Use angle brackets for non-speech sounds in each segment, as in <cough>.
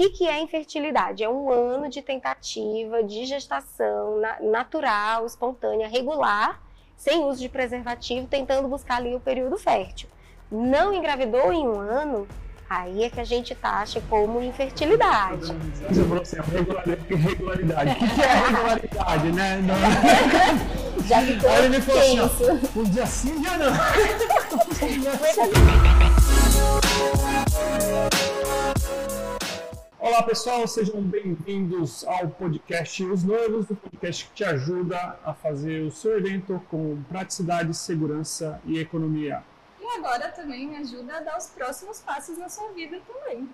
que, que é infertilidade? É um ano de tentativa de gestação na, natural, espontânea, regular, sem uso de preservativo, tentando buscar ali o período fértil. Não engravidou em um ano, Aí é que a gente taxa como infertilidade. Você falou assim, regularidade. O que é regularidade, né? Não. <laughs> Já ficou Aí ele falou assim, ó, um dia sim, dia não. <laughs> Olá pessoal, sejam bem-vindos ao podcast Os Noivos, o podcast que te ajuda a fazer o seu evento com praticidade, segurança e economia agora também ajuda a dar os próximos passos na sua vida também.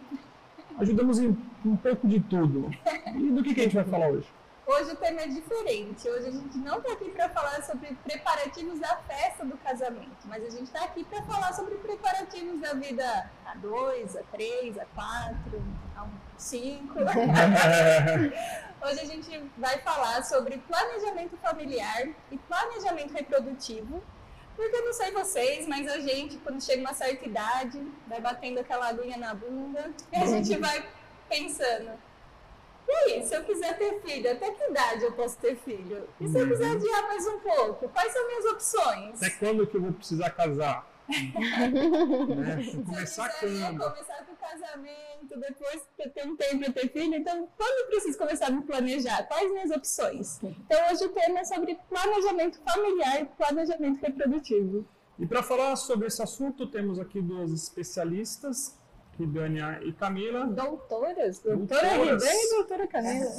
Ajudamos em um pouco de tudo. E do que, que a gente vai falar hoje? Hoje o tema é diferente. Hoje a gente não está aqui para falar sobre preparativos da festa do casamento, mas a gente está aqui para falar sobre preparativos da vida a dois, a três, a quatro, a cinco. <laughs> Hoje a gente vai falar sobre planejamento familiar e planejamento reprodutivo porque eu não sei vocês, mas a gente, quando chega uma certa idade, vai batendo aquela aguinha na bunda e a gente vai pensando. E aí, se eu quiser ter filho, até que idade eu posso ter filho? E se eu quiser uhum. adiar mais um pouco? Quais são minhas opções? Até quando que eu vou precisar casar? <laughs> né? Começar quando? começar com o casamento, depois ter um tempo para ter filho. Então, quando eu preciso começar a me planejar? Quais minhas opções? Então, hoje o tema é sobre planejamento familiar e planejamento reprodutivo. E para falar sobre esse assunto, temos aqui duas especialistas, Ridânia e Camila. Doutoras? Doutora Ridânia e doutora Camila.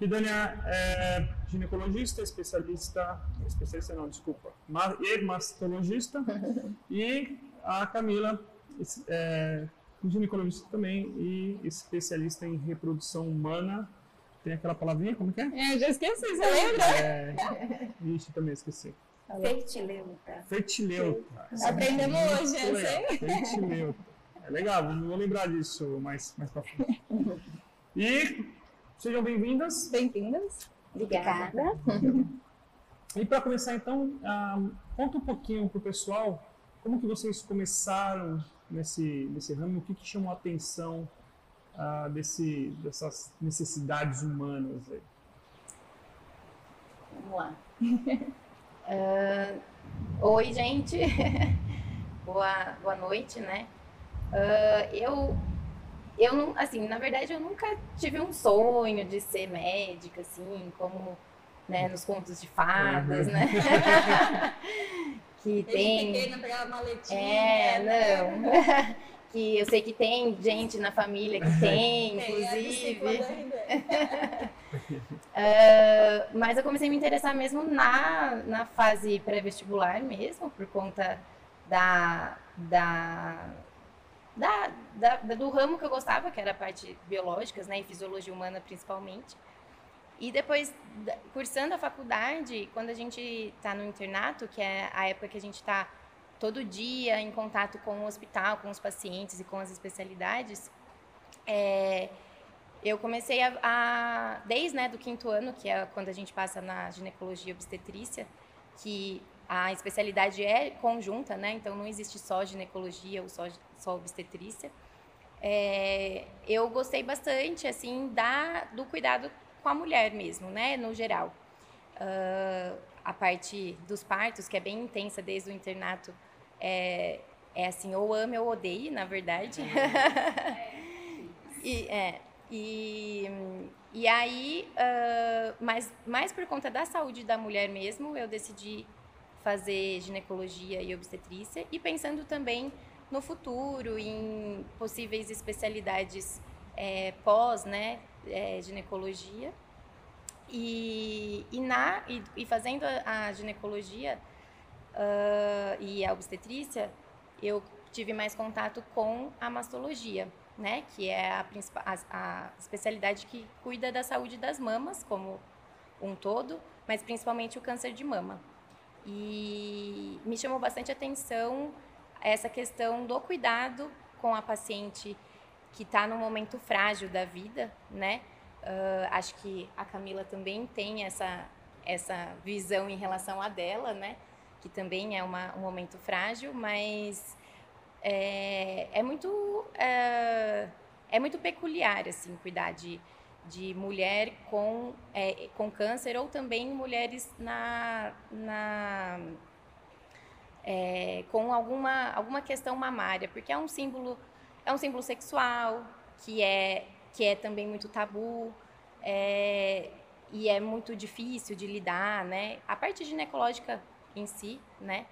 Ridânia é ginecologista, especialista, especialista não, desculpa, e mastologista, <laughs> e a Camila é ginecologista também e especialista em reprodução humana. Tem aquela palavrinha, como que é? É, já esqueci, você lembra? É, ixi, também esqueci. Fertileuta. Fertileuta. Aprendemos hoje, essa, Fertileuta. É legal, vou lembrar disso mais, mais pra frente. E Sejam bem-vindas. Bem-vindas. Obrigada. E para começar, então, uh, conta um pouquinho para o pessoal como que vocês começaram nesse, nesse ramo, o que, que chamou a atenção uh, desse, dessas necessidades humanas aí. Vamos lá. uh, <laughs> oi, gente. <laughs> boa, boa noite, né? Uh, eu eu não, assim, na verdade eu nunca tive um sonho de ser médica, assim, como né, nos contos de fadas, né? <laughs> que tem. Pequena, pegava maletinha. É, né? não. <laughs> que eu sei que tem gente na família que <laughs> tem, inclusive. uh, mas eu comecei a me interessar mesmo na, na fase pré-vestibular mesmo, por conta da, da da, da, do ramo que eu gostava, que era a parte biológicas, né, e fisiologia humana principalmente. E depois, cursando a faculdade, quando a gente está no internato, que é a época que a gente está todo dia em contato com o hospital, com os pacientes e com as especialidades, é, eu comecei a, a, desde né, do quinto ano, que é quando a gente passa na ginecologia obstetrícia, que a especialidade é conjunta, né? Então não existe só ginecologia ou só, só obstetrícia. É, eu gostei bastante, assim, da, do cuidado com a mulher mesmo, né? No geral. Uh, a parte dos partos, que é bem intensa desde o internato, é, é assim, ou ame ou odeie, na verdade. <laughs> E, é, e, e aí, uh, mas mais por conta da saúde da mulher mesmo, eu decidi fazer ginecologia e obstetrícia e pensando também no futuro, em possíveis especialidades é, pós, né, é, ginecologia. E, e, na, e, e fazendo a, a ginecologia uh, e a obstetrícia, eu tive mais contato com a mastologia, né, que é a, a, a especialidade que cuida da saúde das mamas como um todo, mas principalmente o câncer de mama. E me chamou bastante atenção essa questão do cuidado com a paciente que está num momento frágil da vida, né? Uh, acho que a Camila também tem essa, essa visão em relação a dela, né? Que também é uma, um momento frágil, mas é, é muito é, é muito peculiar, assim, cuidar de, de mulher com, é, com câncer ou também mulheres na, na é, com alguma, alguma questão mamária, porque é um símbolo é um símbolo sexual que é que é também muito tabu é, e é muito difícil de lidar, né? A parte ginecológica em si, né?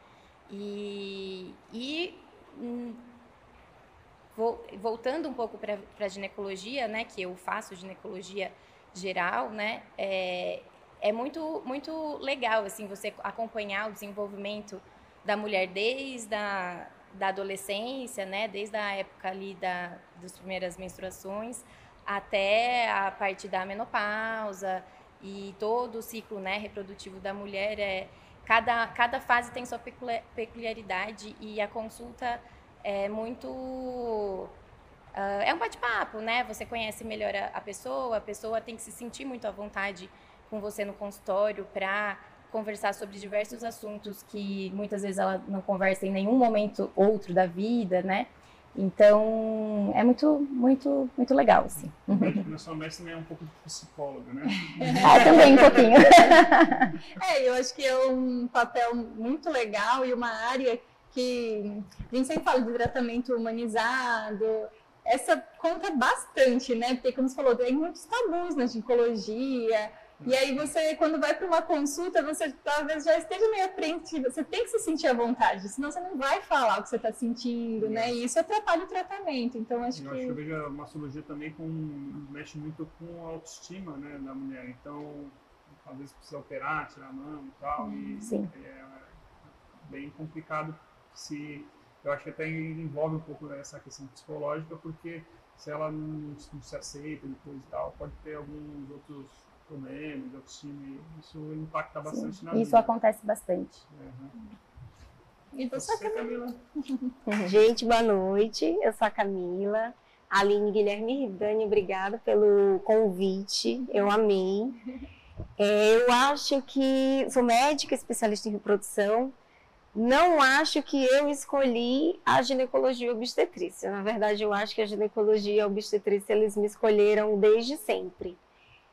E, e hum, voltando um pouco para a ginecologia, né? Que eu faço ginecologia geral, né? É, é muito muito legal assim você acompanhar o desenvolvimento da mulher desde a da adolescência, né, desde a época ali da, das primeiras menstruações até a parte da menopausa e todo o ciclo, né, reprodutivo da mulher é cada cada fase tem sua peculiaridade e a consulta é muito uh, é um bate-papo, né? Você conhece melhor a, a pessoa, a pessoa tem que se sentir muito à vontade com você no consultório para conversar sobre diversos assuntos que muitas vezes ela não conversa em nenhum momento outro da vida, né? Então, é muito, muito, muito legal, assim. Na sua mestre é um pouco de psicóloga, né? <laughs> ah, também um pouquinho. <laughs> é, eu acho que é um papel muito legal e uma área que a gente sempre fala de tratamento humanizado, essa conta bastante, né? Porque, como você falou, tem muitos tabus na ginecologia, e aí você, quando vai para uma consulta, você talvez já esteja meio apreensiva. Você tem que se sentir à vontade, senão você não vai falar o que você está sentindo, é. né? E isso atrapalha o tratamento. Então acho eu que. Acho que eu vejo a mastologia também com mexe muito com a autoestima, né, da mulher. Então às vezes precisa operar, tirar a mão e tal. E Sim. é bem complicado se eu acho que até envolve um pouco essa questão psicológica, porque se ela não, não se aceita depois e tal, pode ter alguns outros problemas, autoestima, isso impacta bastante Sim, na isso vida. Isso acontece bastante. Uhum. E você, você Camila? <laughs> Gente, boa noite. Eu sou a Camila. Aline Guilherme Dani, obrigada pelo convite. Eu amei. <laughs> É, eu acho que sou médica especialista em reprodução. Não acho que eu escolhi a ginecologia obstetrícia. Na verdade, eu acho que a ginecologia e a obstetrícia eles me escolheram desde sempre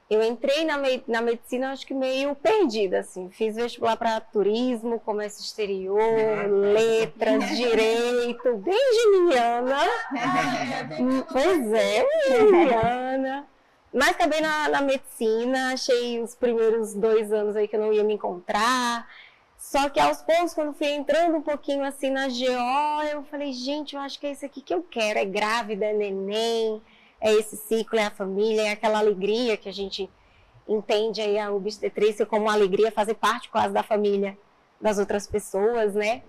eu entrei na, me na medicina, acho que meio perdida, assim. Fiz vestibular para turismo, comércio exterior, letras, <laughs> direito, bem geniana. <laughs> pois é, geniana. Mas acabei na, na medicina, achei os primeiros dois anos aí que eu não ia me encontrar. Só que aos poucos, quando fui entrando um pouquinho assim na GO, eu falei, gente, eu acho que é isso aqui que eu quero. É grávida, é neném é esse ciclo, é a família, é aquela alegria que a gente entende aí a obstetrícia como uma alegria fazer parte quase da família das outras pessoas, né?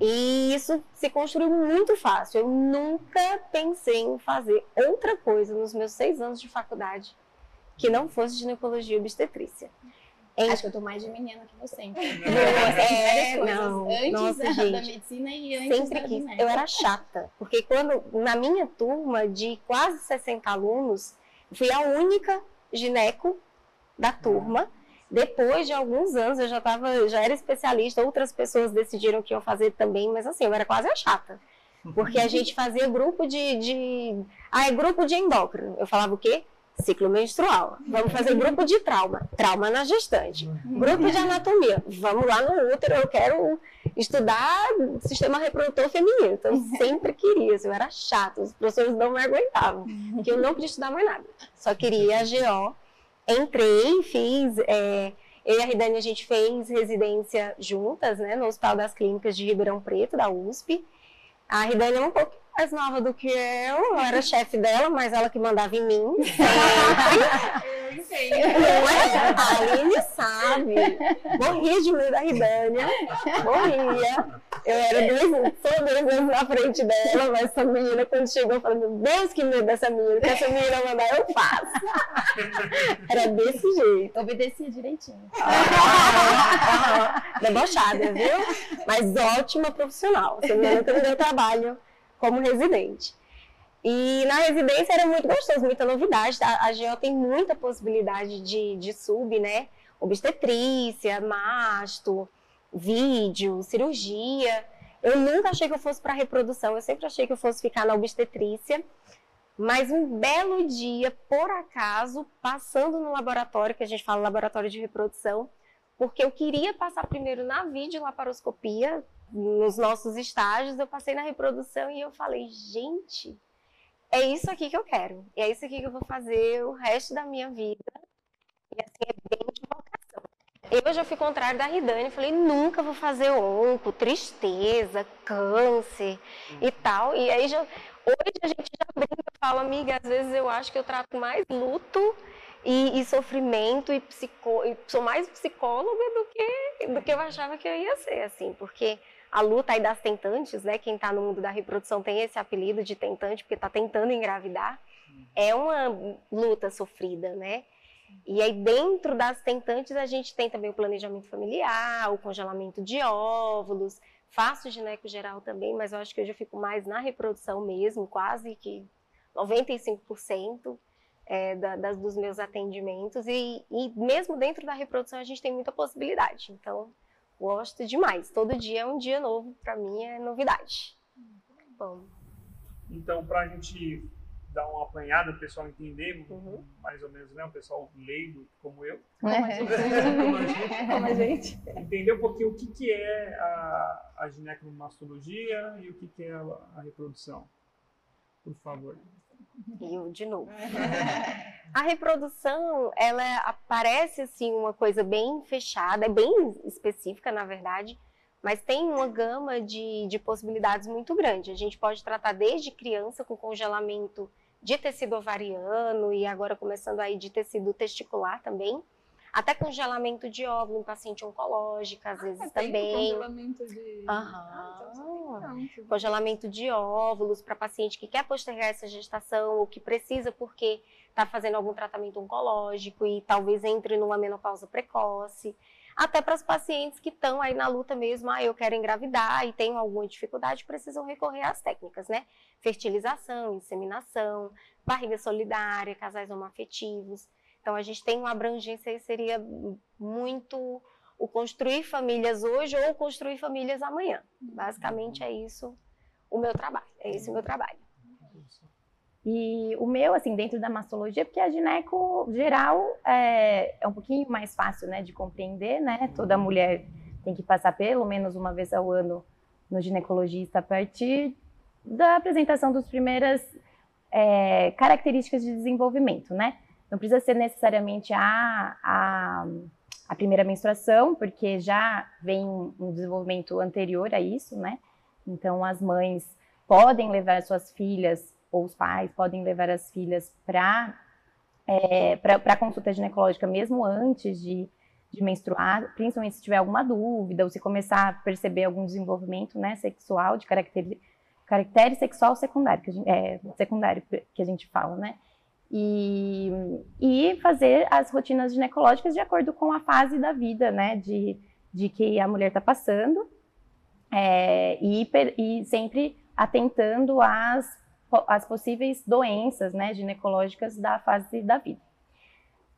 E isso se construiu muito fácil. Eu nunca pensei em fazer outra coisa nos meus seis anos de faculdade que não fosse ginecologia e obstetrícia. Em... Acho que eu tô mais de menina que você, então. <laughs> é, não, antes nossa, da, gente, da, medicina e antes sempre da quis. Eu era chata, porque quando, na minha turma de quase 60 alunos, fui a única gineco da turma. Depois de alguns anos, eu já tava, já era especialista, outras pessoas decidiram que iam fazer também, mas assim, eu era quase a chata. Porque a <laughs> gente fazia grupo de, de... Ah, é grupo de endócrino. Eu falava o quê? Ciclo menstrual. Vamos fazer grupo de trauma, trauma na gestante. Grupo de anatomia, vamos lá no útero, eu quero estudar sistema reprodutor feminino. Então, eu sempre queria, assim, eu era chata, os professores não me aguentavam, que eu não queria estudar mais nada. Só queria a GO. Entrei, fiz. É, eu e a Ridane, a gente fez residência juntas, né, no Hospital das Clínicas de Ribeirão Preto, da USP. A Ridane é um pouco mais nova do que eu, eu era chefe dela, mas ela que mandava em mim. eu entendo. Não é? A Aline sabe. Morria de medo da Ridânia. Morria. Eu era dois, só dois anos na frente dela, mas essa menina, quando chegou, eu falei, meu Deus, que medo dessa menina. Que essa menina mandar, eu faço. Era desse jeito. Obedecia direitinho. Debochada, viu? Mas ótima profissional. Você não tem meu trabalho como residente. E na residência era muito gostoso, muita novidade. A, a GO tem muita possibilidade de, de sub, né? Obstetrícia, masto, vídeo, cirurgia. Eu nunca achei que eu fosse para reprodução, eu sempre achei que eu fosse ficar na obstetrícia. Mas um belo dia, por acaso, passando no laboratório, que a gente fala laboratório de reprodução, porque eu queria passar primeiro na videolaparoscopia, nos nossos estágios, eu passei na reprodução e eu falei, gente, é isso aqui que eu quero, é isso aqui que eu vou fazer o resto da minha vida. E assim, é bem de vocação. Eu já fui contrário da Ridane, falei, nunca vou fazer onco, tristeza, câncer e tal. E aí já, hoje a gente já brinca, eu falo, amiga, às vezes eu acho que eu trato mais luto e, e sofrimento e, psico, e sou mais psicóloga do que, do que eu achava que eu ia ser, assim, porque a luta aí das tentantes, né? Quem está no mundo da reprodução tem esse apelido de tentante porque está tentando engravidar. É uma luta sofrida, né? E aí dentro das tentantes a gente tem também o planejamento familiar, o congelamento de óvulos, faço gineco geral também, mas eu acho que hoje eu fico mais na reprodução mesmo, quase que 95% é, da, das, dos meus atendimentos. E, e mesmo dentro da reprodução a gente tem muita possibilidade. Então Gosto demais. Todo dia é um dia novo, para mim é novidade. Bom. Então, para a gente dar uma apanhada, o pessoal entender uhum. mais ou menos, né? O pessoal leigo como eu, <laughs> como a gente, como a gente, entender um pouquinho o que, que é a, a ginecomastologia e o que, que é a, a reprodução. Por favor. Eu de novo. A reprodução, ela aparece assim uma coisa bem fechada, é bem específica na verdade, mas tem uma gama de, de possibilidades muito grande. A gente pode tratar desde criança com congelamento de tecido ovariano e agora começando aí de tecido testicular também até congelamento de óvulo em paciente oncológica, às ah, vezes também. Congelamento de. Ah, então congelamento de óvulos para paciente que quer postergar essa gestação ou que precisa porque está fazendo algum tratamento oncológico e talvez entre numa menopausa precoce. Até para os pacientes que estão aí na luta mesmo, ah, eu quero engravidar e tenho alguma dificuldade, precisam recorrer às técnicas, né? Fertilização, inseminação, barriga solidária, casais homoafetivos. Então a gente tem uma abrangência aí, seria muito o construir famílias hoje ou construir famílias amanhã. Basicamente é isso o meu trabalho, é esse o meu trabalho. E o meu, assim, dentro da mastologia, porque a gineco geral é, é um pouquinho mais fácil, né, de compreender, né? Toda mulher tem que passar pelo menos uma vez ao ano no ginecologista a partir da apresentação das primeiras é, características de desenvolvimento, né? Não precisa ser necessariamente a, a, a primeira menstruação, porque já vem um desenvolvimento anterior a isso, né? Então, as mães podem levar suas filhas, ou os pais podem levar as filhas para é, para consulta ginecológica mesmo antes de, de menstruar, principalmente se tiver alguma dúvida ou se começar a perceber algum desenvolvimento né, sexual, de caractere, caractere sexual secundário, que gente, é, secundário que a gente fala, né? E, e fazer as rotinas ginecológicas de acordo com a fase da vida, né, de, de que a mulher está passando, é, e, e, sempre atentando às, às possíveis doenças né, ginecológicas da fase da vida.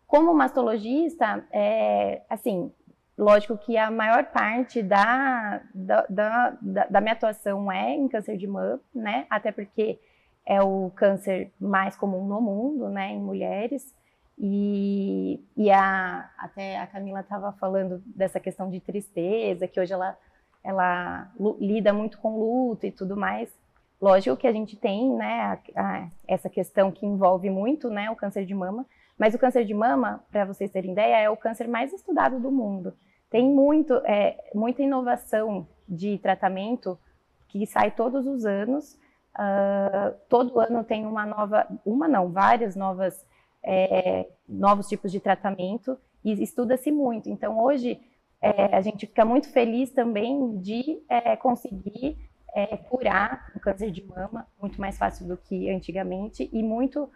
Como mastologista, é, assim, lógico que a maior parte da, da, da, da minha atuação é em câncer de mama, né, até porque é o câncer mais comum no mundo, né, em mulheres. E, e a, até a Camila estava falando dessa questão de tristeza, que hoje ela, ela lida muito com luto e tudo mais. Lógico que a gente tem, né, a, a, essa questão que envolve muito, né, o câncer de mama, mas o câncer de mama, para vocês terem ideia, é o câncer mais estudado do mundo. Tem muito, é, muita inovação de tratamento que sai todos os anos Uh, todo ano tem uma nova, uma não, várias novas, é, novos tipos de tratamento e estuda-se muito. Então, hoje, é, a gente fica muito feliz também de é, conseguir é, curar o câncer de mama, muito mais fácil do que antigamente e muito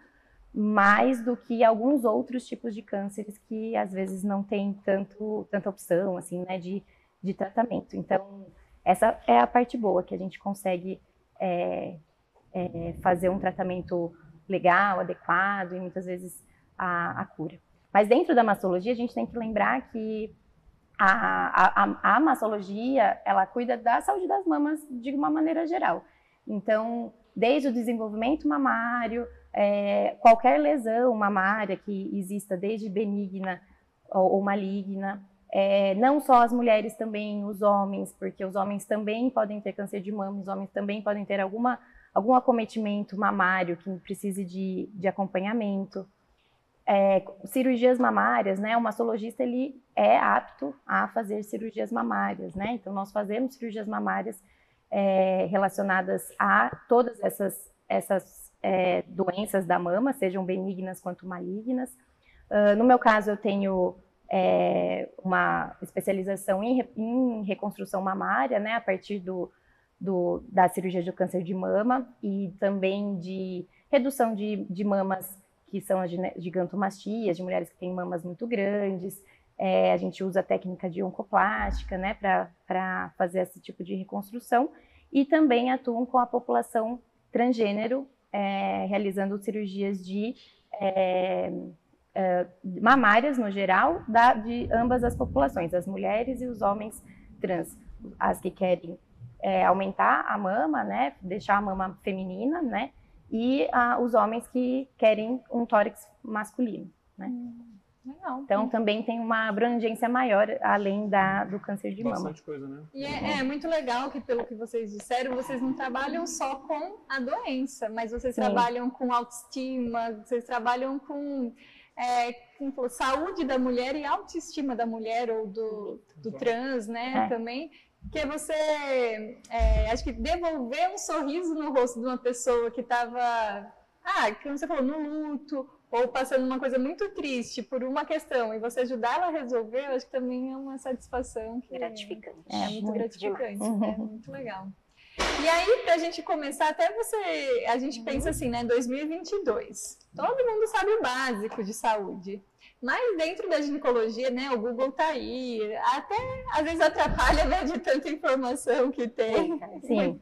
mais do que alguns outros tipos de cânceres que às vezes não tem tanto, tanta opção assim, né, de, de tratamento. Então, essa é a parte boa que a gente consegue é, é, fazer um tratamento legal, adequado e muitas vezes a, a, cura. Mas dentro da mastologia, a gente tem que lembrar que a, a, a mastologia, ela cuida da saúde das mamas de uma maneira geral. Então, desde o desenvolvimento mamário, é, qualquer lesão mamária que exista, desde benigna ou, ou maligna, é, não só as mulheres, também os homens, porque os homens também podem ter câncer de mama, os homens também podem ter alguma, algum acometimento mamário que precise de, de acompanhamento. É, cirurgias mamárias, né? O mastologista ele é apto a fazer cirurgias mamárias, né? Então nós fazemos cirurgias mamárias é, relacionadas a todas essas, essas é, doenças da mama, sejam benignas quanto malignas. Uh, no meu caso, eu tenho é, uma especialização em, em, reconstrução mamária, né, a partir do, do, da cirurgia de câncer de mama e também de redução de, de mamas que são as gigantomastias, de mulheres que têm mamas muito grandes. É, a gente usa a técnica de oncoplástica, né, para fazer esse tipo de reconstrução e também atuam com a população transgênero, é, realizando cirurgias de é, uh, mamárias no geral da, de ambas as populações, as mulheres e os homens trans, as que querem é, aumentar a mama, né, deixar a mama feminina, né, e uh, os homens que querem um tórax masculino, né. Hum, legal. Então também tem uma abrangência maior além da, do câncer de Bastante mama. Bastante coisa, né? E é, é, muito legal que pelo que vocês disseram, vocês não trabalham só com a doença, mas vocês Sim. trabalham com autoestima, vocês trabalham com é, falou, saúde da mulher e autoestima da mulher ou do, do trans, né, é. também, que é você, é, acho que devolver um sorriso no rosto de uma pessoa que estava, ah, como você falou, no luto, ou passando uma coisa muito triste por uma questão, e você ajudar ela a resolver, eu acho que também é uma satisfação que gratificante. É, é muito, muito gratificante, é muito legal. E aí, para a gente começar, até você, a gente pensa assim, né, 2022. Todo mundo sabe o básico de saúde. Mas dentro da ginecologia, né, o Google tá aí, até às vezes atrapalha, né, de tanta informação que tem. Sim.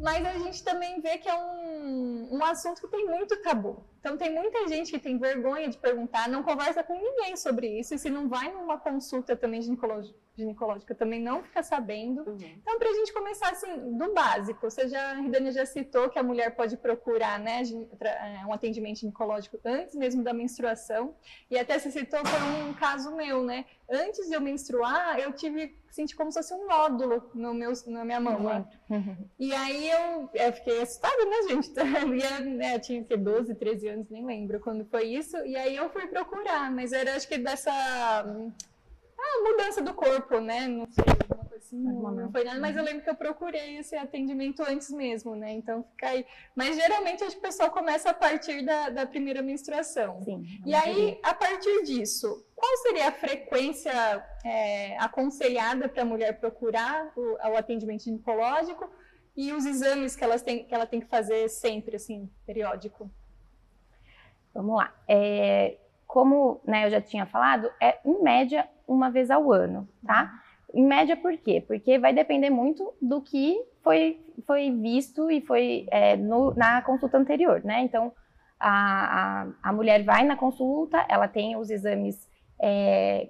Mas a gente também vê que é um, um assunto que tem muito tabu. Então tem muita gente que tem vergonha de perguntar, não conversa com ninguém sobre isso, e se não vai numa consulta também ginecológica, também não fica sabendo. Uhum. Então, para a gente começar assim, do básico, você já, a Ridane já citou que a mulher pode procurar né, é, um atendimento ginecológico antes mesmo da menstruação, e até você citou foi um caso meu, né? Antes de eu menstruar, eu tive senti como se fosse um nódulo no meu, na minha mão. Uhum. E aí eu, eu, fiquei assustada, né, gente? <laughs> Eu, ia, né, eu tinha que 12, 13 anos, nem lembro quando foi isso. E aí eu fui procurar, mas era acho que dessa a mudança do corpo, né? Não sei, alguma coisa assim, não, não foi nada, mas eu lembro que eu procurei esse atendimento antes mesmo, né? Então fica aí. Mas geralmente acho que o pessoal começa a partir da, da primeira menstruação. Sim. E aí, a partir disso, qual seria a frequência é, aconselhada para a mulher procurar o, o atendimento ginecológico e os exames que, elas têm, que ela tem que fazer sempre, assim, periódico? Vamos lá. É, como né, eu já tinha falado, é em média uma vez ao ano, tá? Em média, por quê? Porque vai depender muito do que foi, foi visto e foi é, no, na consulta anterior, né? Então, a, a, a, mulher vai na consulta, ela tem os exames é,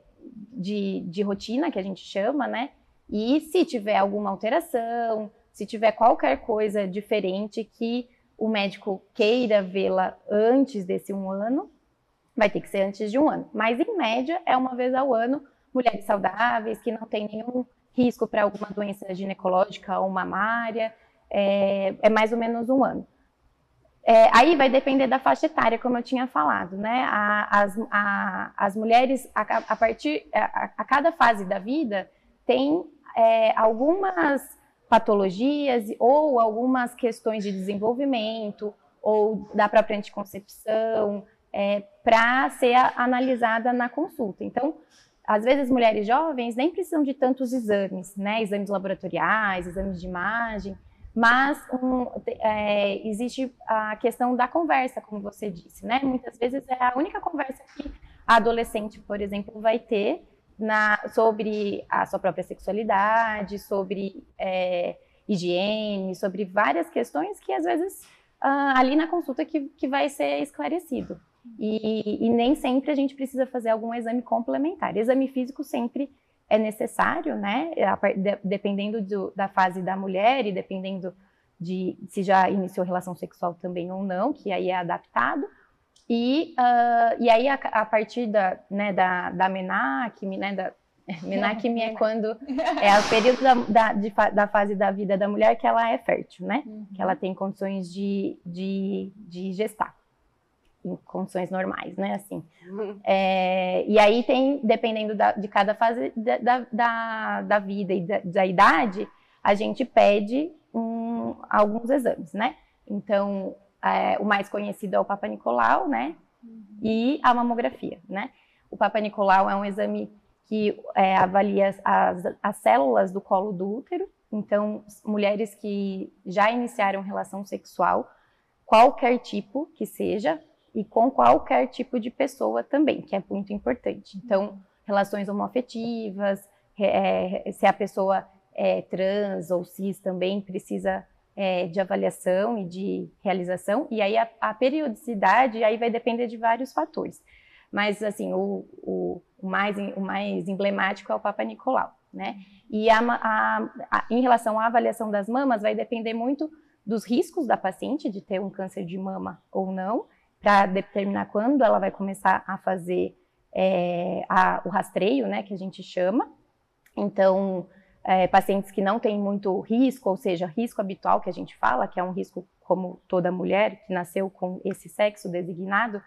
de, de rotina, que a gente chama, né? E se tiver alguma alteração, se tiver qualquer coisa diferente que o médico queira vê-la antes desse um ano, vai ter que ser antes de um ano. Mas, em média, é uma vez ao ano, mulheres saudáveis, que não têm nenhum risco para alguma doença ginecológica ou mamária, é, é mais ou menos um ano. É, aí vai depender da faixa etária, como eu tinha falado, né? A, as, a, as mulheres, a, a partir, a, cada fase da vida, tem é, algumas patologias ou algumas questões de desenvolvimento ou da própria anticoncepção, é, para ser analisada na consulta. Então, às vezes, mulheres jovens nem precisam de tantos exames, né? Exames laboratoriais, exames de imagem, mas um, é, existe a questão da conversa, como você disse, né? Muitas vezes é a única conversa que a adolescente, por exemplo, vai ter na, sobre a sua própria sexualidade, sobre é, higiene, sobre várias questões que às vezes ah, ali na consulta que, que vai ser esclarecido. E, e, nem sempre a gente precisa fazer algum exame complementar. Exame físico sempre é necessário, né? Dependendo do, da fase da mulher e dependendo de se já iniciou relação sexual também ou não, que aí é adaptado. E, uh, e aí, a, a, partir da, né, da, da MENAC, né, da, <laughs> MENAC é quando é o período da, da, de, da, fase da vida da mulher que ela é fértil, né? Uhum. Que ela tem condições de, de, de gestar em condições normais, né? Assim. Uhum. É, e aí tem, dependendo da, de cada fase da, da, da vida e da, da, idade, a gente pede um, alguns exames, né? Então, é, o mais conhecido é o Papa Nicolau, né? Uhum. E a mamografia, né? O Papa Nicolau é um exame que é, avalia as, as células do colo do útero. Então, mulheres que já iniciaram relação sexual, qualquer tipo que seja, e com qualquer tipo de pessoa também, que é muito importante. Então, relações homoafetivas, é, se a pessoa é trans ou cis também precisa é, de avaliação e de realização, e aí a, a, periodicidade aí vai depender de vários fatores. Mas, assim, o, o, o, mais, o mais emblemático é o Papa Nicolau, né? E a, a, em relação à avaliação das mamas, vai depender muito dos riscos da paciente de ter um câncer de mama ou não, para determinar quando ela vai começar a fazer é, a, o rastreio, né, que a gente chama. Então, é, pacientes que não têm muito risco, ou seja, risco habitual que a gente fala, que é um risco como toda mulher que nasceu com esse sexo designado,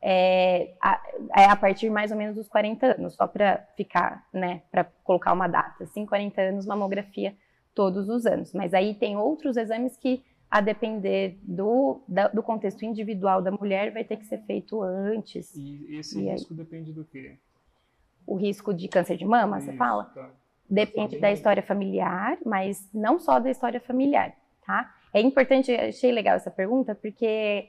é a, é a partir mais ou menos dos 40 anos, só para ficar, né, para colocar uma data, assim, 40 anos, mamografia todos os anos. Mas aí tem outros exames que a depender do, da, do contexto individual da mulher, vai ter que ser feito antes. E esse e risco aí, depende do quê? O risco de câncer de mama, Isso, você fala? Tá. Depende da história familiar, mas não só da história familiar, tá? É importante, achei legal essa pergunta, porque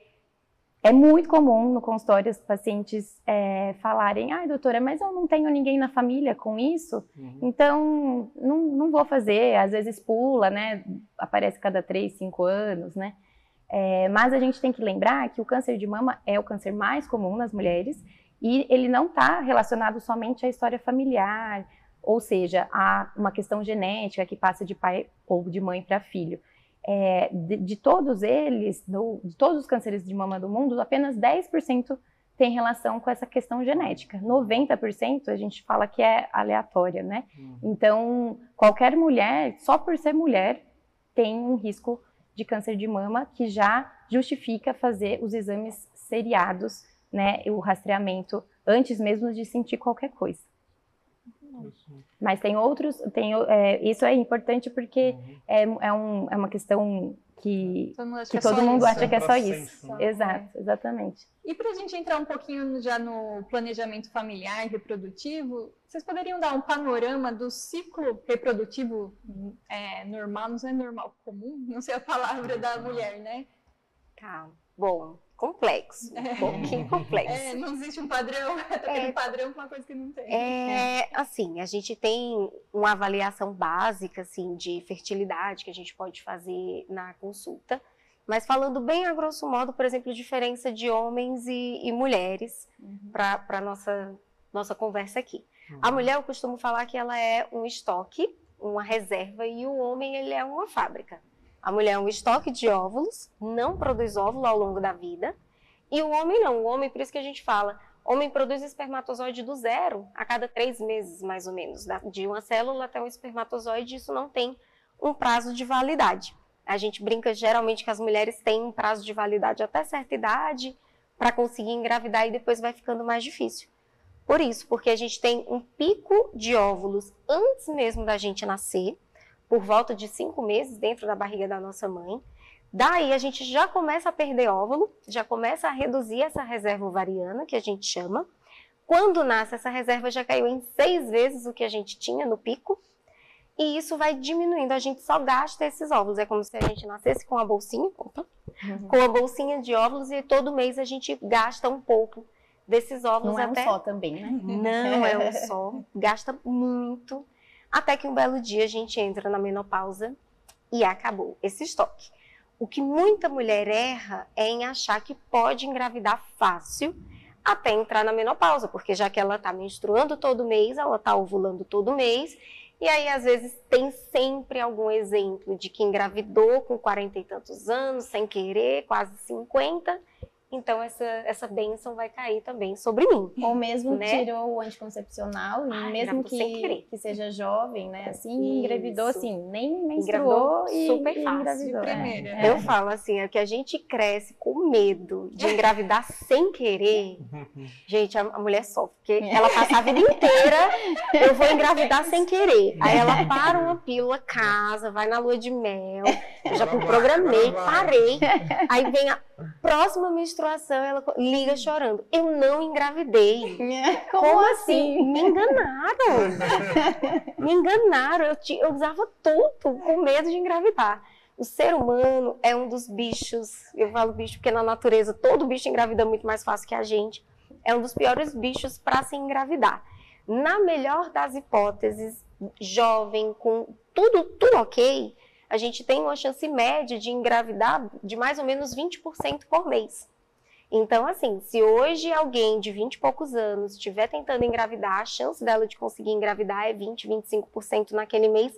é muito comum no consultório os pacientes é, falarem: ai, doutora, mas eu não tenho ninguém na família com isso, uhum. então não, não vou fazer. Às vezes pula, né? Aparece cada três, cinco anos, né? É, mas a gente tem que lembrar que o câncer de mama é o câncer mais comum nas mulheres e ele não está relacionado somente à história familiar, ou seja, a uma questão genética que passa de pai ou de mãe para filho é, de, de, todos eles, do, de todos os cânceres de mama do mundo, apenas 10% tem relação com essa questão genética. 90% a gente fala que é aleatória, né? Uhum. Então, qualquer mulher, só por ser mulher, tem um risco de câncer de mama que já justifica fazer os exames seriados, né? O rastreamento antes mesmo de sentir qualquer coisa. Mas tem outros, tem, é, isso é importante porque uhum. é, é, um, é uma questão que todo mundo acha que, que, todo mundo acha que é só isso. Né? Exato, exatamente. E para a gente entrar um pouquinho já no planejamento familiar e reprodutivo, vocês poderiam dar um panorama do ciclo reprodutivo é, normal, não é normal, comum, não sei a palavra da mulher, né? Tá, bom complexo, um é. pouquinho <laughs> complexo. É, não existe um padrão, <laughs> é, um padrão com uma coisa que não tem. É, assim, a gente tem uma avaliação básica, assim, de fertilidade que a gente pode fazer na consulta, mas falando bem a grosso modo, por exemplo, diferença de homens e, e mulheres uhum. para a nossa, nossa conversa aqui. Uhum. A mulher, eu costumo falar que ela é um estoque, uma reserva, e o homem, ele é uma fábrica. A mulher é um estoque de óvulos, não produz óvulo ao longo da vida. E o homem não. O homem, por isso que a gente fala, homem produz espermatozoide do zero a cada três meses, mais ou menos. De uma célula até um espermatozoide, isso não tem um prazo de validade. A gente brinca geralmente que as mulheres têm um prazo de validade até certa idade para conseguir engravidar e depois vai ficando mais difícil. Por isso, porque a gente tem um pico de óvulos antes mesmo da gente nascer por volta de cinco meses dentro da barriga da nossa mãe. Daí a gente já começa a perder óvulo, já começa a reduzir essa reserva ovariana, que a gente chama. Quando nasce, essa reserva já caiu em seis vezes o que a gente tinha no pico. E isso vai diminuindo, a gente só gasta esses óvulos. É como se a gente nascesse com a bolsinha, opa, uhum. com a bolsinha de óvulos e todo mês a gente gasta um pouco desses óvulos. Não até... é um só também, né? Não é um <laughs> só, gasta muito. Até que um belo dia a gente entra na menopausa e acabou esse estoque. O que muita mulher erra é em achar que pode engravidar fácil até entrar na menopausa, porque já que ela está menstruando todo mês, ela está ovulando todo mês, E aí, às vezes, tem sempre algum exemplo de que engravidou com 40 e tantos anos, sem querer, quase 50, então essa, essa bênção vai cair também sobre mim. Ou mesmo né? tirou o anticoncepcional, Ai, mesmo que, que seja jovem, né? Assim, Isso. engravidou assim, nem menstruou Engravidou e, super e fácil. engravidou. De é. primeira. É. Eu falo assim, é que a gente cresce com medo de engravidar <laughs> sem querer. Gente, a, a mulher sofre, porque ela passa a vida inteira, eu vou engravidar sem querer. Aí ela para uma pílula, casa, vai na lua de mel, eu já programei, parei. Aí vem a próxima menstruação, ela liga chorando. Eu não engravidei. <laughs> Como, assim? Me enganaram. <laughs> Me enganaram. Eu, ti- eu usava tudo com medo de engravidar. O ser humano é um dos bichos, eu falo bicho porque na natureza todo bicho engravida muito mais fácil que a gente. É um dos piores bichos para se engravidar. Na melhor das hipóteses, jovem, com tudo, tudo ok, a gente tem uma chance média de engravidar de mais ou menos 20% por mês. Então, assim, se hoje alguém de 20 e poucos anos estiver tentando engravidar, a chance dela de conseguir engravidar é 20, 25% naquele mês,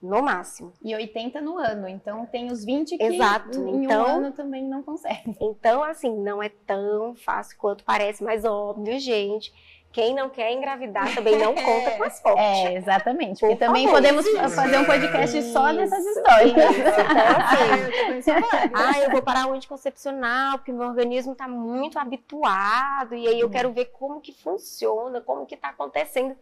no máximo. E 80 no ano, então tem os 20 que Exato, em então- um ano também não consegue. Então, assim, não é tão fácil quanto parece, mas óbvio, gente, quem não quer engravidar também não <laughs> conta com a sorte. É, exatamente. Por também favor. podemos Isso. fazer um podcast só Isso, dessas histórias. isso. Então, assim, <laughs> Ah, eu vou parar o anticoncepcional, porque meu organismo está muito habituado, e aí eu quero ver como que funciona, como que está acontecendo.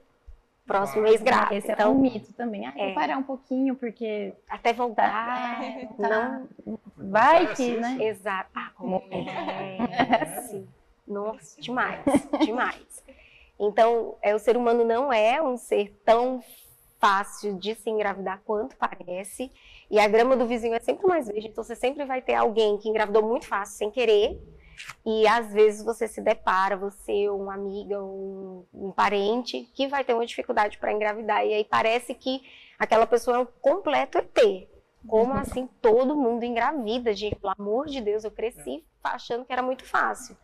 Próximo mês grávida. Esse é então, um mito também. Ah, é. vou parar um pouquinho, porque até voltar. é, Não, vai É que, assim, né? exato. Ah, como é, sim. Nossa, demais, demais. Então, é, o ser humano não é um ser tão fácil de se engravidar quanto parece. E a grama do vizinho é sempre mais verde. Então, você sempre vai ter alguém que engravidou muito fácil, sem querer. E às vezes você se depara, você, uma amiga, um, um parente, que vai ter uma dificuldade para engravidar. E aí parece que aquela pessoa é um completo ET. Como assim todo mundo engravida, gente? Pelo amor de Deus, eu cresci achando que era muito fácil.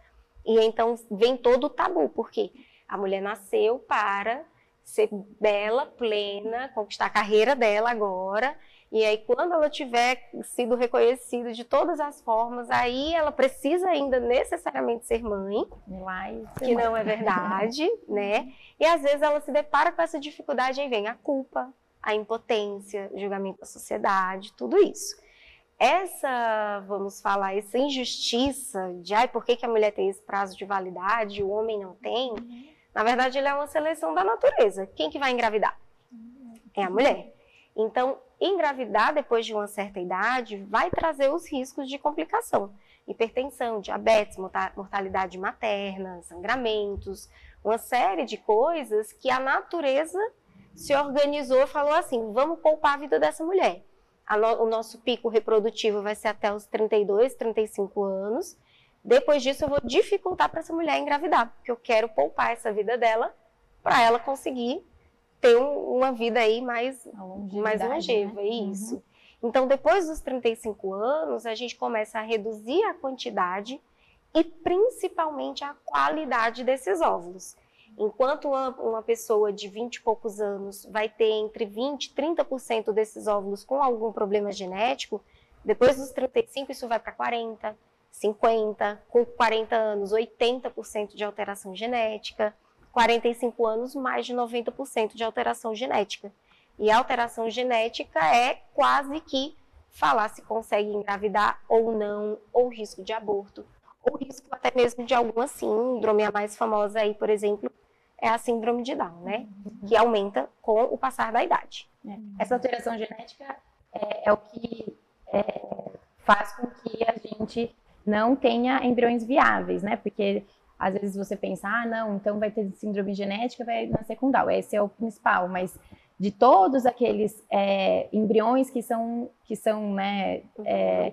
E então vem todo o tabu, porque a mulher nasceu para ser bela, plena, conquistar a carreira dela agora. E aí, quando ela tiver sido reconhecida de todas as formas, aí ela precisa ainda necessariamente ser mãe, e que não é verdade, né? E às vezes ela se depara com essa dificuldade, aí vem a culpa, a impotência, o julgamento da sociedade, tudo isso. Essa, vamos falar, essa injustiça de, ai, por que, que a mulher tem esse prazo de validade, o homem não tem? Na verdade, ele é uma seleção da natureza. Quem que vai engravidar? É a mulher. Então, engravidar depois de uma certa idade vai trazer os riscos de complicação. Hipertensão, diabetes, morta- mortalidade materna, sangramentos, uma série de coisas que a natureza se organizou e falou assim: vamos poupar a vida dessa mulher. O nosso pico reprodutivo vai ser até os 32, 35 anos. Depois disso, eu vou dificultar para essa mulher engravidar, porque eu quero poupar essa vida dela para ela conseguir ter um- uma vida aí mais mais longeva, né? isso. Então, depois dos 35 anos, a gente começa a reduzir a quantidade e principalmente a qualidade desses óvulos. Enquanto uma, uma pessoa de 20 e poucos anos vai ter entre 20 e 30% desses óvulos com algum problema genético, depois dos 35 isso vai para 40, 50, com 40 anos 80% de alteração genética, 45 anos mais de 90% de alteração genética. E a alteração genética é quase que falar se consegue engravidar ou não, ou risco de aborto, ou risco até mesmo de alguma síndrome. A mais famosa aí, por exemplo, é a síndrome de Down, né? Que aumenta com o passar da idade. Essa alteração genética é, é o que é, faz com que a gente não tenha embriões viáveis, né? Porque às vezes você pensa, ah, não, então vai ter síndrome genética, vai nascer com. Esse é o principal, mas de todos aqueles é, embriões que são, que são né, é,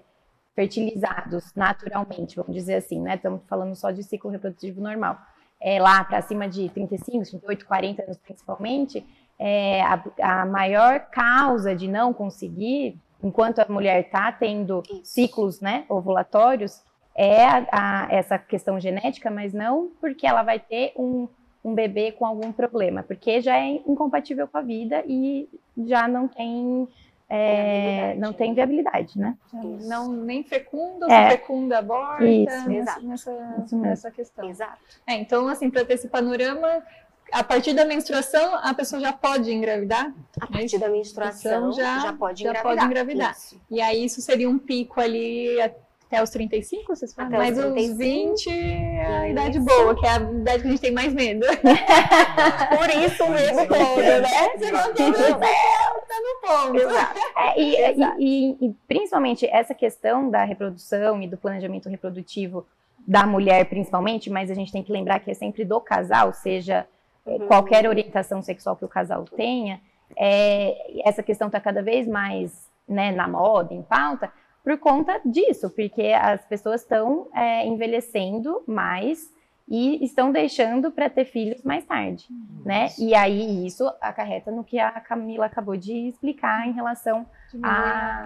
fertilizados naturalmente, vamos dizer assim, né? Estamos falando só de ciclo reprodutivo normal. É, lá para cima de 35, 38, 40 anos principalmente, é, a, a maior causa de não conseguir, enquanto a mulher está tendo Isso. ciclos né, ovulatórios, é a- a- essa questão genética, mas não porque ela vai ter um, um bebê com algum problema, porque já é incompatível com a vida e já não tem é, não tem viabilidade, né? Não nem fecunda, É. se fecunda aborta, Isso. nessa, Exato. nessa, Isso nessa questão. Exato. É, então, assim, para ter esse panorama, a partir da menstruação, a pessoa já pode engravidar? A partir da menstruação Então, já- já, pode já engravidar. pode engravidar. Isso. E aí isso seria um pico ali até os 35, vocês falam? Até os Mas os 35, 20 é a isso. idade boa, que é a idade que a gente tem mais medo. <laughs> Por isso mesmo, Todo, né? Você não tem Exato. tá no ponto. É, e, Exato. e- e- e principalmente essa questão da reprodução e do planejamento reprodutivo da mulher, principalmente, mas a gente tem que lembrar que é sempre do casal, seja Uhum. qualquer orientação sexual que o casal tenha, é, essa questão está cada vez mais né, na moda, em pauta, por conta disso, porque as pessoas estão é, envelhecendo mais e estão deixando para ter filhos mais tarde, né? E aí isso acarreta no que a Camila acabou de explicar em relação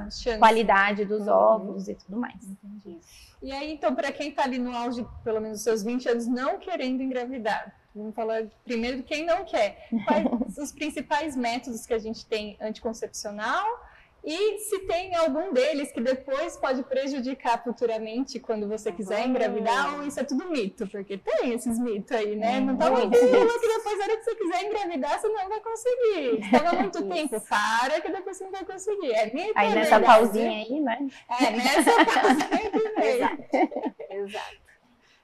Chance. qualidade dos óvulos e tudo mais. E aí, então, para quem está ali no auge, pelo menos seus 20 anos, não querendo engravidar, vamos falar primeiro de quem não quer. Quais <laughs> os principais métodos que a gente tem anticoncepcional e se tem algum deles que depois pode prejudicar futuramente quando você quiser Uhum. engravidar, ou isso é tudo mito? Porque tem esses mitos aí, né? Não muitos pílula mitos. que depois, na hora que você quiser engravidar, você não vai conseguir. Se toma muito tempo, para que depois você não vai conseguir. É mito, Aí é nessa verdade? pausinha aí, né? É, nessa pausinha que <laughs> vem. Exato.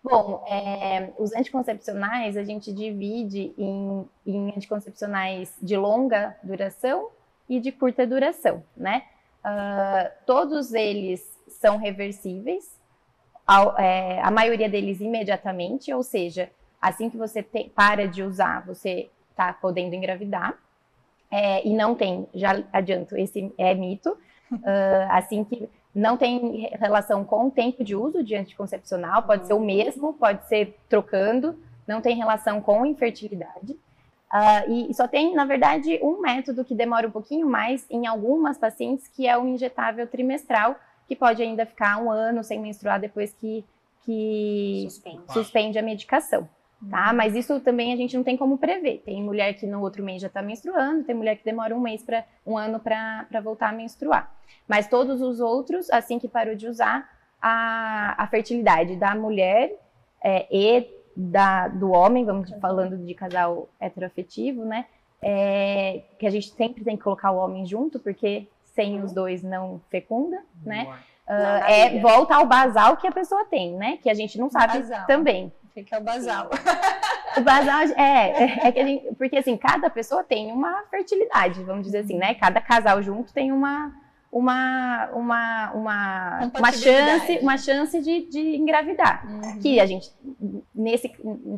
Bom, é, os anticoncepcionais a gente divide em, em anticoncepcionais de longa duração e de curta duração, né? Ah, todos eles são reversíveis, é, a maioria deles imediatamente, ou seja, assim que você te- para de usar, você está podendo engravidar. É, e não tem, já adianto, esse é mito. Ah, assim que não tem relação com o tempo de uso de anticoncepcional, pode ser o mesmo, pode ser trocando, não tem relação com infertilidade. Ah, e só tem, na verdade, um método que demora um pouquinho mais em algumas pacientes, que é o injetável trimestral, que pode ainda ficar um ano sem menstruar depois que, que Suspense. suspende a medicação. Tá? Mas isso também a gente não tem como prever. Tem mulher que no outro mês já está menstruando, tem mulher que demora um mês para um ano para voltar a menstruar. Mas todos os outros, assim que parou de usar, a, a fertilidade da mulher é, e da, do homem, vamos falando de casal heteroafetivo, né? É, que a gente sempre tem que colocar o homem junto, porque sem os dois não fecunda, né? Não, Ah, na é vida. volta ao basal que a pessoa tem, né? Que a gente não sabe Basal. também. Fica o basal. <laughs> O basal é, é, é que a gente, porque assim, cada pessoa tem uma fertilidade, vamos dizer assim, né? Cada casal junto tem uma uma uma uma, uma chance, uma chance de, de engravidar. Uhum. Que a gente nesse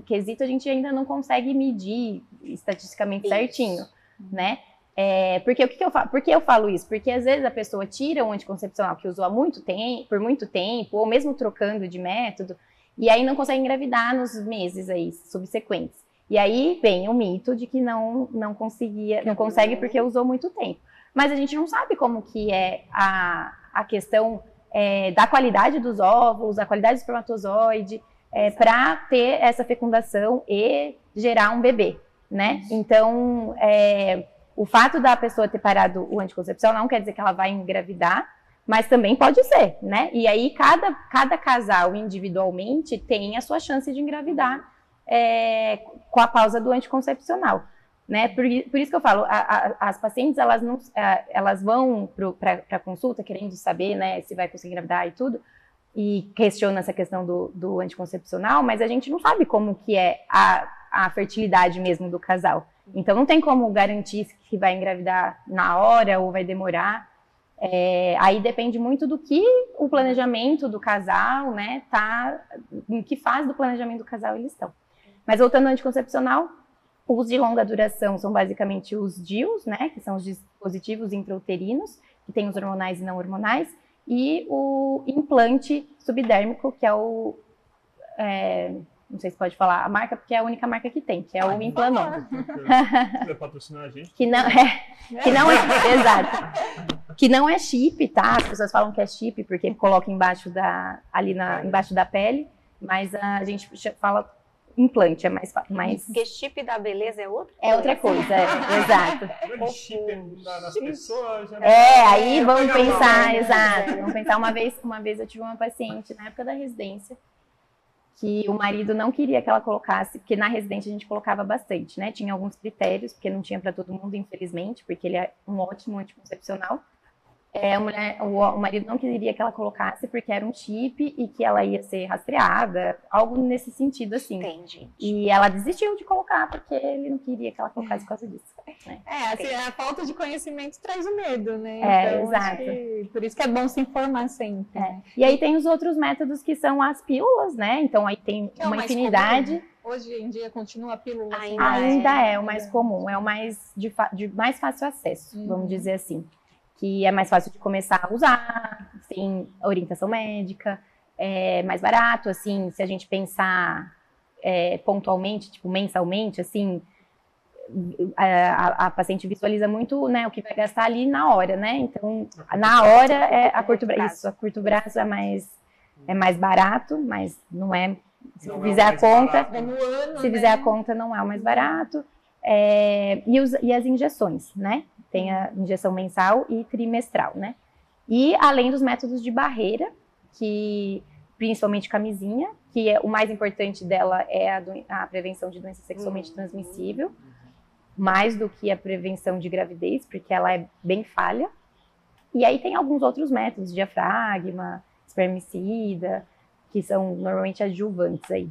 quesito a gente ainda não consegue medir estatisticamente Isso. certinho, né? É, porque o que, que eu falo? Por eu falo isso? Porque às vezes a pessoa tira um anticoncepcional que usou há muito tempo, por muito tempo, ou mesmo trocando de método, e aí não consegue engravidar nos meses aí subsequentes. E aí vem o mito de que não não conseguia, não consegue porque usou muito tempo. Mas a gente não sabe como que é a, a questão é, da qualidade dos óvulos, a qualidade do espermatozoide, é, para ter essa fecundação e gerar um bebê, né? Então, é, o fato da pessoa ter parado o anticoncepcional não quer dizer que ela vai engravidar, mas também pode ser, né? E aí cada, cada casal individualmente tem a sua chance de engravidar é, com a pausa do anticoncepcional, né? Por, por isso que eu falo, a- a- as pacientes elas não, a- elas vão para consulta querendo saber, né, se vai conseguir engravidar e tudo, e questiona essa questão do, do anticoncepcional, mas a gente não sabe como que é a, a fertilidade mesmo do casal. Então não tem como garantir que vai engravidar na hora ou vai demorar. É, aí depende muito do que o planejamento do casal, né, tá, em que fase do planejamento do casal eles estão. Mas voltando ao anticoncepcional, os de longa duração são basicamente os DIUs, né, que são os dispositivos intrauterinos, que tem os hormonais e não hormonais, e o implante subdérmico, que é o. é, não sei se pode falar a marca, porque é a única marca que tem, que é o Implanon. <laughs> <laughs> Vai patrocinar a gente. Que não é. Que não é. <laughs> Exato. Que não é chip, tá? As pessoas falam que é chip porque coloca embaixo da. ali na, embaixo da pele, mas a gente fala implante, é mais, mais Porque chip da beleza é outra é outra coisa, é, exato. Grande chip da- das pessoas. já- É, aí É, vamos pensar, exato. Vamos pensar uma vez, uma vez eu tive uma paciente na época da residência que o marido não queria que ela colocasse, porque na residência a gente colocava bastante, né? Tinha alguns critérios, porque não tinha para todo mundo, infelizmente, porque ele é um ótimo anticoncepcional. É, a mulher, o, o marido não queria que ela colocasse porque era um chip e que ela ia ser rastreada, algo nesse sentido assim. Entendi. E ela desistiu de colocar porque ele não queria que ela colocasse por causa disso. né? É, assim, a falta de conhecimento traz o medo, né? É, Então, exato. que- por isso que é bom se informar sempre. É. E aí tem os outros métodos que são as pílulas, né? Então aí tem é uma infinidade. comum. Hoje em dia continua a pílula. assim, Ainda Ainda é o mais comum, é o mais de, de mais fácil acesso, Uhum. vamos dizer assim. Que é mais fácil de começar a usar, tem orientação médica, é mais barato, assim, se a gente pensar é, pontualmente, tipo, mensalmente, assim, a, a- a paciente visualiza muito né, o que vai gastar ali na hora, né? Então, na hora é a curto prazo. Isso, a curto prazo é mais, é mais barato, mas não é. Se Não é fizer a mais conta, barato, É se né? fizer a conta, não é o mais barato. É, e, os- e as injeções, né? Tem a injeção mensal e trimestral, né? E além dos métodos de barreira, que principalmente camisinha, que é, o mais importante dela é a, doen- a prevenção de doença sexualmente Uhum. transmissível, mais do que a prevenção de gravidez, porque ela é bem falha. E aí tem alguns outros métodos, diafragma, espermicida, que são normalmente adjuvantes aí.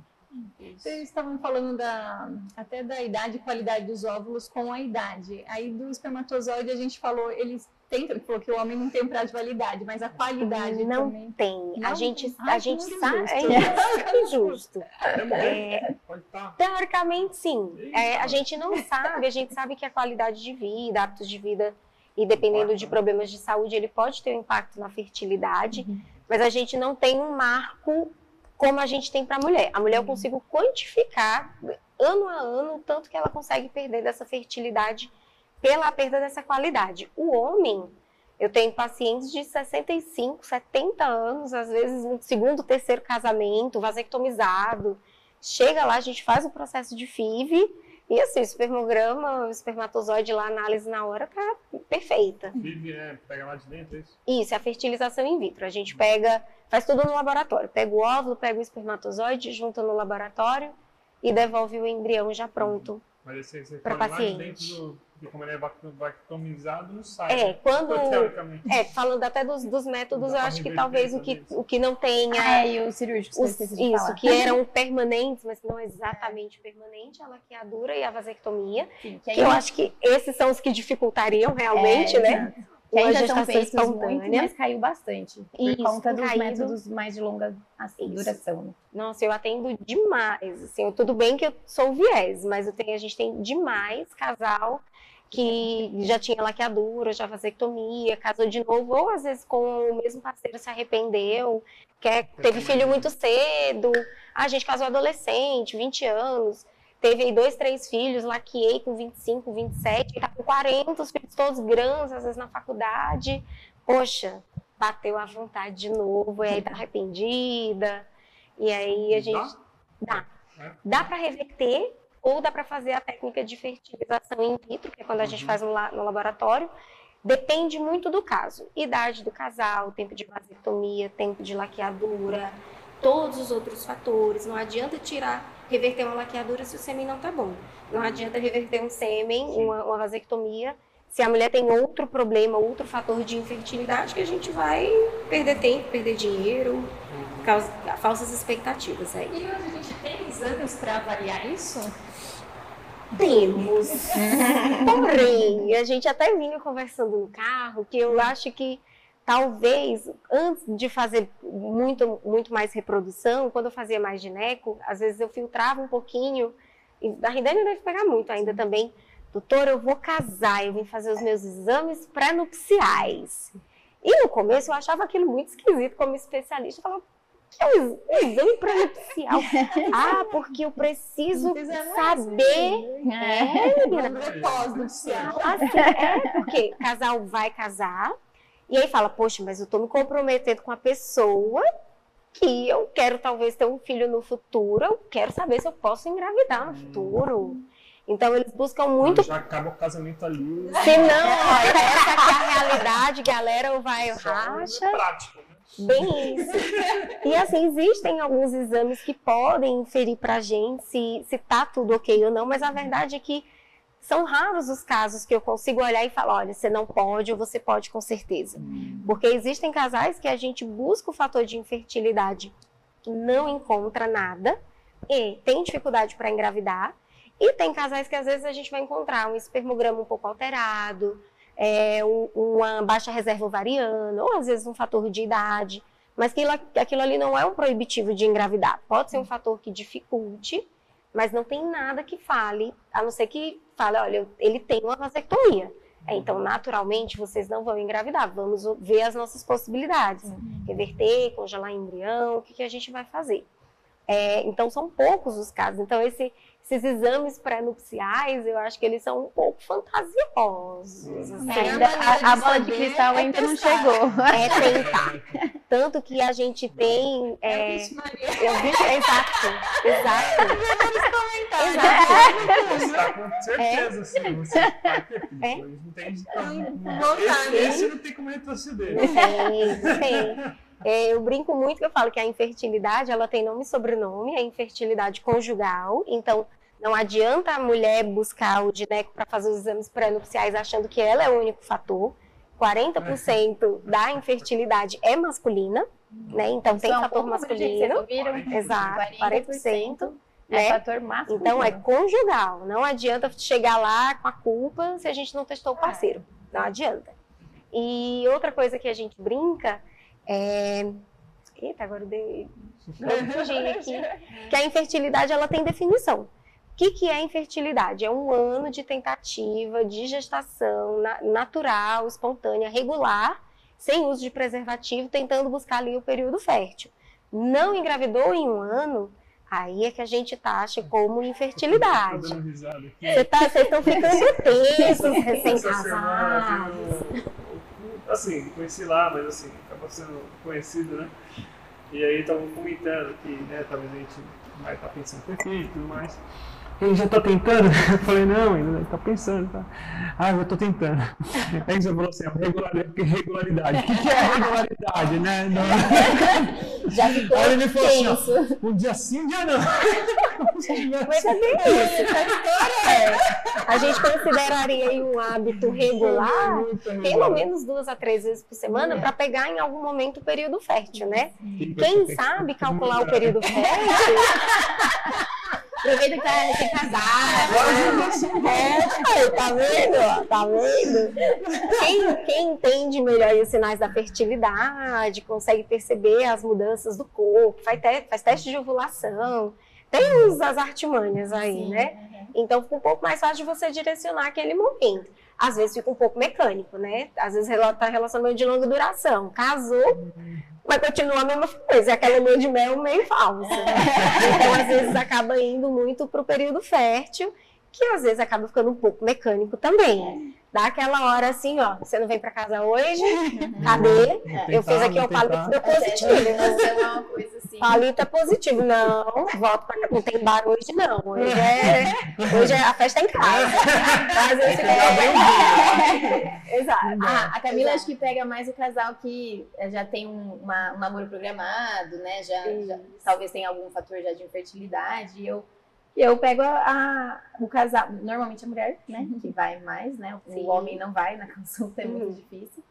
Vocês estavam falando da, até da idade e qualidade dos óvulos com a idade. Aí do espermatozoide a gente falou, eles têm, falou que o homem não tem prazo de validade, mas a qualidade Não também. tem. A Não? gente, Ai, a gente que sabe. É injusto. É? <laughs> É, estar. Teoricamente, sim. É, a gente não sabe, a gente sabe que a qualidade de vida, hábitos de vida, e dependendo de problemas de saúde, ele pode ter um impacto na fertilidade, mas a gente não tem um marco como a gente tem para a mulher. A mulher eu consigo quantificar ano a ano o tanto que ela consegue perder dessa fertilidade pela perda dessa qualidade. O homem, eu tenho pacientes de 65, 70 anos, às vezes no segundo, terceiro casamento, vasectomizado. Chega lá, a gente faz o processo de FIV e assim, o espermograma, o espermatozoide lá, análise na hora tá perfeita. Vive, é, pega lá de dentro, é isso? Isso, é a fertilização in vitro. A gente pega, faz tudo no laboratório. Pega o óvulo, pega o espermatozoide, junta no laboratório e devolve o embrião já pronto. Mas esse, você Pra põe lá de paciente. dentro do, de como ele é vactomizado, não sai. É, né? quando. Teoricamente. É, falando até dos, dos métodos, eu acho que talvez o que, o que não tenha. É, e os cirúrgicos, que os- isso, falar. que eram permanentes, mas que não é exatamente permanente, a laqueadura e a vasectomia. Sim, Que eu acho que esses são os que dificultariam realmente, É, né? exato. Que ainda gestação feitos muito, mas caiu bastante. Por Isso, conta dos caído. métodos mais de longa assim, duração. né? Nossa, eu atendo demais. Assim, eu- tudo bem que eu sou viés, mas eu tenho, a gente tem demais casal que já tinha laqueadura, já vasectomia, casou de novo, ou às vezes com o mesmo parceiro se arrependeu, quer, teve filho muito cedo, ah, a gente casou adolescente, 20 anos, teve aí dois, três filhos, laqueei com 25, 27, tá com 40, os filhos todos grandes, às vezes na faculdade. Poxa, bateu à vontade de novo, e aí tá arrependida. E aí a gente. Dá. É. Dá para reverter ou dá para fazer a técnica de fertilização in vitro, que é quando a gente Uhum. faz no, la- no laboratório. Depende muito do caso. Idade do casal, tempo de vasectomia, tempo de laqueadura, todos os outros fatores. Não adianta tirar, reverter uma laqueadura se o sêmen não tá bom. Não adianta reverter um sêmen, uma, uma vasectomia, se a mulher tem outro problema, outro fator de infertilidade, que a gente vai perder tempo, perder dinheiro, causa falsas expectativas aí. E hoje a gente tem exames para avaliar isso? Temos. <laughs> Porém, a gente até vinha conversando no carro que eu acho que talvez antes de fazer muito, muito mais reprodução, quando eu fazia mais gineco, às vezes eu filtrava um pouquinho, e a Ridane deve pegar muito ainda também. Doutor, eu vou casar, eu vim fazer os meus exames pré-nupciais. E no começo eu achava aquilo muito esquisito como especialista. Eu falava, que é um exame pré-nupcial? ah, porque eu preciso saber é, menina. Vamos ver pós-nupcial. Assim, é porque casal vai casar e aí fala, poxa, mas eu tô me comprometendo com a pessoa que eu quero talvez ter um filho no futuro, eu quero saber se eu posso engravidar no futuro. Então eles buscam muito. Já acaba o casamento ali. Se não, olha, essa aqui é a realidade, galera, ou vai racha. Prático, né? Bem isso. E assim, existem alguns exames que podem inferir pra gente se, se tá tudo ok ou não, mas a verdade é que são raros os casos que eu consigo olhar e falar, olha, você não pode ou você pode com certeza. Porque existem casais que a gente busca o fator de infertilidade, não encontra nada e tem dificuldade para engravidar. E tem casais que às vezes a gente vai encontrar um espermograma um pouco alterado, é, um, uma baixa reserva ovariana, ou às vezes um fator de idade. Mas aquilo, aquilo ali não é um proibitivo de engravidar. Pode ser um fator que dificulte, mas não tem nada que fale, a não ser que fale, olha, ele tem uma vasectomia. É, então, naturalmente, vocês não vão engravidar. Vamos ver as nossas possibilidades. Reverter, congelar embrião, o que, que a gente vai fazer. É, então, são poucos os casos. Então, esse, esses exames pré-nupciais, eu acho que eles são um pouco fantasiosos. assim. É, ainda, a, a bola de cristal ainda não chegou. <laughs> É tentar. Tanto que a gente tem. É, eu vi, exato, exato. Comentários. Exato. Você tá com <laughs> certeza, sim. Você vai ter filho. É. Não tem Então, voltar, esse, né? esse não tem como retroceder. Tem, tem. <laughs> É, eu brinco muito que eu falo que a infertilidade ela tem nome e sobrenome, a infertilidade conjugal. Então, não adianta a mulher buscar o gineco para fazer os exames pré-nupciais achando que ela é o único fator. 40% da infertilidade é masculina, né? Então tem um fator gente, masculino. Exato, 40%. é né? fator masculino. Então é conjugal. Não adianta chegar lá com a culpa se a gente não testou o parceiro. Não adianta. E outra coisa que a gente brinca é. Eita, agora eu dei. <laughs> Aqui. Que a infertilidade ela tem definição. O que, que é infertilidade? É um ano de tentativa de gestação na- natural, espontânea, regular, sem uso de preservativo, tentando buscar ali o período fértil. Não engravidou em um ano, aí é que a gente taxa como Tô infertilidade. dando risada aqui. Você tá, vocês estão ficando <laughs> tensos, recém-casados. Assim, conheci lá, mas assim, acabou sendo conhecido, né? E aí estavam comentando que, né, talvez a gente vai estar pensando em ter filho e tudo mais. Ele já tá tentando? <laughs> Eu falei, não, ele tá pensando, tá? Ah, eu tô tentando. Aí você falou assim, regularidade. O que, que é regularidade, né? Não- <laughs> Já ficou Aí ele me falou assim, um dia sim, um dia não. <laughs> Mas é bem isso. É. A gente consideraria aí um hábito regular pelo menos duas a três vezes por semana para pegar em algum momento o período fértil, né? Quem que- sabe calcular o período fértil <laughs> Aproveita que tá recém-casado. É, tá vendo? Tá vendo? Quem, quem entende melhor os sinais da fertilidade, consegue perceber as mudanças do corpo, faz, te, faz teste de ovulação, tem os, as artimanhas aí, né? Então fica um pouco mais fácil de você direcionar aquele momento. Às vezes fica um pouco mecânico, né? Às vezes está relacionamento de longa duração. Casou, mas continua a mesma coisa, é aquela lua de mel meio falsa. Então, às vezes, acaba indo muito para o período fértil, que às vezes acaba ficando um pouco mecânico também. Dá aquela hora assim, ó, você não vem para casa hoje? <laughs> Cadê? Eu fiz aqui o palito deu positivo. Fazer uma coisa assim. Palito é positivo. Não, volto pra. Não tem bar hoje, não. Hoje é, hoje é a festa em casa. Às vezes é... Exato. Ah, a Camila Exato. acho que pega mais o casal que eh, já tem um, uma- um namoro programado, né? Já, já- talvez tenha algum fator já de infertilidade. E eu, e eu pego a, a- o casal, normalmente a mulher, né? Que vai mais, né? O Sim. homem não vai na <laughs> consulta, é muito Uhum. difícil.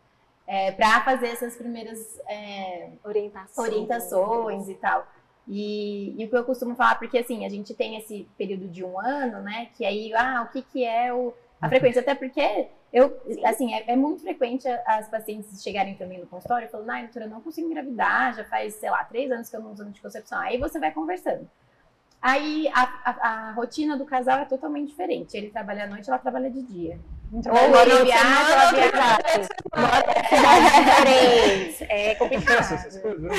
É, para fazer essas primeiras é, Orientação. orientações e tal. E, e o que eu costumo falar, porque assim, a gente tem esse período de um ano, né? Que aí, ah, o que, que é o, a frequência? Até porque eu, assim, é, é muito frequente as pacientes chegarem também no consultório e falando, ai, doutora, eu não consigo engravidar, já faz, sei lá, três anos que eu não uso anticoncepção. Aí você vai conversando. Aí a, a- a rotina do casal é totalmente diferente. Ele trabalha à noite, ela trabalha de dia. Ou ele viaja, ela viaja. <laughs> diferentes. É complicado. Né?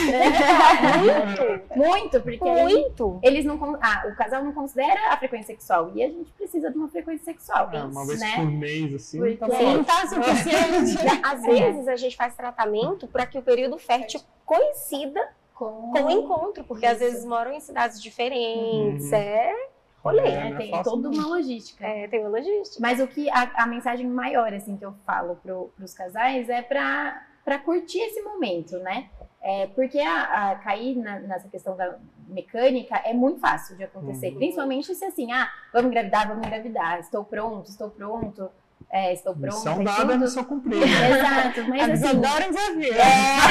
Muito, Muito, porque muito. eles não con- ah, o casal não considera a frequência sexual e a gente precisa de uma frequência sexual, É, uma vez né? por mês, assim. Porque- tá ótimo. tá suficiente. <laughs> Às vezes a gente faz tratamento para que o período fértil coincida Com, com o encontro, porque às Isso. vezes moram em cidades diferentes, Uhum. é rolê. É, é tem fácil, toda não. uma logística. É, tem uma logística. Mas o que a, a mensagem maior assim que eu falo para os casais é para para curtir esse momento, né? É, porque a, a cair na- nessa questão da mecânica é muito fácil de acontecer, Uhum. principalmente se assim, ah, vamos engravidar, vamos engravidar, estou pronto, estou pronto, é, estou pronto. Missão dada, tudo. missão cumprida. <laughs> Exato, mas Eles assim, adoram desafio. é, <laughs>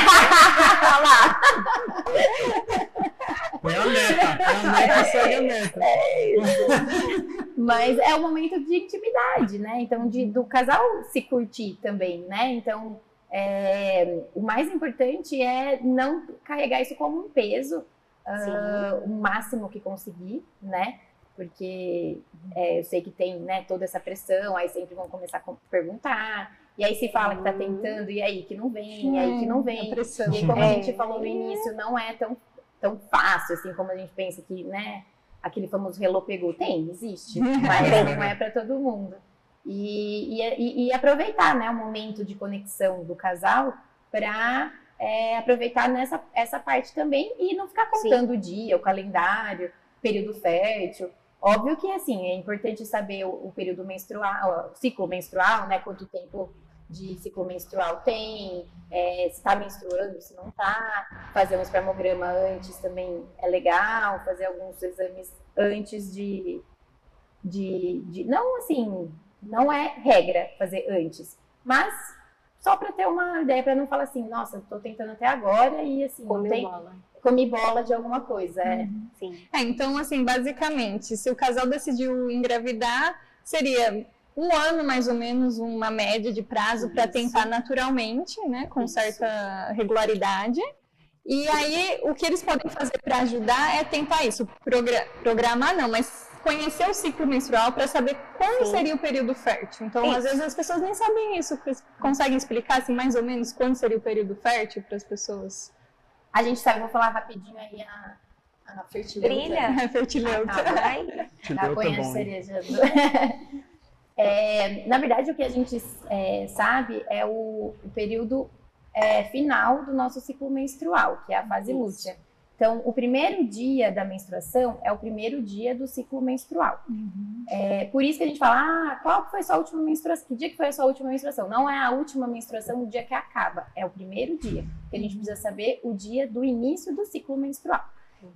<laughs> olha lá, Põe a meta. A meta segue a meta. Mas é um momento de intimidade, né? Então, de, do casal se curtir também, né? Então, é, o mais importante é não carregar isso como um peso, ah, o máximo que conseguir, né? Porque é, eu sei que tem né, toda essa pressão, aí sempre vão começar a perguntar, e aí se fala que tá tentando, e aí que não vem, e aí que não vem. pressão. E como É. a gente falou no início, não é tão, tão fácil assim como a gente pensa que, né? Aquele famoso relô pegou. Tem, existe, <laughs> mas não é para todo mundo. E, e, e- e aproveitar né, o momento de conexão do casal para aproveitar nessa essa parte também e não ficar contando o dia, o calendário, período fértil. Óbvio que assim, é importante saber o, o período menstrual, o ciclo menstrual, né? Quanto tempo de ciclo menstrual tem, é, se está menstruando, se não está, fazer um espermograma antes também é legal, fazer alguns exames antes de, de, de não assim, não é regra fazer antes, mas só para ter uma ideia, para não falar assim, nossa, estou tentando até agora e assim, não Comeu tem, bola. Comi bola de alguma coisa, é. Sim. É, então, assim, basicamente, se o casal decidiu engravidar, seria um ano mais ou menos, uma média de prazo para tentar naturalmente, né, com Isso. certa regularidade. E aí, o que eles podem fazer para ajudar é tentar isso, progra- programar não, mas conhecer o ciclo menstrual para saber quando Sim. seria o período fértil. Então, Isso. às vezes as pessoas nem sabem isso, conseguem explicar assim, mais ou menos quando seria o período fértil para as pessoas? A gente sabe, vou falar rapidinho aí a, a fertilidade. Brilha. <laughs> Fertileuta. Ah, tá. Vai. Tá bom, hein? cereja. <laughs> É, na verdade, o que a gente é, sabe é o, o período é, final do nosso ciclo menstrual, que é a fase Isso. lútea. Então, o primeiro dia da menstruação é o primeiro dia do ciclo menstrual. É por isso que a gente fala, ah, qual foi a sua última menstruação? Que dia que foi a sua última menstruação? Não é a última menstruação o dia que acaba, é o primeiro dia. Que a gente precisa saber o dia do início do ciclo menstrual.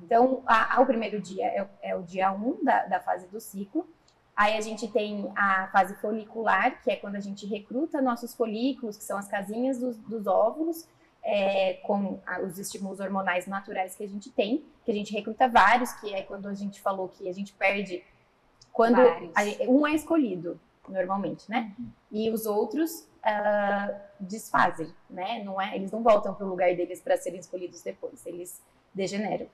Então, a, a- o primeiro dia é, o- é o dia 1 da, da fase do ciclo. Aí a gente tem a fase folicular, que é quando a gente recruta nossos folículos, que são as casinhas dos, dos óvulos, é, com a- os estímulos hormonais naturais que a gente tem, que a gente recruta vários, que é quando a gente falou que a gente perde quando a um é escolhido, normalmente, né? E os outros ah, desfazem, né? Não é, eles não voltam para o lugar deles para serem escolhidos depois, eles degeneram.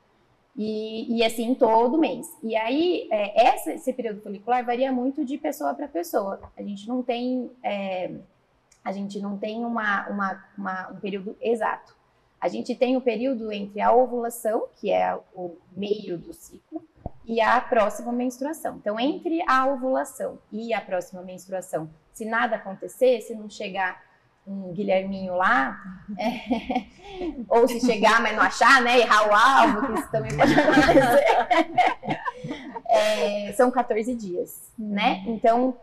E, e assim todo mês. E aí, é, essa- esse período folicular varia muito de pessoa para pessoa. A gente não tem, é, a gente não tem uma, uma- uma- um período exato. A gente tem o período entre a ovulação, que é o meio do ciclo, e a próxima menstruação. Então, entre a ovulação e a próxima menstruação, se nada acontecer, se não chegar um Guilherminho lá, é, <laughs> ou se chegar, mas não achar, né, errar o alvo, que isso também pode acontecer, <laughs> é, são 14 dias, né? Então,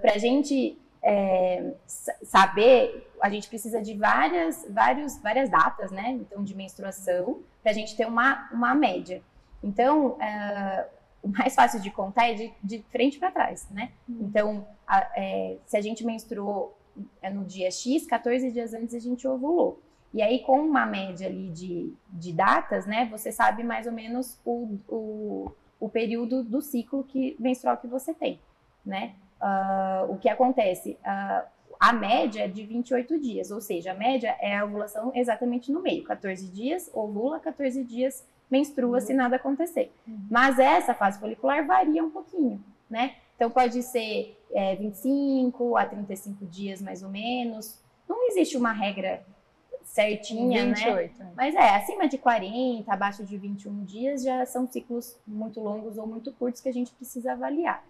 para a gente é, sa- saber, a gente precisa de várias, vários, várias datas, né? Então, de menstruação, para a gente ter uma, uma média. Então, ah, o mais fácil de contar é de, de frente para trás, né? Então, a- é, se a gente menstruou é, no dia X, 14 dias antes a gente ovulou. E aí, com uma média ali de, de datas, né? Você sabe mais ou menos o, o, o período do ciclo que, menstrual que você tem, né? Ah, o que acontece? Ah, a média é de 28 dias, ou seja, a média é a ovulação exatamente no meio. 14 dias, ovula, 14 dias menstrua se nada acontecer. Mas essa fase folicular varia um pouquinho, né? Então pode ser é, 25 a 35 dias mais ou menos. Não existe uma regra certinha, né? 28. Mas é, acima de 40, abaixo de 21 dias já são ciclos muito longos ou muito curtos que a gente precisa avaliar.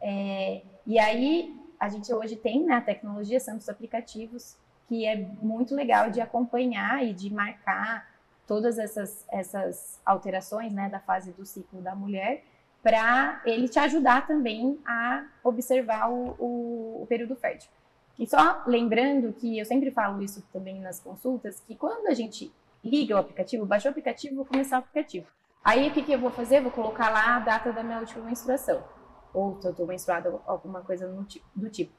É, e aí, a gente hoje tem na tecnologia, são os aplicativos, que é muito legal de acompanhar e de marcar todas essas, essas alterações né, da fase do ciclo da mulher, para ele te ajudar também a observar o, o, o, período fértil. E só lembrando que eu sempre falo isso também nas consultas, que quando a gente liga o aplicativo, baixa o aplicativo, vou começar o aplicativo. Aí o que, que eu vou fazer? Vou colocar lá a data da minha última menstruação. Ou se eu estou menstruada, alguma coisa do tipo.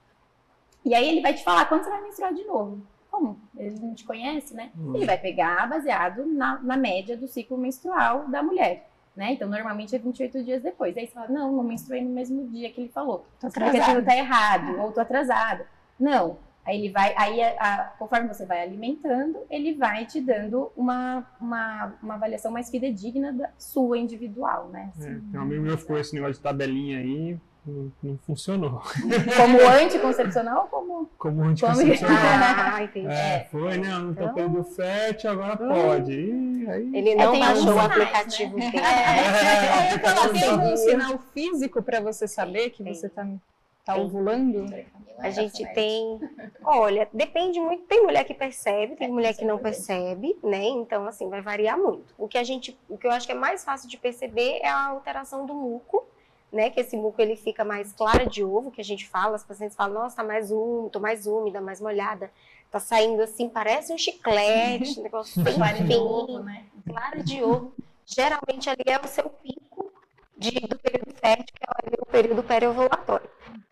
E aí ele vai te falar quando você vai menstruar de novo. Como? Ele não te conhece, né? Hum. Ele vai pegar baseado na, na média do ciclo menstrual da mulher. Né? Então, normalmente é 28 dias depois. Aí você fala, não, não menstruei no mesmo dia que ele falou. Tô aplicativo tá errado, ou tô atrasada. Não. Aí ele vai, aí a, a, conforme você vai alimentando, ele vai te dando uma, uma, uma avaliação mais fidedigna da sua individual, né? Assim, é, tem um amigo meu ficou esse negócio de tabelinha aí, não, não funcionou. <laughs> Como anticoncepcional ou como? Como anticoncepcional. <laughs> ah, entendi. É, foi, né? Não tô então... perdendo fértil, agora pode. E aí... Ele não é, baixou o aplicativo né? dele. É, <laughs> é, tem algum sinal físico para você saber que você está tá ovulando? A gente tem. Olha, depende muito. Tem mulher que percebe, tem mulher que não percebe, né? Então, assim, vai variar muito. O que a gente. O que eu acho que é mais fácil de perceber é a alteração do muco né? Que esse muco ele fica mais clara de ovo, que a gente fala, as pacientes falam, nossa, tá mais úmido, tô mais úmida, mais molhada. Tá saindo assim, parece um chiclete, um negócio bem <laughs> clara de ovo, né? Clara de ovo. Geralmente ali é o seu pico de, do período fértil, que é o período periovulatório.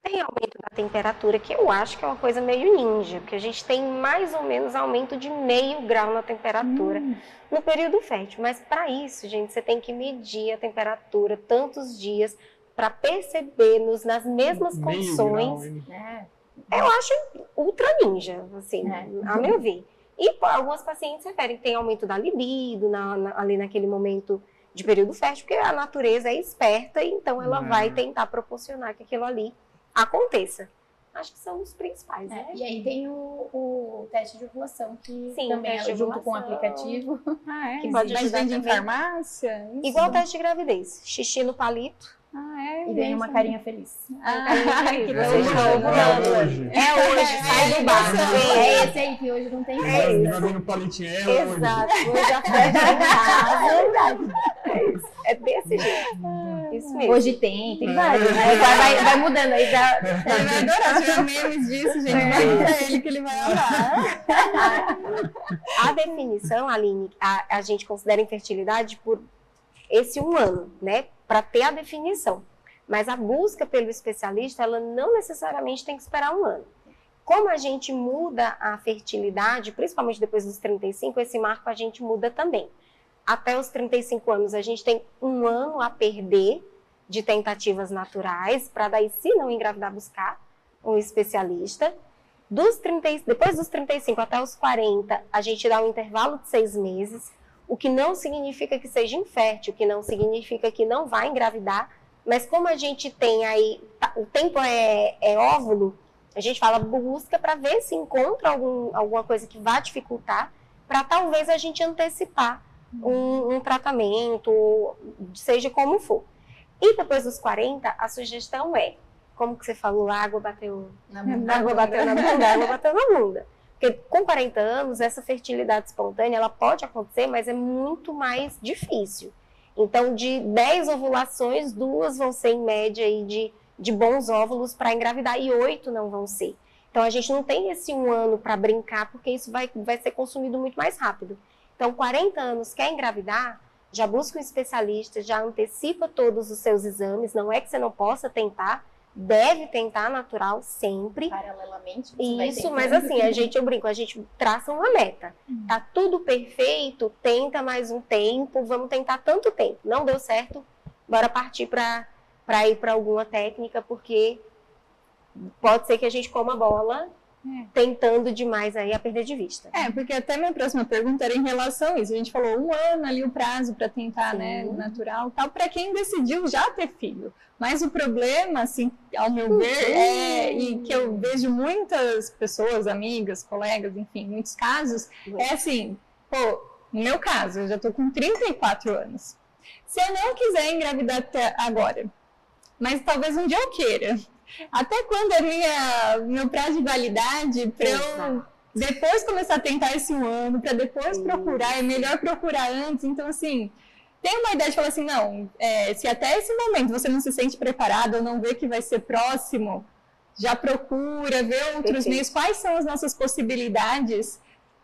Tem aumento da temperatura, que eu acho que é uma coisa meio ninja, porque a gente tem mais ou menos aumento de meio grau na temperatura hum. no período fértil. Mas para isso, gente, você tem que medir a temperatura tantos dias para perceber-nos nas mesmas condições, né? eu acho ultra ninja, assim, é. a meu ver. E algumas pacientes referem que tem aumento da libido na, na, ali naquele momento de período fértil, porque a natureza é esperta, então ela é. vai tentar proporcionar que aquilo ali aconteça. Acho que são os principais, é, né? E aí tem o, o, teste de ovulação, que Sim, também é junto com o aplicativo. <laughs> Ah, é? Que pode ajudar em farmácia? Isso. Igual o teste de gravidez. Xixi no palito ah, é? E ganha uma carinha feliz. Ah, carinha <laughs> feliz. Que é, hoje. É hoje, sai do bar. É esse aí que hoje não tem é isso. Vai no palitinho, é hoje. Exato, hoje a festa é em casa. <laughs> É verdade. É. É desse jeito. Isso mesmo. Hoje tem, tem vários, né? Vai, vai, vai mudando aí. Já... Ele vai adorar, tiver memes disso, gente. Vai pra ele que ele vai amar. A definição, Aline, a, a gente considera infertilidade por esse um ano, né? para ter a definição. Mas a busca pelo especialista, ela não necessariamente tem que esperar um ano. Como a gente muda a fertilidade, principalmente depois dos 35, esse marco a gente muda também. Até os 35 anos, a gente tem um ano a perder de tentativas naturais, para daí, se não engravidar, buscar um especialista. Dos 30, depois dos 35 até os 40, a gente dá um intervalo de seis meses o que não significa que seja infértil, o que não significa que não vai engravidar, mas como a gente tem aí, tá, o tempo é, é óvulo, a gente fala busca para ver se encontra algum, alguma coisa que vá dificultar, para talvez a gente antecipar um, um, tratamento, seja como for. E depois dos 40, a sugestão é, como que você falou, a água bateu na <laughs> bunda, água bateu na bunda, água bateu na bunda. Porque com 40 anos, essa fertilidade espontânea, ela pode acontecer, mas é muito mais difícil. Então, de 10 ovulações, duas vão ser em média aí de, de bons óvulos para engravidar e oito não vão ser. Então, a gente não tem esse um ano para brincar, porque isso vai, vai ser consumido muito mais rápido. Então, 40 anos, quer engravidar? Já busca um especialista, já antecipa todos os seus exames. Não é que você não possa tentar, deve tentar natural sempre. Paralelamente. Isso, mas assim, a gente, eu brinco, a gente traça uma meta. Uhum. Tá tudo perfeito, tenta mais um tempo, vamos tentar tanto tempo. Não deu certo, bora partir para ir para alguma técnica, porque pode ser que a gente coma bola é. tentando demais aí a perder de vista. É, porque até minha próxima pergunta era em relação a isso. A gente falou um ano ali o prazo para tentar, né, Sim. né, natural, tal, para quem decidiu já ter filho. Mas o problema, assim, ao meu ver, é, e que eu vejo muitas pessoas, amigas, colegas, enfim, muitos casos, é assim, pô, no meu caso, eu já tô com 34 anos. Se eu não quiser engravidar até agora, mas talvez um dia eu queira, até quando é minha, meu prazo de validade para eu depois começar a tentar esse um ano, para depois procurar, é melhor procurar antes. Então, assim, tem uma ideia de falar assim, não, é, se até esse momento você não se sente preparado ou não vê que vai ser próximo, já procura, vê outros Perfeito. meios, quais são as nossas possibilidades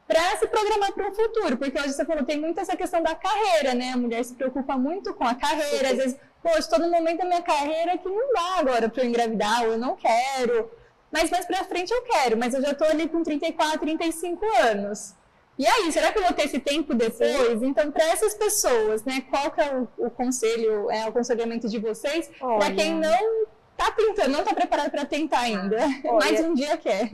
para se programar para um futuro, porque hoje você falou, tem muito essa questão da carreira, né? A mulher se preocupa muito com a carreira, às vezes, poxa, estou no momento da minha carreira que não dá agora para eu engravidar, ou eu não quero, mas mais para frente eu quero, mas eu já estou ali com 34, 35 anos. E aí, será que eu vou ter esse tempo depois? Sim. Então, para essas pessoas, né, qual que é o, o conselho, é o aconselhamento de vocês para quem não está tentando, não está preparado para tentar ainda, Olha. mas um dia quer.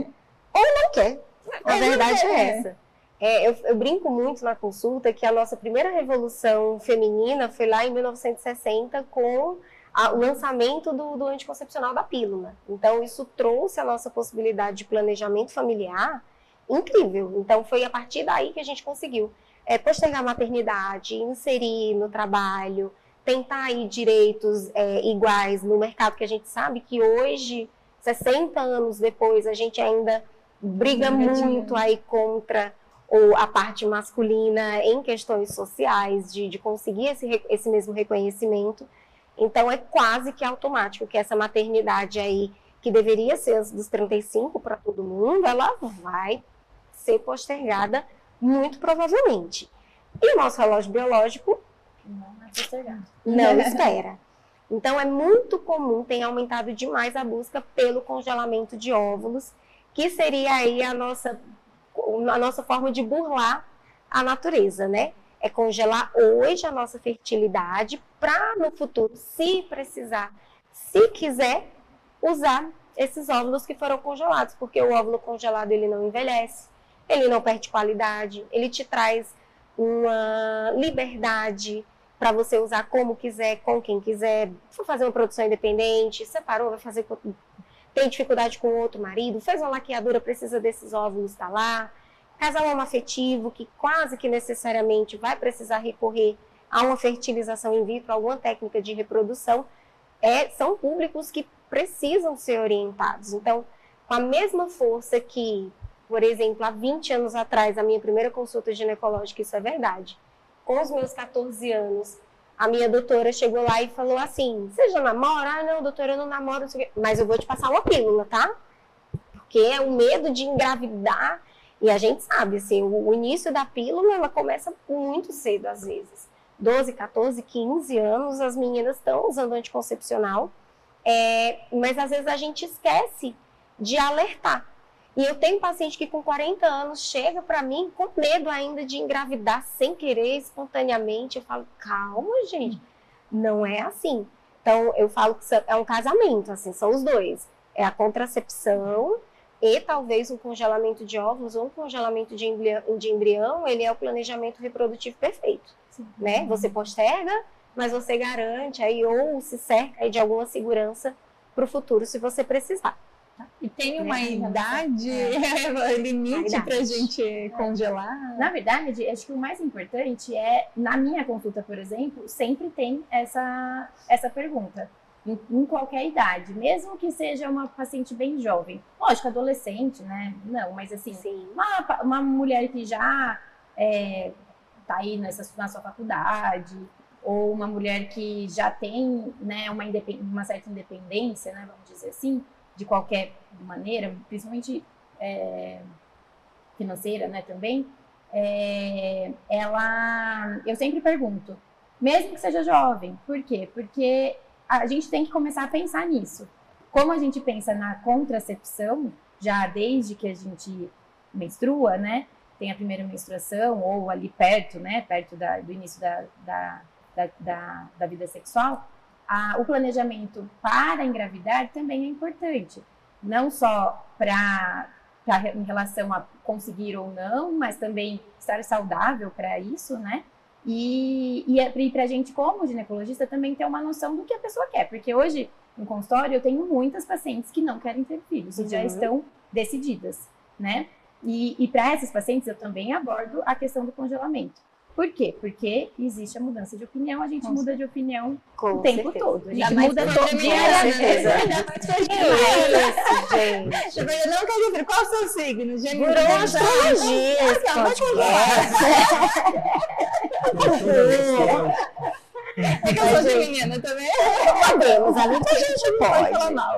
Ou não quer. A é, verdade é, é essa. É, eu, eu, brinco muito na consulta que a nossa primeira revolução feminina foi lá em 1960 com a, o lançamento do, do anticoncepcional da pílula. Então, isso trouxe a nossa possibilidade de planejamento familiar incrível. Então, foi a partir daí que a gente conseguiu é, postergar a maternidade, inserir no trabalho, tentar aí direitos é, iguais no mercado, que a gente sabe que hoje, 60 anos depois, a gente ainda briga muito aí contra ou a parte masculina em questões sociais, de, de conseguir esse, esse mesmo reconhecimento. Então, é quase que automático que essa maternidade aí, que deveria ser dos 35 para todo mundo, ela vai ser postergada muito provavelmente. E o nosso relógio biológico não é. Não <laughs> espera. Então, é muito comum, tem aumentado demais a busca pelo congelamento de óvulos, que seria aí a nossa a nossa forma de burlar a natureza, né? É congelar hoje a nossa fertilidade para no futuro, se precisar, se quiser, usar esses óvulos que foram congelados, porque o óvulo congelado ele não envelhece, ele não perde qualidade, ele te traz uma liberdade para você usar como quiser, com quem quiser, for fazer uma produção independente, separou, vai fazer tem dificuldade com outro marido, fez uma laqueadura, precisa desses óvulos, está lá. Casal homoafetivo, que quase que necessariamente vai precisar recorrer a uma fertilização in vitro, alguma técnica de reprodução, é, são públicos que precisam ser orientados. Então, com a mesma força que, por exemplo, há 20 anos atrás, a minha primeira consulta ginecológica, isso é verdade, com os meus 14 anos, a minha doutora chegou lá e falou assim: Você já namora? Ah, não, doutora, eu não namoro, mas eu vou te passar uma pílula, tá? Porque é o medo de engravidar. E a gente sabe, assim, o, início da pílula, ela começa muito cedo, às vezes. 12, 14, 15 anos, as meninas estão usando anticoncepcional. É, mas às vezes a gente esquece de alertar. E eu tenho paciente que com 40 anos chega para mim com medo ainda de engravidar sem querer, espontaneamente. Eu falo, calma, gente, não é assim. Então, eu falo que é um casamento, assim, são os dois. É a contracepção e talvez um congelamento de óvulos ou um congelamento de embrião, de embrião ele é o planejamento reprodutivo perfeito, Sim. né? Você posterga, mas você garante aí ou se cerca de alguma segurança para o futuro se você precisar. E tem uma né? idade, é. <laughs> limite para a gente congelar? Na verdade, acho que o mais importante é, na minha consulta, por exemplo, sempre tem essa, essa pergunta. Em, em qualquer idade, mesmo que seja uma paciente bem jovem. Lógico, adolescente, né? Não, mas assim, uma, uma mulher que já é, tá aí nessa, na sua faculdade, ou uma mulher que já tem né, uma, uma certa independência, né, vamos dizer assim, de qualquer maneira, principalmente é, financeira, né, também, é, ela, eu sempre pergunto, mesmo que seja jovem, por quê? Porque a gente tem que começar a pensar nisso. Como a gente pensa na contracepção, já desde que a gente menstrua, né, tem a primeira menstruação ou ali perto, né, perto da, do início da, da, da, da vida sexual, a, o planejamento para engravidar também é importante. Não só para em relação a conseguir ou não, mas também estar saudável para isso, né? E, e, é, e para a gente, como ginecologista, também ter uma noção do que a pessoa quer. Porque hoje, no consultório, eu tenho muitas pacientes que não querem ter filhos uhum. e já uhum. estão decididas, né? E, e para essas pacientes, eu também abordo a questão do congelamento. Por quê? Porque existe a mudança de opinião, a gente Com muda de opinião Com o tempo certeza. todo. A gente muda com todo dia. né? certeza. Ainda mais com pandemia. isso, gente. Tipo, eu não quero dizer qual é o seu signo, Gemini. Virou uma astrologia. É que eu sou geminiana também. Podemos, a gente Pode falar pode. mal.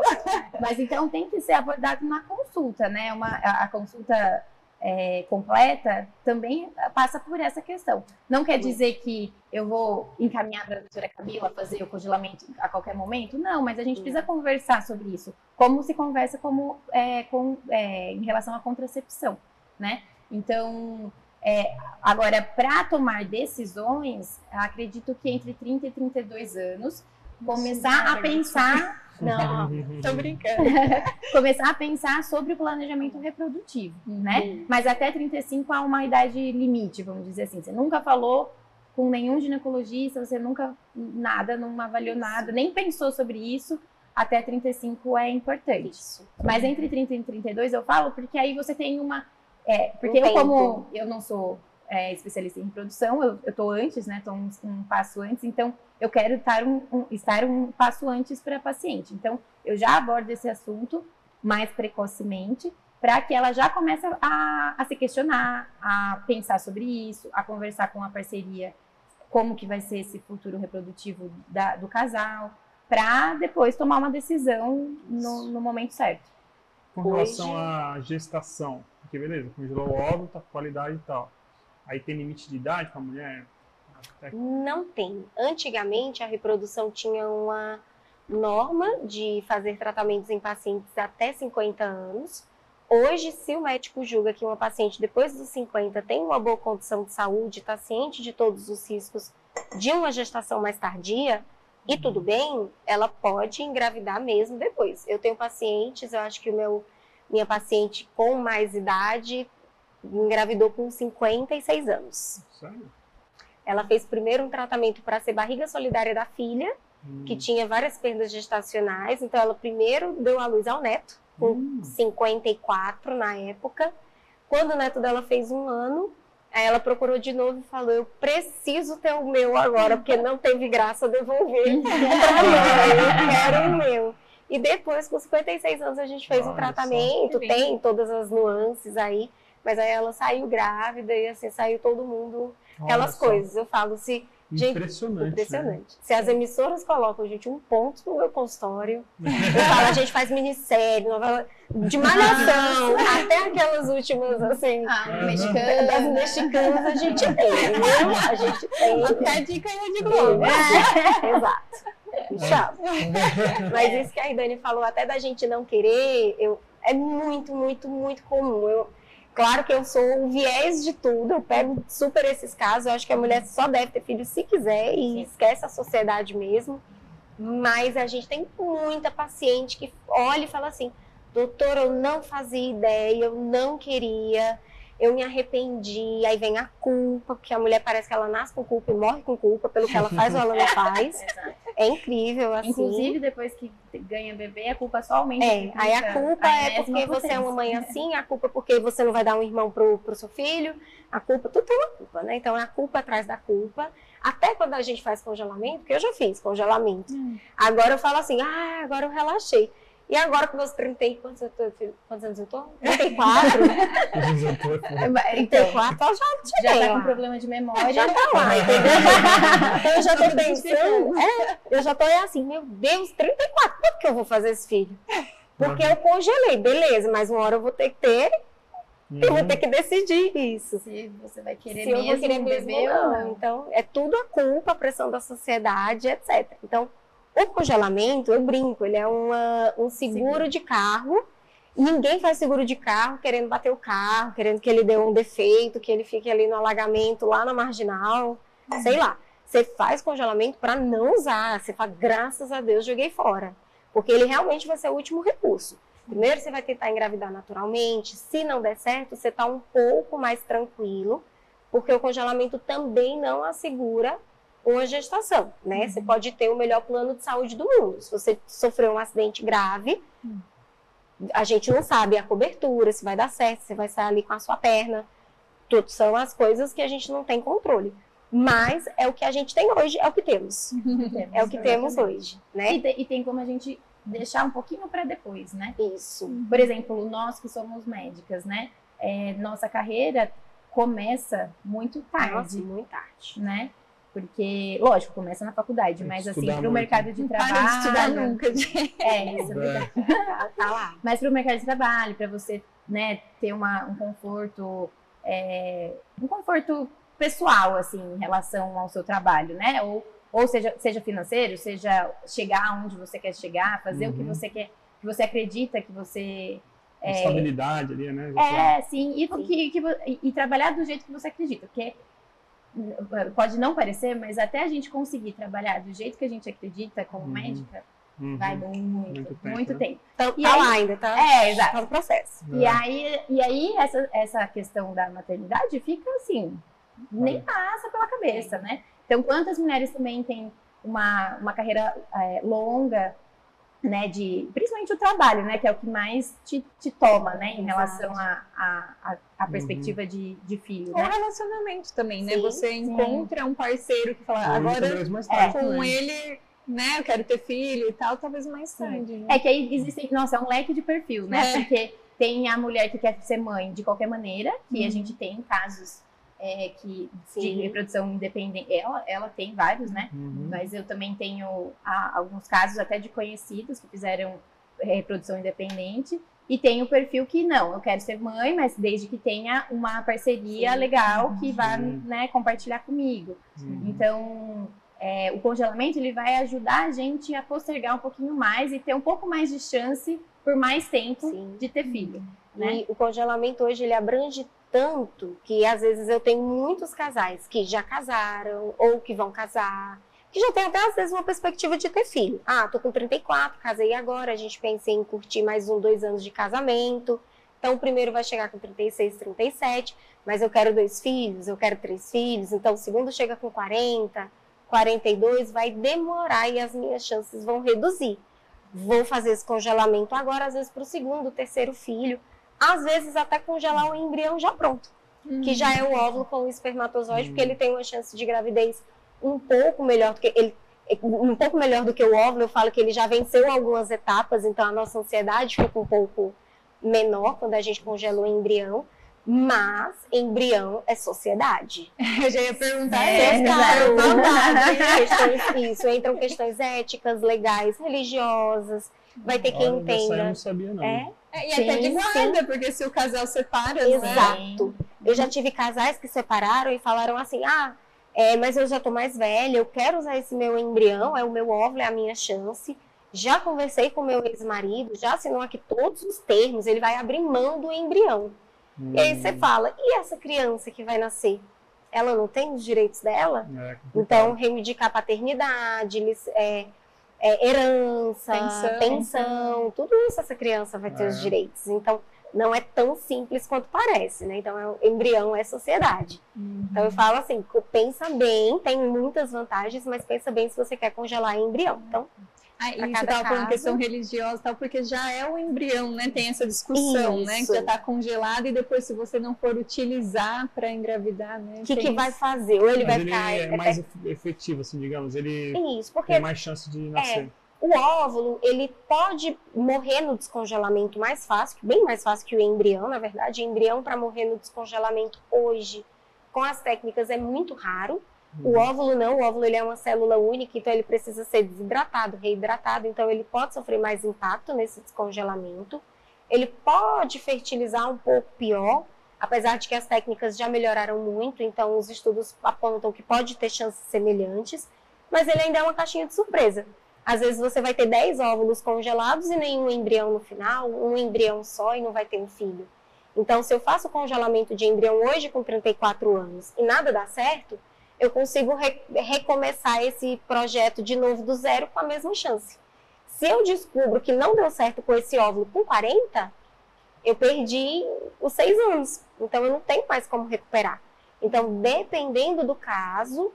Mas então tem que ser abordado na consulta, né? Uma, a, a consulta é, completa também passa por essa questão. Não quer dizer que eu vou encaminhar para a doutora Camila fazer o congelamento a qualquer momento, não, mas a gente precisa conversar sobre isso. Como se conversa como, é, com, é, em relação à contracepção, né? Então, é, agora, para tomar decisões, acredito que entre 30 e 32 anos, começar a pensar <laughs> Não. <laughs> Tô brincando. <laughs> começar a pensar sobre o planejamento reprodutivo, né? Mas até 35 há uma idade limite, vamos dizer assim. Você nunca falou com nenhum ginecologista, você nunca nada, não avaliou nada, nem pensou sobre isso. Até 35 é importante. Isso. Mas entre 30 e 32 eu falo porque aí você tem uma. É, porque Um eu, como eu não sou é, especialista em reprodução, eu, eu tô antes, né? Tô um, um passo antes, então eu quero estar um, um- estar um passo antes para a paciente. Então, eu já abordo esse assunto mais precocemente para que ela já comece a, a se questionar, a pensar sobre isso, a conversar com a parceria como que vai ser esse futuro reprodutivo da- do casal, para depois tomar uma decisão no, no momento certo. Com relação Hoje- à gestação, porque beleza, congelou o óvulo, tá com qualidade e tal. Aí tem limite de idade pra mulher? Não tem. Antigamente, a reprodução tinha uma norma de fazer tratamentos em pacientes até 50 anos. Hoje, se o médico julga que uma paciente depois dos 50 tem uma boa condição de saúde, está ciente de todos os riscos de uma gestação mais tardia, e tudo bem, ela pode engravidar mesmo depois. Eu tenho pacientes, eu acho que o meu minha paciente com mais idade engravidou com 56 anos. Sério? Ela fez primeiro um tratamento para ser barriga solidária da filha, Hum. que tinha várias perdas gestacionais. Então, ela primeiro deu à luz ao neto, com Hum. 54 na época. Quando o neto dela fez um ano, aí ela procurou de novo e falou: Eu preciso ter o meu agora, porque não teve graça devolver pra mãe, eu quero o meu. E depois, com 56 anos, a gente fez um tratamento, tem todas as nuances aí. Mas aí ela saiu grávida e assim, saiu todo mundo aquelas Olha só. coisas. Eu falo, se Gente, Impressionante. né? Impressionante. Se as emissoras colocam, gente, um ponto no meu consultório, <laughs> eu falo, a gente faz minissérie, novela de malhação, até aquelas últimas, assim, Ah, Aham. mexicana. das mexicanas, a gente tem, entendeu? A gente tem. Até a dica é de Globo. É, exato. Me chama. <laughs> Mas isso que a Dani falou, até da gente não querer, eu, é muito, muito, muito comum. Eu, claro que eu sou o viés de tudo, eu pego super esses casos, eu acho que a mulher só deve ter filho se quiser e esquece a sociedade mesmo. Mas a gente tem muita paciente que olha e fala assim, doutor, eu não fazia ideia, eu não queria, eu me arrependi, aí vem a culpa, porque a mulher parece que ela nasce com culpa e morre com culpa pelo que ela faz ou ela não <laughs> faz. É incrível, assim. Inclusive, depois que ganha bebê, a culpa só aumenta. É, aí a culpa a é porque você é potência. uma mãe assim, a culpa é porque você não vai dar um irmão pro, pro seu filho, a culpa, tudo tem uma culpa, né? Então é a culpa atrás da culpa. Até quando a gente faz congelamento, porque eu já fiz congelamento. Hum. Agora eu falo assim, ah, agora eu relaxei. E agora com meus 30 e quantos, eu tô, quantos anos eu tô? <laughs> 34? <laughs> Então, 34, eu já já tá com problema de memória. Já tá lá, entendeu? <laughs> então eu já tô pensando, é, eu já tô assim, meu Deus, 34, quando que eu vou fazer esse filho? Porque eu congelei, beleza, mas uma hora eu vou ter que ter, eu vou ter que decidir isso. Se você vai querer Se eu mesmo vou querer um mesmo bebê ou não. Então, é tudo a culpa, a pressão da sociedade, etc. Então, o congelamento, eu brinco, ele é uma, um seguro, de carro. Ninguém faz seguro de carro querendo bater o carro, querendo que ele dê um defeito, que ele fique ali no alagamento, lá na marginal, sei lá. Você faz congelamento para não usar. Você fala, graças a Deus, joguei fora. Porque ele realmente vai ser o último recurso. Primeiro você vai tentar engravidar naturalmente. Se não der certo, você está um pouco mais tranquilo, porque o congelamento também não assegura uma gestação, né? Você pode ter o melhor plano de saúde do mundo. Se você sofreu um acidente grave, a gente não sabe a cobertura, se vai dar certo, se vai sair ali com a sua perna. Tudo são as coisas que a gente não tem controle. Mas é o que a gente tem hoje, é o que temos. <laughs> É o que temos hoje, né? E, te- e tem como a gente deixar um pouquinho para depois, né? Isso. Por exemplo, nós que somos médicas, né? É, nossa carreira começa muito tarde, Nossa, muito tarde. né? Porque, lógico, começa na faculdade, Tem que mas assim, para o mercado de Não trabalho. para de estudar nunca, gente. É, isso é verdade. <laughs> Tá, lá. Mas para o mercado de trabalho, para você né, ter uma, um conforto, é, um conforto pessoal, assim, em relação ao seu trabalho, né? Ou, ou seja, seja financeiro, seja chegar onde você quer chegar, fazer o que Uhum. você quer, que você acredita que você é, Estabilidade ali, né? Já tá- é, sim, e, que, que vo- e- e trabalhar do jeito que você acredita, porque pode não parecer, mas até a gente conseguir trabalhar do jeito que a gente acredita como Uhum. médica, Uhum. vai muito, Muito muito tempo, tempo. né? Então, E tá aí- lá ainda, tá? É, exato. Tá no processo. E É. aí, e aí essa, essa questão da maternidade fica assim, nem passa pela cabeça, né? Então, quantas mulheres também têm uma, uma carreira é, longa, né, de, principalmente o trabalho, né, que é o que mais te, te toma, né, em Exato. relação à a, a, a Uhum. perspectiva de, de filho, Ou né? relacionamento também, né? Sim, Você sim. encontra um parceiro que fala, Hoje, agora mais tarde com também. ele, né, eu quero ter filho e tal, talvez mais tarde. né? É que aí existem, nossa, é um leque de perfil, né? É. Porque tem a mulher que quer ser mãe de qualquer maneira, que a Uhum. gente tem casos é, que, de Sim. reprodução independente, ela, ela tem vários, né? Uhum. Mas eu também tenho ah, alguns casos até de conhecidos que fizeram eh, reprodução independente. E tem o perfil que não, eu quero ser mãe, mas desde que tenha uma parceria Sim. legal que vá Sim. né, compartilhar comigo. Uhum. Então, é, o congelamento ele vai ajudar a gente a postergar um pouquinho mais e ter um pouco mais de chance por mais tempo Sim. de ter filho. né? E o congelamento hoje ele abrange tanto que às vezes eu tenho muitos casais que já casaram ou que vão casar, que já tem até às vezes uma perspectiva de ter filho. Ah, tô com 34, casei agora, a gente pensa em curtir mais um, dois anos de casamento. Então o primeiro vai chegar com 36, 37, mas eu quero dois filhos, eu quero três filhos. Então o segundo chega com 40, 42, vai demorar e as minhas chances vão reduzir. Vou fazer esse congelamento agora, às vezes para o segundo, terceiro filho às vezes até congelar o embrião já pronto, que já é o óvulo com o espermatozoide, porque ele tem uma chance de gravidez um pouco melhor do que ele um pouco melhor do que o óvulo, eu falo que ele já venceu algumas etapas, então a nossa ansiedade fica um pouco menor quando a gente congela o embrião, mas embrião é sociedade. <laughs> Eu já ia perguntar É, isso, babado. <laughs> Questões- isso, entram questões éticas, legais, religiosas, vai ter quem Olha, dessa aí eu entenda. não sabia, não. É, É, e até de Sim, guarda, porque se o casal separa, né? Exato. Eu já tive casais que separaram e falaram assim: ah, é, mas eu já tô mais velha, eu quero usar esse meu embrião, é o meu óvulo, é a minha chance. Já conversei com meu ex-marido, já assinou aqui todos os termos, ele vai abrir mão do embrião. Hum, E aí você fala: e essa criança que vai nascer? Ela não tem os direitos dela? é. Então, reivindicar paternidade, lic- é, é, herança, Pensão. pensão. tudo isso essa criança vai ter É. os direitos. Então, não é tão simples quanto parece, né? Então, é, o embrião é sociedade. Então, eu falo assim, pensa bem, tem muitas vantagens, mas pensa bem se você quer congelar embrião. Então, Ah, e você estava falando questão religiosa e tal, porque já é o embrião, né? Tem essa discussão, né? Que Isso. já está congelado e depois, se você não for utilizar para engravidar, né? o que, que vai isso. fazer? Ou ele Mas vai ele ficar... é mais ef- efetivo, assim, digamos. Ele Isso, porque tem mais chance de nascer. o óvulo, ele pode morrer no descongelamento mais fácil, bem mais fácil que o embrião, na verdade. O embrião, para morrer no descongelamento hoje, com as técnicas, é muito raro. O óvulo não, o óvulo ele é uma célula única, então ele precisa ser desidratado, reidratado, então ele pode sofrer mais impacto nesse descongelamento. Ele pode fertilizar um pouco pior, apesar de que as técnicas já melhoraram muito, então os estudos apontam que pode ter chances semelhantes, mas ele ainda é uma caixinha de surpresa. Às vezes você vai ter 10 óvulos congelados e nenhum embrião no final, um embrião só e não vai ter um filho. Então, se eu faço congelamento de embrião hoje com 34 anos e nada dá certo, eu consigo re- recomeçar esse projeto de novo do zero com a mesma chance. Se eu descubro que não deu certo com esse óvulo com 40, eu perdi os seis anos. Então, eu não tenho mais como recuperar. Então, dependendo do caso,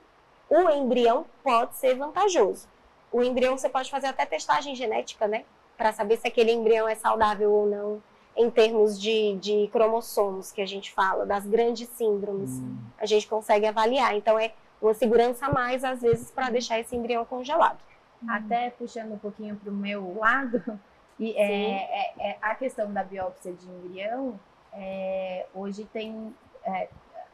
o embrião pode ser vantajoso. O embrião você pode fazer até testagem genética, né? Para saber se aquele embrião é saudável ou não, em termos de, de cromossomos que a gente fala, das grandes síndromes Hum. a gente consegue avaliar. Então, é uma segurança a mais, às vezes, para deixar esse embrião congelado. Até puxando um pouquinho para o meu lado, <laughs> e é, é, é, a questão da biópsia de embrião, é, hoje tem, é,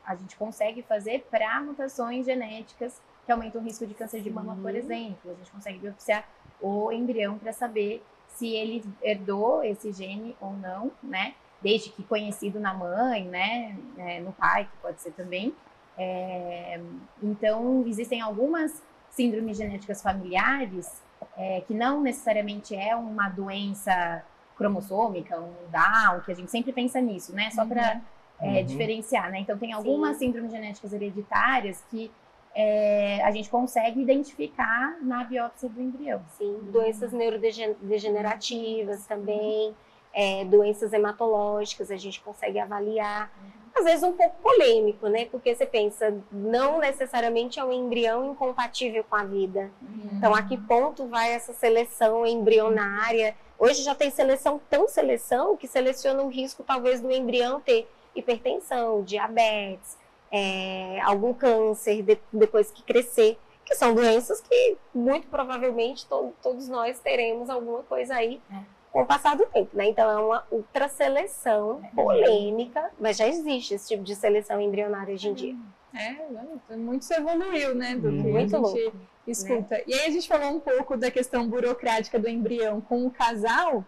a gente consegue fazer para mutações genéticas que aumentam o risco de câncer de mama, por exemplo. A gente consegue biopsiar o embrião para saber se ele herdou esse gene ou não, né? Desde que conhecido na mãe, né? É, no pai, que pode ser também. É, então, existem algumas síndromes genéticas familiares é, que não necessariamente é uma doença cromossômica, um Down, que a gente sempre pensa nisso, né? Só para é, uhum. diferenciar, né? Então, tem algumas Sim. síndromes genéticas hereditárias que é, a gente consegue identificar na biópsia do embrião. Sim, doenças neurodegenerativas também, é, doenças hematológicas, a gente consegue avaliar. Às vezes um pouco polêmico, né? Porque você pensa, não necessariamente é um embrião incompatível com a vida. Uhum. Então, a que ponto vai essa seleção embrionária? Hoje já tem seleção, tão seleção, que seleciona o risco, talvez, do embrião ter hipertensão, diabetes, é, algum câncer de, depois que crescer, que são doenças que muito provavelmente to, todos nós teremos alguma coisa aí é. com o passar do tempo, né? Então é uma ultraseleção é. polêmica, mas já existe esse tipo de seleção embrionária hoje em dia. É, muito se evoluiu, né, do que muito a gente louco, escuta. Né? E aí a gente falou um pouco da questão burocrática do embrião com o casal,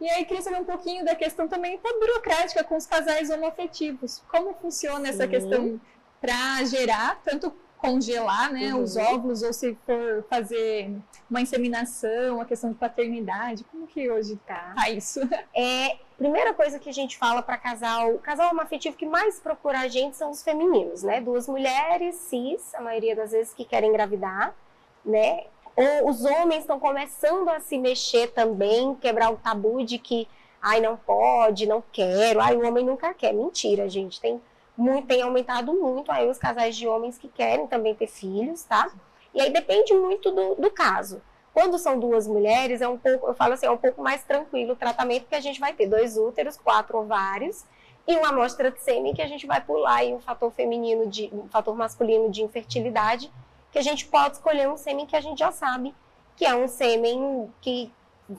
e aí queria saber um pouquinho da questão também até burocrática com os casais homoafetivos. Como funciona essa questão para gerar, tanto congelar né, uhum. os óvulos, ou se for fazer uma inseminação, a questão de paternidade, como que hoje tá, tá isso? É, primeira coisa que a gente fala para casal, o casal homoafetivo que mais procura a gente são os femininos, né? Duas mulheres cis, a maioria das vezes que querem engravidar, né? Ou os homens estão começando a se mexer também, quebrar o tabu de que, ai, não pode, não quero, ai, o homem nunca quer. Mentira, gente. Tem, muito, tem aumentado muito aí os casais de homens que querem também ter filhos, tá? E aí depende muito do, do caso. Quando são duas mulheres, é um pouco, eu falo assim, é um pouco mais tranquilo o tratamento, porque a gente vai ter dois úteros, quatro ovários e uma amostra de sêmen que a gente vai pular aí um fator feminino de um fator masculino de infertilidade que a gente pode escolher um sêmen que a gente já sabe que é um sêmen que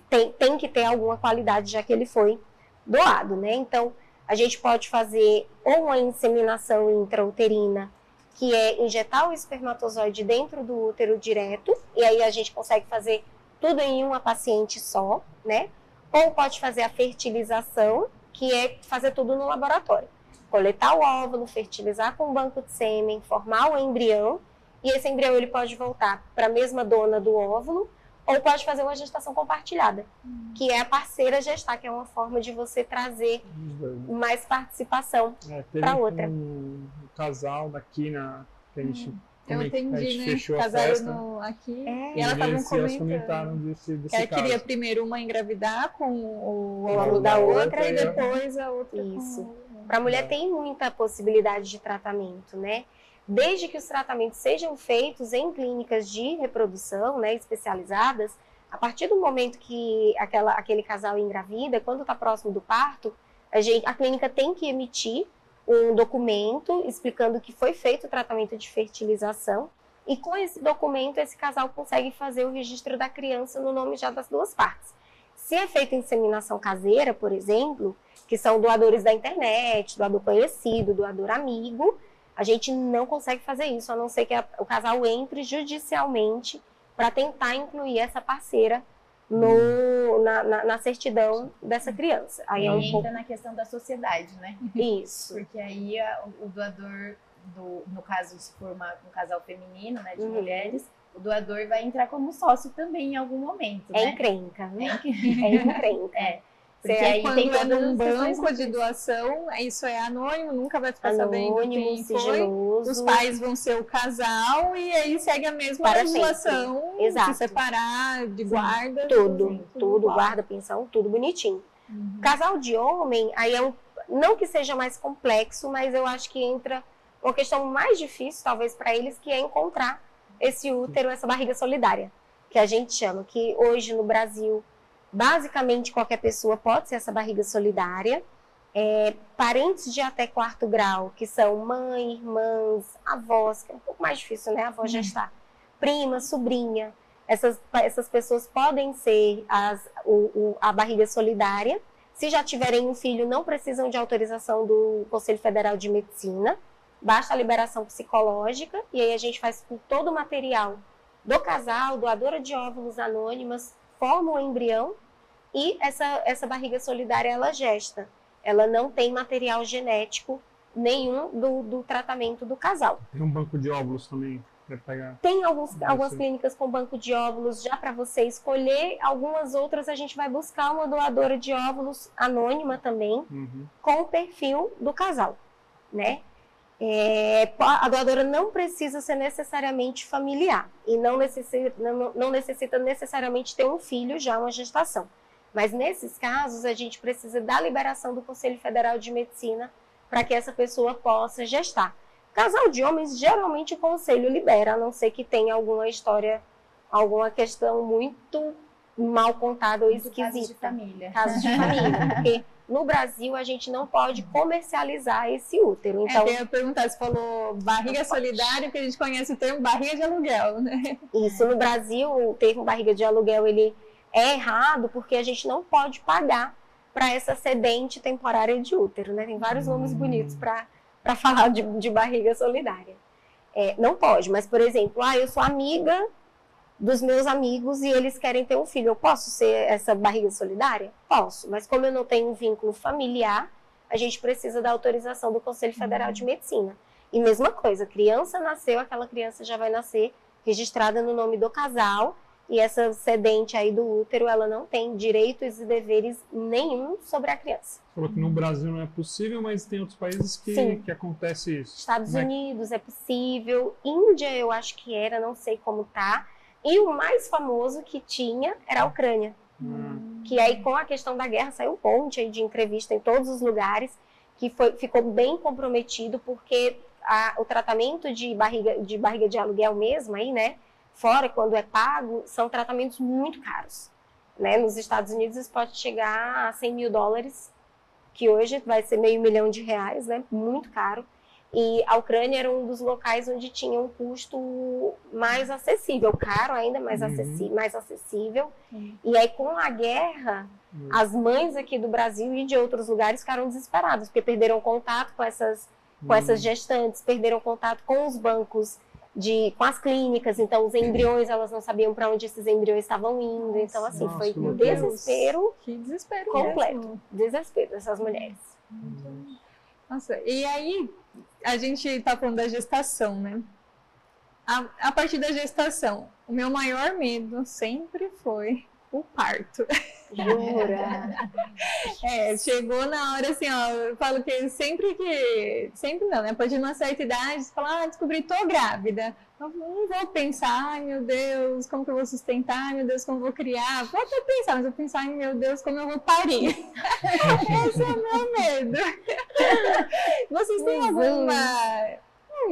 tem, tem que ter alguma qualidade, já que ele foi doado, né? Então, a gente pode fazer ou uma inseminação intrauterina, que é injetar o espermatozoide dentro do útero direto, e aí a gente consegue fazer tudo em uma paciente só, né? Ou pode fazer a fertilização, que é fazer tudo no laboratório. Coletar o óvulo, fertilizar com um banco de sêmen, formar o embrião e esse embrião ele pode voltar para a mesma dona do óvulo ou pode fazer uma gestação compartilhada, hum. que é a parceira gestar, que é uma forma de você trazer mais participação é, para outra. Um, um casal daqui na que a gente hum. Eu entendi, né? Casaram no, aqui é. e elas estavam comentando. Desse, desse ela caso. queria primeiro uma engravidar com o óvulo da, da outra, outra, e depois a outra. Isso. Para a mulher tem muita possibilidade de tratamento, né? Desde que os tratamentos sejam feitos em clínicas de reprodução, né, especializadas, a partir do momento que aquela, aquele casal engravida, quando está próximo do parto, a, gente, a clínica tem que emitir um documento explicando que foi feito o tratamento de fertilização e com esse documento esse casal consegue fazer o registro da criança no nome já das duas partes. Se é feita inseminação caseira, por exemplo, que são doadores da internet, doador conhecido, doador amigo, a gente não consegue fazer isso, a não ser que a, o casal entre judicialmente para tentar incluir essa parceira no, na, na, na, certidão dessa criança. Aí é um entra pouco... na questão da sociedade, né? Isso. <laughs> Porque aí a, o doador, do, no caso, se for uma, um casal feminino, né, de uhum. mulheres, o doador vai entrar como sócio também em algum momento. É né? encrenca, né? É <laughs> encrenca. é. Porque aí quando é num banco de doação, isso é anônimo, nunca vai ficar anônimo, sabendo quem sigiloso. foi. Os pais vão ser o casal e aí segue a mesma Para legislação, Exato. se separar, de guarda. Tudo, tudo, tudo guarda, pensão, tudo bonitinho. Uhum. Casal de homem, aí é um, não que seja mais complexo, mas eu acho que entra uma questão mais difícil, talvez, para eles, que é encontrar esse útero, essa barriga solidária, que a gente chama, que hoje no Brasil Basicamente, qualquer pessoa pode ser essa barriga solidária. É, parentes de até quarto grau, que são mãe, irmãs, avós, que é um pouco mais difícil, né? A avó já está. Prima, sobrinha. Essas, essas pessoas podem ser as, o, o, a barriga solidária. Se já tiverem um filho, não precisam de autorização do Conselho Federal de Medicina. Basta a liberação psicológica. E aí a gente faz com todo o material do casal, doadora de óvulos anônimas, forma o embrião e essa, essa barriga solidária ela gesta ela não tem material genético nenhum do, do tratamento do casal. Tem um banco de óvulos também para pegar? Tem alguns, algumas clínicas com banco de óvulos já para você escolher. Algumas outras a gente vai buscar uma doadora de óvulos anônima também, uhum. com o perfil do casal, né? É, a doadora não precisa ser necessariamente familiar e não necessita, não, não necessita necessariamente ter um filho já, uma gestação. Mas nesses casos, a gente precisa da liberação do Conselho Federal de Medicina para que essa pessoa possa gestar. Casal de homens, geralmente o conselho libera, a não ser que tenha alguma história, alguma questão muito mal contada ou esquisita. Casos de família. Casos de família. Porque no Brasil a gente não pode comercializar esse útero. Então, é, eu ia perguntar, você falou barriga solidária, que a gente conhece o termo barriga de aluguel, né? Isso, no Brasil, o termo barriga de aluguel, ele é errado porque a gente não pode pagar para essa sedente temporária de útero, né? Tem vários hum. nomes bonitos para <laughs> falar de, de, barriga solidária. É, não pode, mas, por exemplo, ah, eu sou amiga dos meus amigos e eles querem ter um filho. Eu posso ser essa barriga solidária? Posso, mas como eu não tenho um vínculo familiar, a gente precisa da autorização do Conselho Federal de Medicina. E mesma coisa, criança nasceu, aquela criança já vai nascer registrada no nome do casal e essa sedente aí do útero, ela não tem direitos e deveres nenhum sobre a criança. Falou que no Brasil não é possível, mas tem outros países que, que acontece isso. Estados né? Unidos é possível, Índia eu acho que era, não sei como tá. E o mais famoso que tinha era a Ucrânia. Hum. Que aí com a questão da guerra saiu um monte aí de entrevista em todos os lugares, que foi, ficou bem comprometido porque a, o tratamento de barriga, de barriga de aluguel mesmo aí, né? fora, quando é pago, são tratamentos muito caros. Né? Nos Estados Unidos isso pode chegar a 100 mil dólares, que hoje vai ser meio milhão de reais, né? muito caro. E a Ucrânia era um dos locais onde tinha um custo mais acessível, caro ainda, mais, uhum. acessível, mais acessível. Uhum. E aí, com a guerra, uhum. as mães aqui do Brasil e de outros lugares ficaram desesperadas, porque perderam contato com essas, com essas uhum. gestantes, perderam contato com os bancos de, com as clínicas, então os embriões, elas não sabiam para onde esses embriões estavam indo. Então, assim, Nossa, foi um desespero, que desespero completo. Mesmo. Desespero dessas mulheres. Nossa, e aí a gente está falando da gestação, né? A, a partir da gestação, o meu maior medo sempre foi o parto. Jura? <laughs> é, chegou na hora assim, ó, eu falo que sempre que, sempre não, né, a partir de uma certa idade, você fala, ah, descobri, tô grávida. Eu não vou pensar, ai meu Deus, como que eu vou sustentar, meu Deus, como eu vou criar. Vou até pensar, mas eu vou pensar, ai meu Deus, como eu vou parir. <laughs> Esse é o meu medo. <laughs> Vocês têm alguma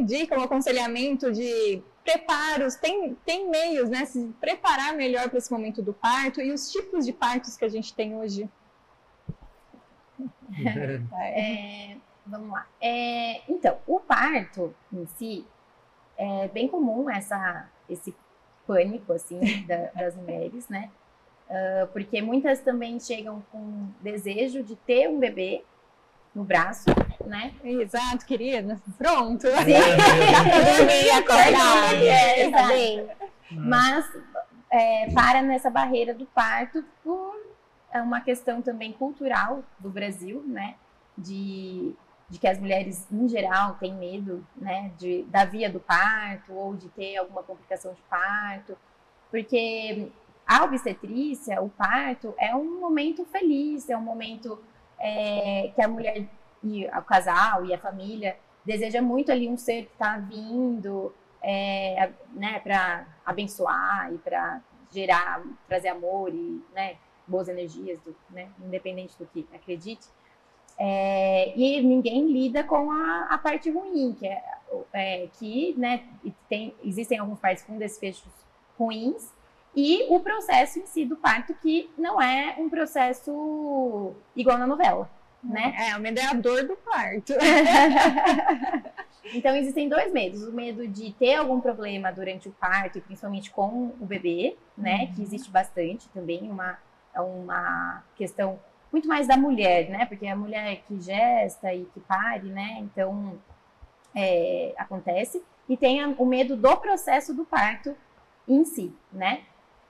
dica, um aconselhamento de preparos, tem, tem meios, né? Se preparar melhor para esse momento do parto e os tipos de partos que a gente tem hoje. <laughs> É, vamos lá. É, então, o parto em si é bem comum essa, esse pânico assim da, das mulheres, né? Uh, porque muitas também chegam com desejo de ter um bebê no braço, né? Exato, querida. Pronto. Sim. Dormir, acordar. É, exato. Mas é, para nessa barreira do parto por é uma questão também cultural do Brasil, né? De, de que as mulheres, em geral, têm medo, né? De, da via do parto ou de ter alguma complicação de parto. Porque a obstetrícia, o parto, é um momento feliz, é um momento é, que a mulher e o casal e a família deseja muito ali um ser que está vindo, é, né, para abençoar e para gerar, trazer amor e, né, boas energias, do, né, independente do que acredite. É, e ninguém lida com a, a parte ruim, que é, é, que, né, tem, existem alguns partos com desfechos ruins e o processo em si do parto que não é um processo igual na novela. Né? É, o medo é a dor do parto. <laughs> então existem dois medos: o medo de ter algum problema durante o parto, e principalmente com o bebê, né? Uhum. Que existe bastante também, uma, é uma questão muito mais da mulher, né? Porque é a mulher que gesta e que pare, né? Então é, acontece. E tem o medo do processo do parto em si, né?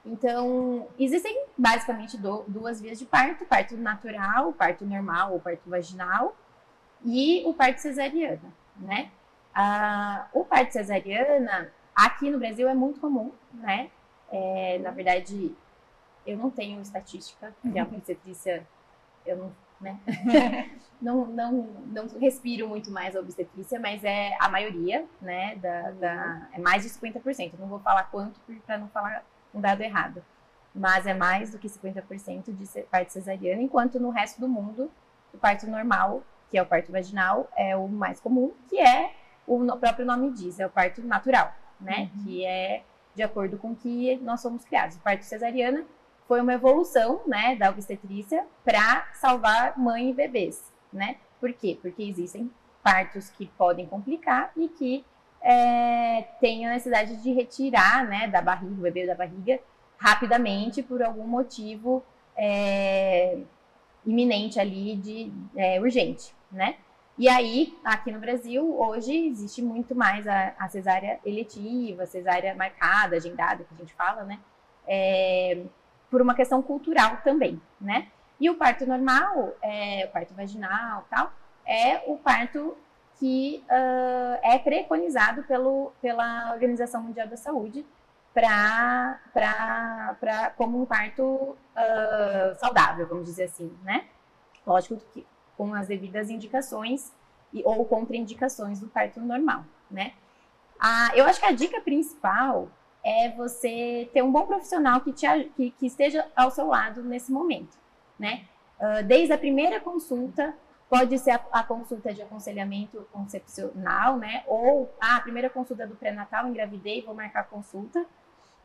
Então, existem basicamente do, duas vias de parto: parto natural, parto normal ou parto vaginal, e o parto cesariana, né? Ah, o parto cesariana, aqui no Brasil, é muito comum, né? É, na verdade, eu não tenho estatística de obstetrícia, eu não, né? <laughs> não, não, não respiro muito mais a obstetrícia, mas é a maioria, né? Da, da, é mais de 50%. Eu não vou falar quanto para não falar um dado errado. Mas é mais do que 50% de parto cesariana, enquanto no resto do mundo, o parto normal, que é o parto vaginal, é o mais comum, que é o próprio nome diz, é o parto natural, né? Uhum. Que é de acordo com que nós somos criados. O parto cesariana foi uma evolução, né, da obstetrícia para salvar mãe e bebês, né? Por quê? Porque existem partos que podem complicar e que é, tem a necessidade de retirar, né, da barriga, o bebê da barriga, rapidamente por algum motivo é, iminente ali de é, urgente, né? E aí, aqui no Brasil, hoje existe muito mais a, a cesárea eletiva, cesárea marcada, agendada, que a gente fala, né? É, por uma questão cultural também, né? E o parto normal, é, o parto vaginal tal, é o parto que uh, é preconizado pelo, pela Organização Mundial da Saúde para como um parto uh, saudável, vamos dizer assim, né? Lógico que com as devidas indicações e, ou contraindicações do parto normal, né? Ah, eu acho que a dica principal é você ter um bom profissional que, te, que, que esteja ao seu lado nesse momento, né? Uh, desde a primeira consulta, pode ser a, a, consulta de aconselhamento concepcional, né? Ou ah, a primeira consulta do pré-natal, engravidei, vou marcar consulta.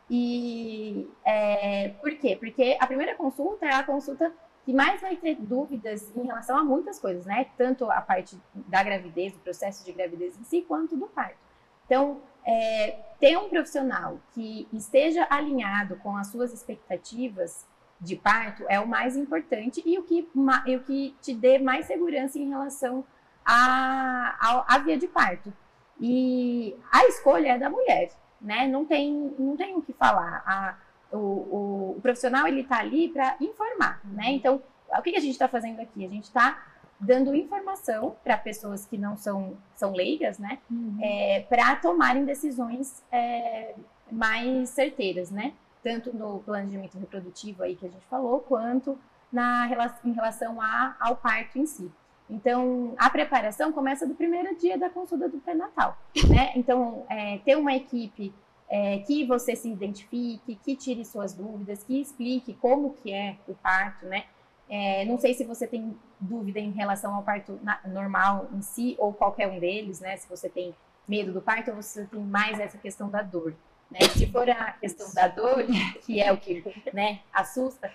E é, por quê? Porque a primeira consulta é a consulta que mais vai ter dúvidas em relação a muitas coisas, né? Tanto a parte da gravidez, do processo de gravidez em si, quanto do parto. Então, é, ter um profissional que esteja alinhado com as suas expectativas de parto é o mais importante e o que, e o que te dê mais segurança em relação à, à, via de parto. E a escolha é da mulher, né? Não tem, não tem o que falar. A, o, o, o profissional ele está ali para informar, né? Uhum. Então, o que, que a gente está fazendo aqui? A gente está dando informação para pessoas que não são, são leigas, né? Uhum. É, para tomarem decisões é, mais certeiras, né? Tanto no planejamento reprodutivo aí que a gente falou, quanto na, em relação a, ao parto em si. Então, a preparação começa do primeiro dia da consulta do pré-natal, né? Então, é, ter uma equipe é, que você se identifique, que tire suas dúvidas, que explique como que é o parto, né? É, não sei se você tem dúvida em relação ao parto normal em si ou qualquer um deles, né? Se você tem medo do parto ou você tem mais essa questão da dor, né? Se for a questão da dor, <laughs> que é o que, né, assusta,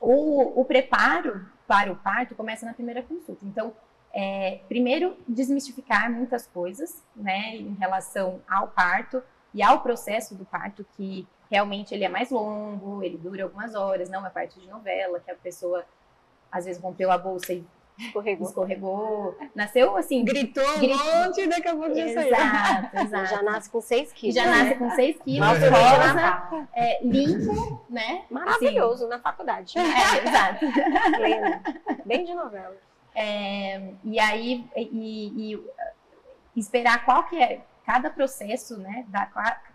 o, o preparo para o parto começa na primeira consulta. Então, é, primeiro desmistificar muitas coisas, né, em relação ao parto, e ao processo do parto, que realmente ele é mais longo, ele dura algumas horas, não é parto de novela, que a pessoa às vezes rompeu a bolsa e escorregou, escorregou nasceu assim. Gritou, um monte e daqui a pouco já saiu. Exato, <laughs> exato. Já nasce com 6 quilos. Já nasce com 6 quilos, rosa, é, limpo, né? Maravilhoso, assim. na faculdade. É, exato. Plena. Bem de novela. É, e aí, e, e esperar qual que é cada processo, né, da,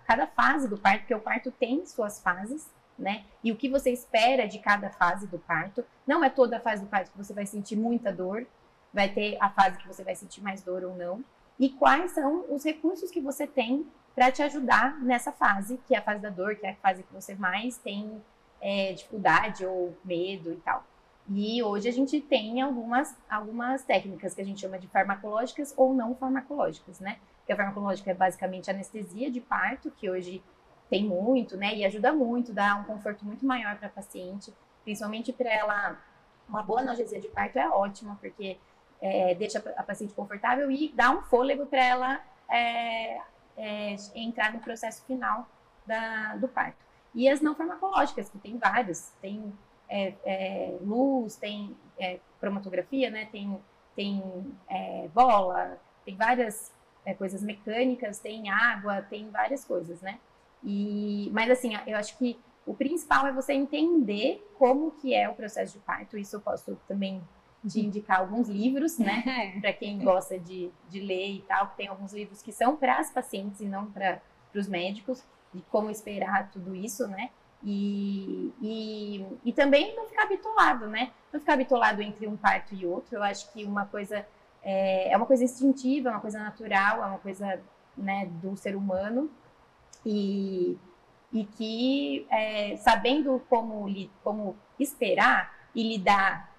cada fase do parto, porque o parto tem suas fases, né, e o que você espera de cada fase do parto. Não é toda a fase do parto que você vai sentir muita dor, vai ter a fase que você vai sentir mais dor ou não. E quais são os recursos que você tem para te ajudar nessa fase, que é a fase da dor, que é a fase que você mais tem é, dificuldade ou medo e tal. E hoje a gente tem algumas, algumas técnicas que a gente chama de farmacológicas ou não farmacológicas, né? que a farmacológica é basicamente anestesia de parto, que hoje tem muito, né, e ajuda muito, dá um conforto muito maior para a paciente, principalmente para ela Uma boa analgesia de parto é ótima, porque é, deixa a paciente confortável e dá um fôlego para ela é, é, entrar no processo final da, do parto. E as não farmacológicas, que tem várias, tem é, é, luz, tem é, cromatografia, né? tem, tem bola, tem várias coisas mecânicas, tem água, tem várias coisas, né? E, mas assim, eu acho que o principal é você entender como que é o processo de parto. Isso eu posso também te indicar alguns livros, né? <laughs> para quem gosta de, de ler e tal. Tem alguns livros que são para as pacientes e não para os médicos, de como esperar tudo isso, né? E, e, e também não ficar habituado, né? Não ficar habituado entre um parto e outro. Eu acho que uma coisa é, é uma coisa instintiva, é uma coisa natural, é uma coisa né, do ser humano. E, e que é, sabendo como, como esperar e lidar,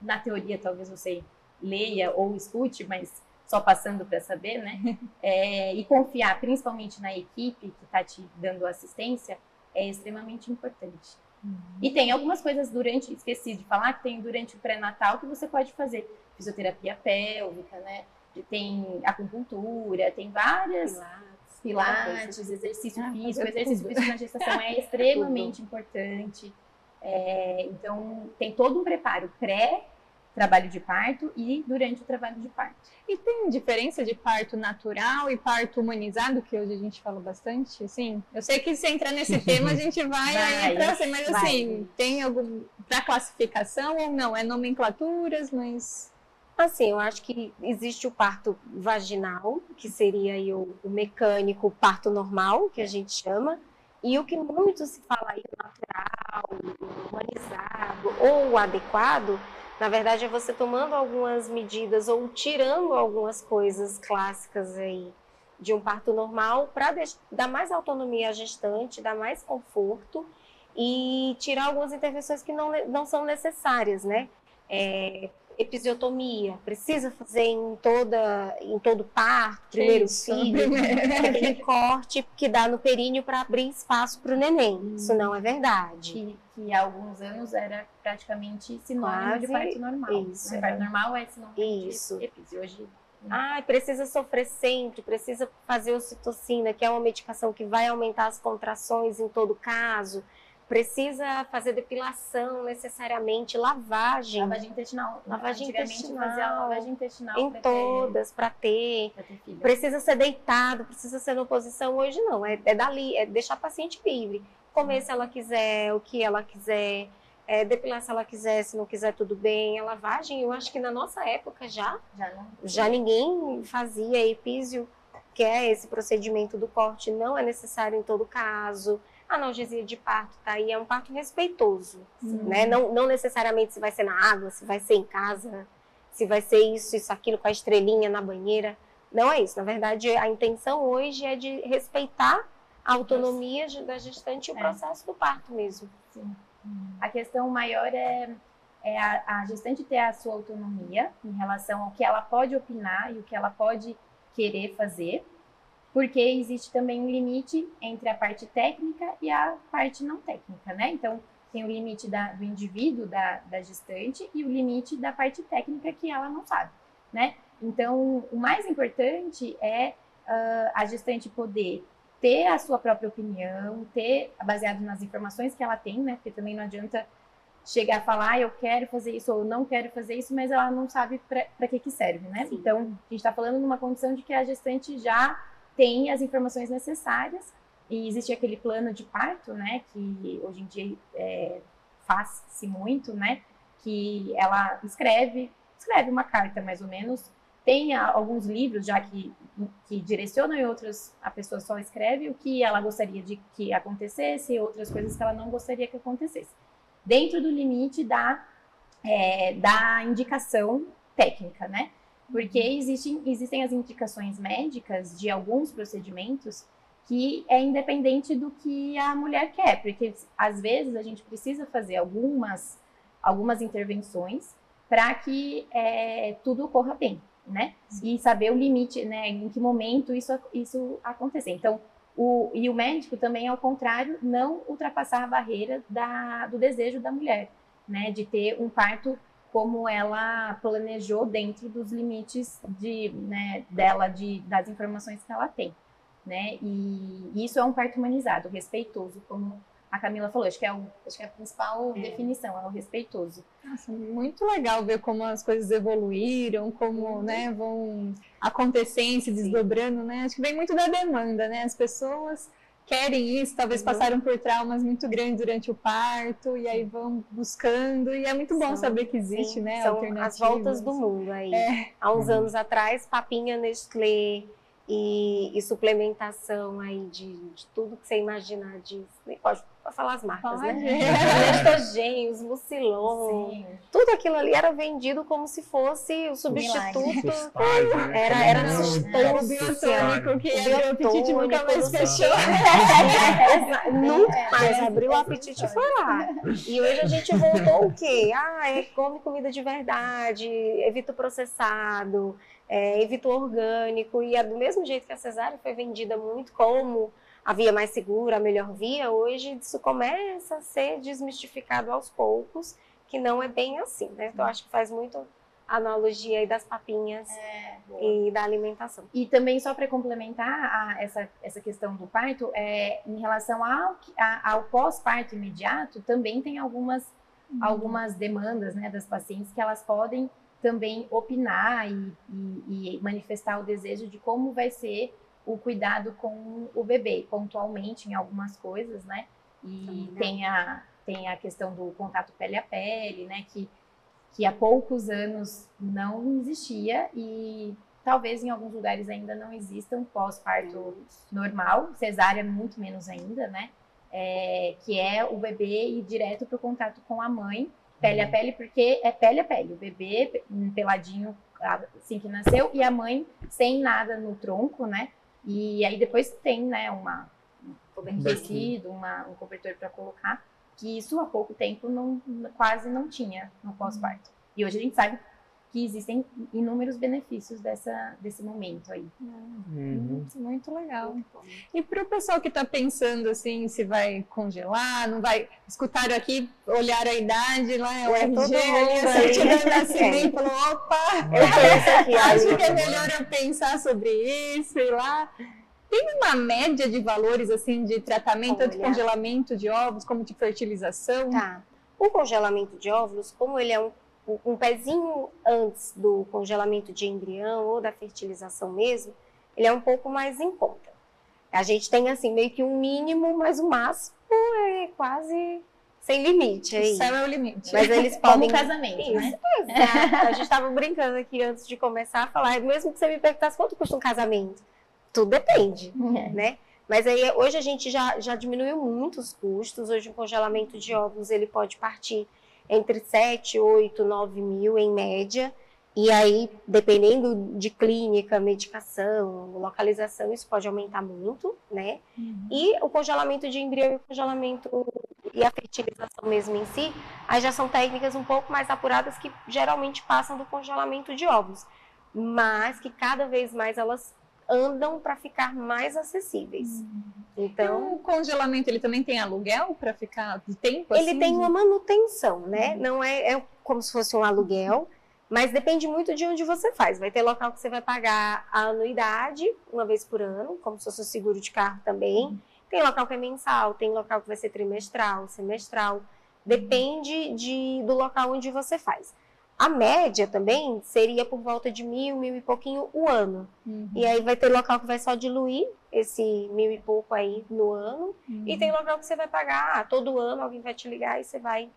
na teoria talvez você leia ou escute, mas só passando para saber, né? <laughs> É, e confiar principalmente na equipe que está te dando assistência é extremamente importante. Uhum. E tem algumas coisas durante, esqueci de falar, que tem durante o pré-natal que você pode fazer. Fisioterapia pélvica, né? Tem acupuntura, tem várias. Pilates pilates, exercício ah, físico. Exercício físico na gestação é <laughs> extremamente importante. É, então, tem todo um preparo pré trabalho de parto e durante o trabalho de parto. E tem diferença de parto natural e parto humanizado, que hoje a gente fala bastante, assim? Eu sei que se entrar nesse <laughs> tema a gente vai, vai aí mas vai. assim, tem algum para classificação ou não? É nomenclaturas, mas Assim, eu acho que existe o parto vaginal, que seria aí o, o mecânico, o parto normal, que a gente chama, e o que muito se fala aí, natural, humanizado ou adequado, na verdade é você tomando algumas medidas ou tirando algumas coisas clássicas aí de um parto normal para dar mais autonomia à gestante, dar mais conforto e tirar algumas intervenções que não, não são necessárias, né? É, episiotomia, precisa fazer em toda em todo parto, primeiro Isso. filho, <laughs> aquele corte que dá no períneo para abrir espaço para o neném. Hum. Isso não é verdade. Que, que, há alguns anos era praticamente sinônimo Quase de parto normal. Isso. Né? Parto normal é sinônimo Isso. de epis. Hoje ah, precisa sofrer sempre, precisa fazer ocitocina, que é uma medicação que vai aumentar as contrações em todo caso precisa fazer depilação necessariamente, lavagem. Lavagem intestinal. Lavagem intestinal. Fazia lavagem intestinal. Em pra todas, para ter. ter precisa ser deitado, precisa ser na posição. Hoje não, é, é dali, é deixar a paciente livre. Comer se ela quiser, o que ela quiser. É, depilar se ela quiser, se não quiser, tudo bem. A lavagem, eu acho que na nossa época já, já, não. já ninguém fazia epísio, que é esse procedimento do corte, não é necessário em todo caso analgesia de parto tá aí, é um parto respeitoso, uhum. né? Não, não necessariamente se vai ser na água, se vai ser em casa, se vai ser isso, isso, aquilo com a estrelinha na banheira. Não é isso. Na verdade, a intenção hoje é de respeitar a autonomia da gestante e o é. processo do parto mesmo. Sim. A questão maior é, é a, a, gestante ter a sua autonomia em relação ao que ela pode opinar e o que ela pode querer fazer porque existe também um limite entre a parte técnica e a parte não técnica, né? Então, tem o limite da, do indivíduo, da, da gestante, e o limite da parte técnica que ela não sabe, né? Então, o mais importante é uh, a gestante poder ter a sua própria opinião, ter, baseado nas informações que ela tem, né? Porque também não adianta chegar a falar, ah, eu quero fazer isso ou não quero fazer isso, mas ela não sabe para que que serve, né? Sim. Então, a gente está falando numa condição de que a gestante já tem as informações necessárias e existe aquele plano de parto, né, que hoje em dia é, faz-se muito, né, que ela escreve, escreve uma carta mais ou menos, tem alguns livros já que, que direcionam e outros a pessoa só escreve o que ela gostaria de que acontecesse e outras coisas que ela não gostaria que acontecesse. Dentro do limite da, é, da indicação técnica, né? Porque existem, existem as indicações médicas de alguns procedimentos que é independente do que a mulher quer, porque às vezes a gente precisa fazer algumas, algumas intervenções para que é, tudo ocorra bem, né? E saber o limite, né? Em que momento isso, isso acontecer. Então, o, e o médico também, ao contrário, não ultrapassar a barreira da, do desejo da mulher. né, de ter um parto como ela planejou dentro dos limites de, né, dela, de, das informações que ela tem, né? E isso é um parto humanizado, respeitoso, como a Camila falou. Acho que é, o, acho que é a principal é. definição, é o respeitoso. Nossa, muito legal ver como as coisas evoluíram, como, né, vão acontecendo, se desdobrando, né? Acho que vem muito da demanda, né? As pessoas querem isso, talvez uhum. passaram por traumas muito grandes durante o parto e aí vão buscando e é muito bom são, saber que existe, sim, né? São as voltas do mundo aí. É. Há uns uhum. anos atrás, papinha Nestlé e, e suplementação aí de, de, tudo que você imaginar de pode Pode falar as marcas, né? Pode. né? <laughs> Estrogênios, mucilon, tudo aquilo ali era vendido como se fosse o substituto. Né? Era, era substância. O biotônico que abriu o apetite nunca mais fechou. <laughs> nunca mais abriu o apetite e foi lá. E hoje a gente voltou o quê? Ah, é, come comida de verdade, evita o processado, é, evita o orgânico. E é do mesmo jeito que a cesárea foi vendida muito como a via mais segura, a melhor via, hoje isso começa a ser desmistificado aos poucos, que não é bem assim, né? Então, acho que faz muito analogia aí das papinhas é, e da alimentação. E também, só para complementar a, essa, essa questão do parto, é, em relação ao, a, ao pós-parto imediato, também tem algumas, uhum. algumas demandas né, das pacientes que elas podem também opinar e, e, e manifestar o desejo de como vai ser o cuidado com o bebê, pontualmente em algumas coisas, né? E tem a, tem a questão do contato pele a pele, né? Que, que há poucos anos não existia e talvez em alguns lugares ainda não existam pós-parto normal, cesárea muito menos ainda, né? É, que é o bebê ir direto para o contato com a mãe, pele a uhum. pele, porque é pele a pele. O bebê peladinho assim que nasceu e a mãe sem nada no tronco, né? E aí depois tem, né, uma, um tecido, uma, um cobertor para colocar, que isso há pouco tempo não, quase não tinha no pós-parto. E hoje a gente sabe que existem inúmeros benefícios dessa, desse momento aí. Uhum. Muito legal. E para o pessoal que está pensando assim, se vai congelar, não vai, escutaram aqui, olhar a idade lá, é o é, RG, ali, a certidão de <laughs> nascimento, falou, opa, eu aqui, <laughs> acho que é melhor eu pensar sobre isso e lá. Tem uma média de valores assim de tratamento, tanto de congelamento de ovos como de fertilização? Tá. O congelamento de óvulos, como ele é um um pezinho antes do congelamento de embrião ou da fertilização mesmo, ele é um pouco mais em conta. A gente tem assim meio que um mínimo, mas o máximo é quase sem limite aí. O céu é o limite. Mas eles <laughs> podem. Como casamento, Isso, né? Exato. A gente estava brincando aqui antes de começar a falar, mesmo que você me perguntasse quanto custa um casamento, tudo depende, é. né? Mas aí hoje a gente já, já diminuiu muito os custos. Hoje o congelamento de óvulos ele pode partir entre 7, 8, 9 mil em média. E aí, dependendo de clínica, medicação, localização, isso pode aumentar muito, né? Uhum. E o congelamento de embrião e o congelamento e a fertilização mesmo em si, aí já são técnicas um pouco mais apuradas que geralmente passam do congelamento de ovos, mas que cada vez mais elas andam para ficar mais acessíveis. Uhum. Então, e o congelamento ele também tem aluguel para ficar de tempo? Ele assim, tem uma manutenção, né? Uhum. Não é, é como se fosse um aluguel, mas depende muito de onde você faz. Vai ter local que você vai pagar a anuidade uma vez por ano, como se fosse o seguro de carro também. Uhum. Tem local que é mensal, tem local que vai ser trimestral, semestral. Depende de, do local onde você faz. A média também seria por volta de mil, mil e pouquinho o ano. Uhum. E aí vai ter local que vai só diluir esse mil e pouco aí no ano. Uhum. E tem local que você vai pagar ah, todo ano, alguém vai te ligar e você vai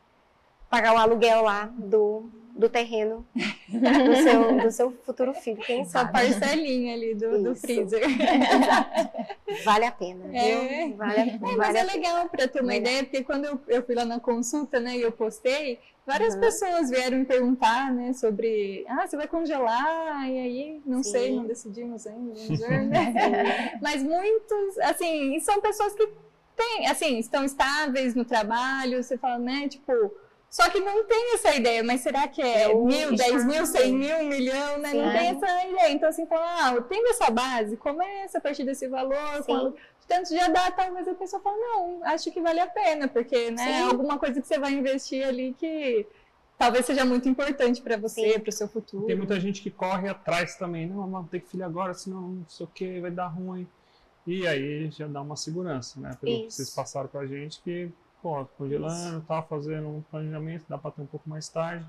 pagar o aluguel lá do, do terreno do seu, do seu futuro filho, quem sabe. A parcelinha ali do, do freezer. <laughs> vale a pena, é. viu? Vale, a, é, vale mas é legal para ter uma ideia, porque quando eu, eu fui lá na consulta, né, e eu postei, várias uhum. pessoas vieram me perguntar, né, sobre, ah, você vai congelar, e aí, não Sim. sei, não decidimos ainda, <laughs> né? mas muitos, assim, são pessoas que têm, assim, estão estáveis no trabalho, você fala, né, tipo só que não tem essa ideia, mas será que é, é mil, dez mil, cem mil, um milhão, né? Sim. Não tem essa ideia. Então, assim, fala, ah, tendo essa base, começa a partir desse valor, tanto já dá, talvez a pessoa fala, não, acho que vale a pena, porque, né, é alguma coisa que você vai investir ali que talvez seja muito importante para você, para o seu futuro. Tem muita gente que corre atrás também, não, vamos ter filho agora, senão não sei o que, vai dar ruim. E aí já dá uma segurança, né? Pelo Isso. que vocês passaram para a gente, que, pô, congelando, tá fazendo um planejamento, dá para ter um pouco mais tarde.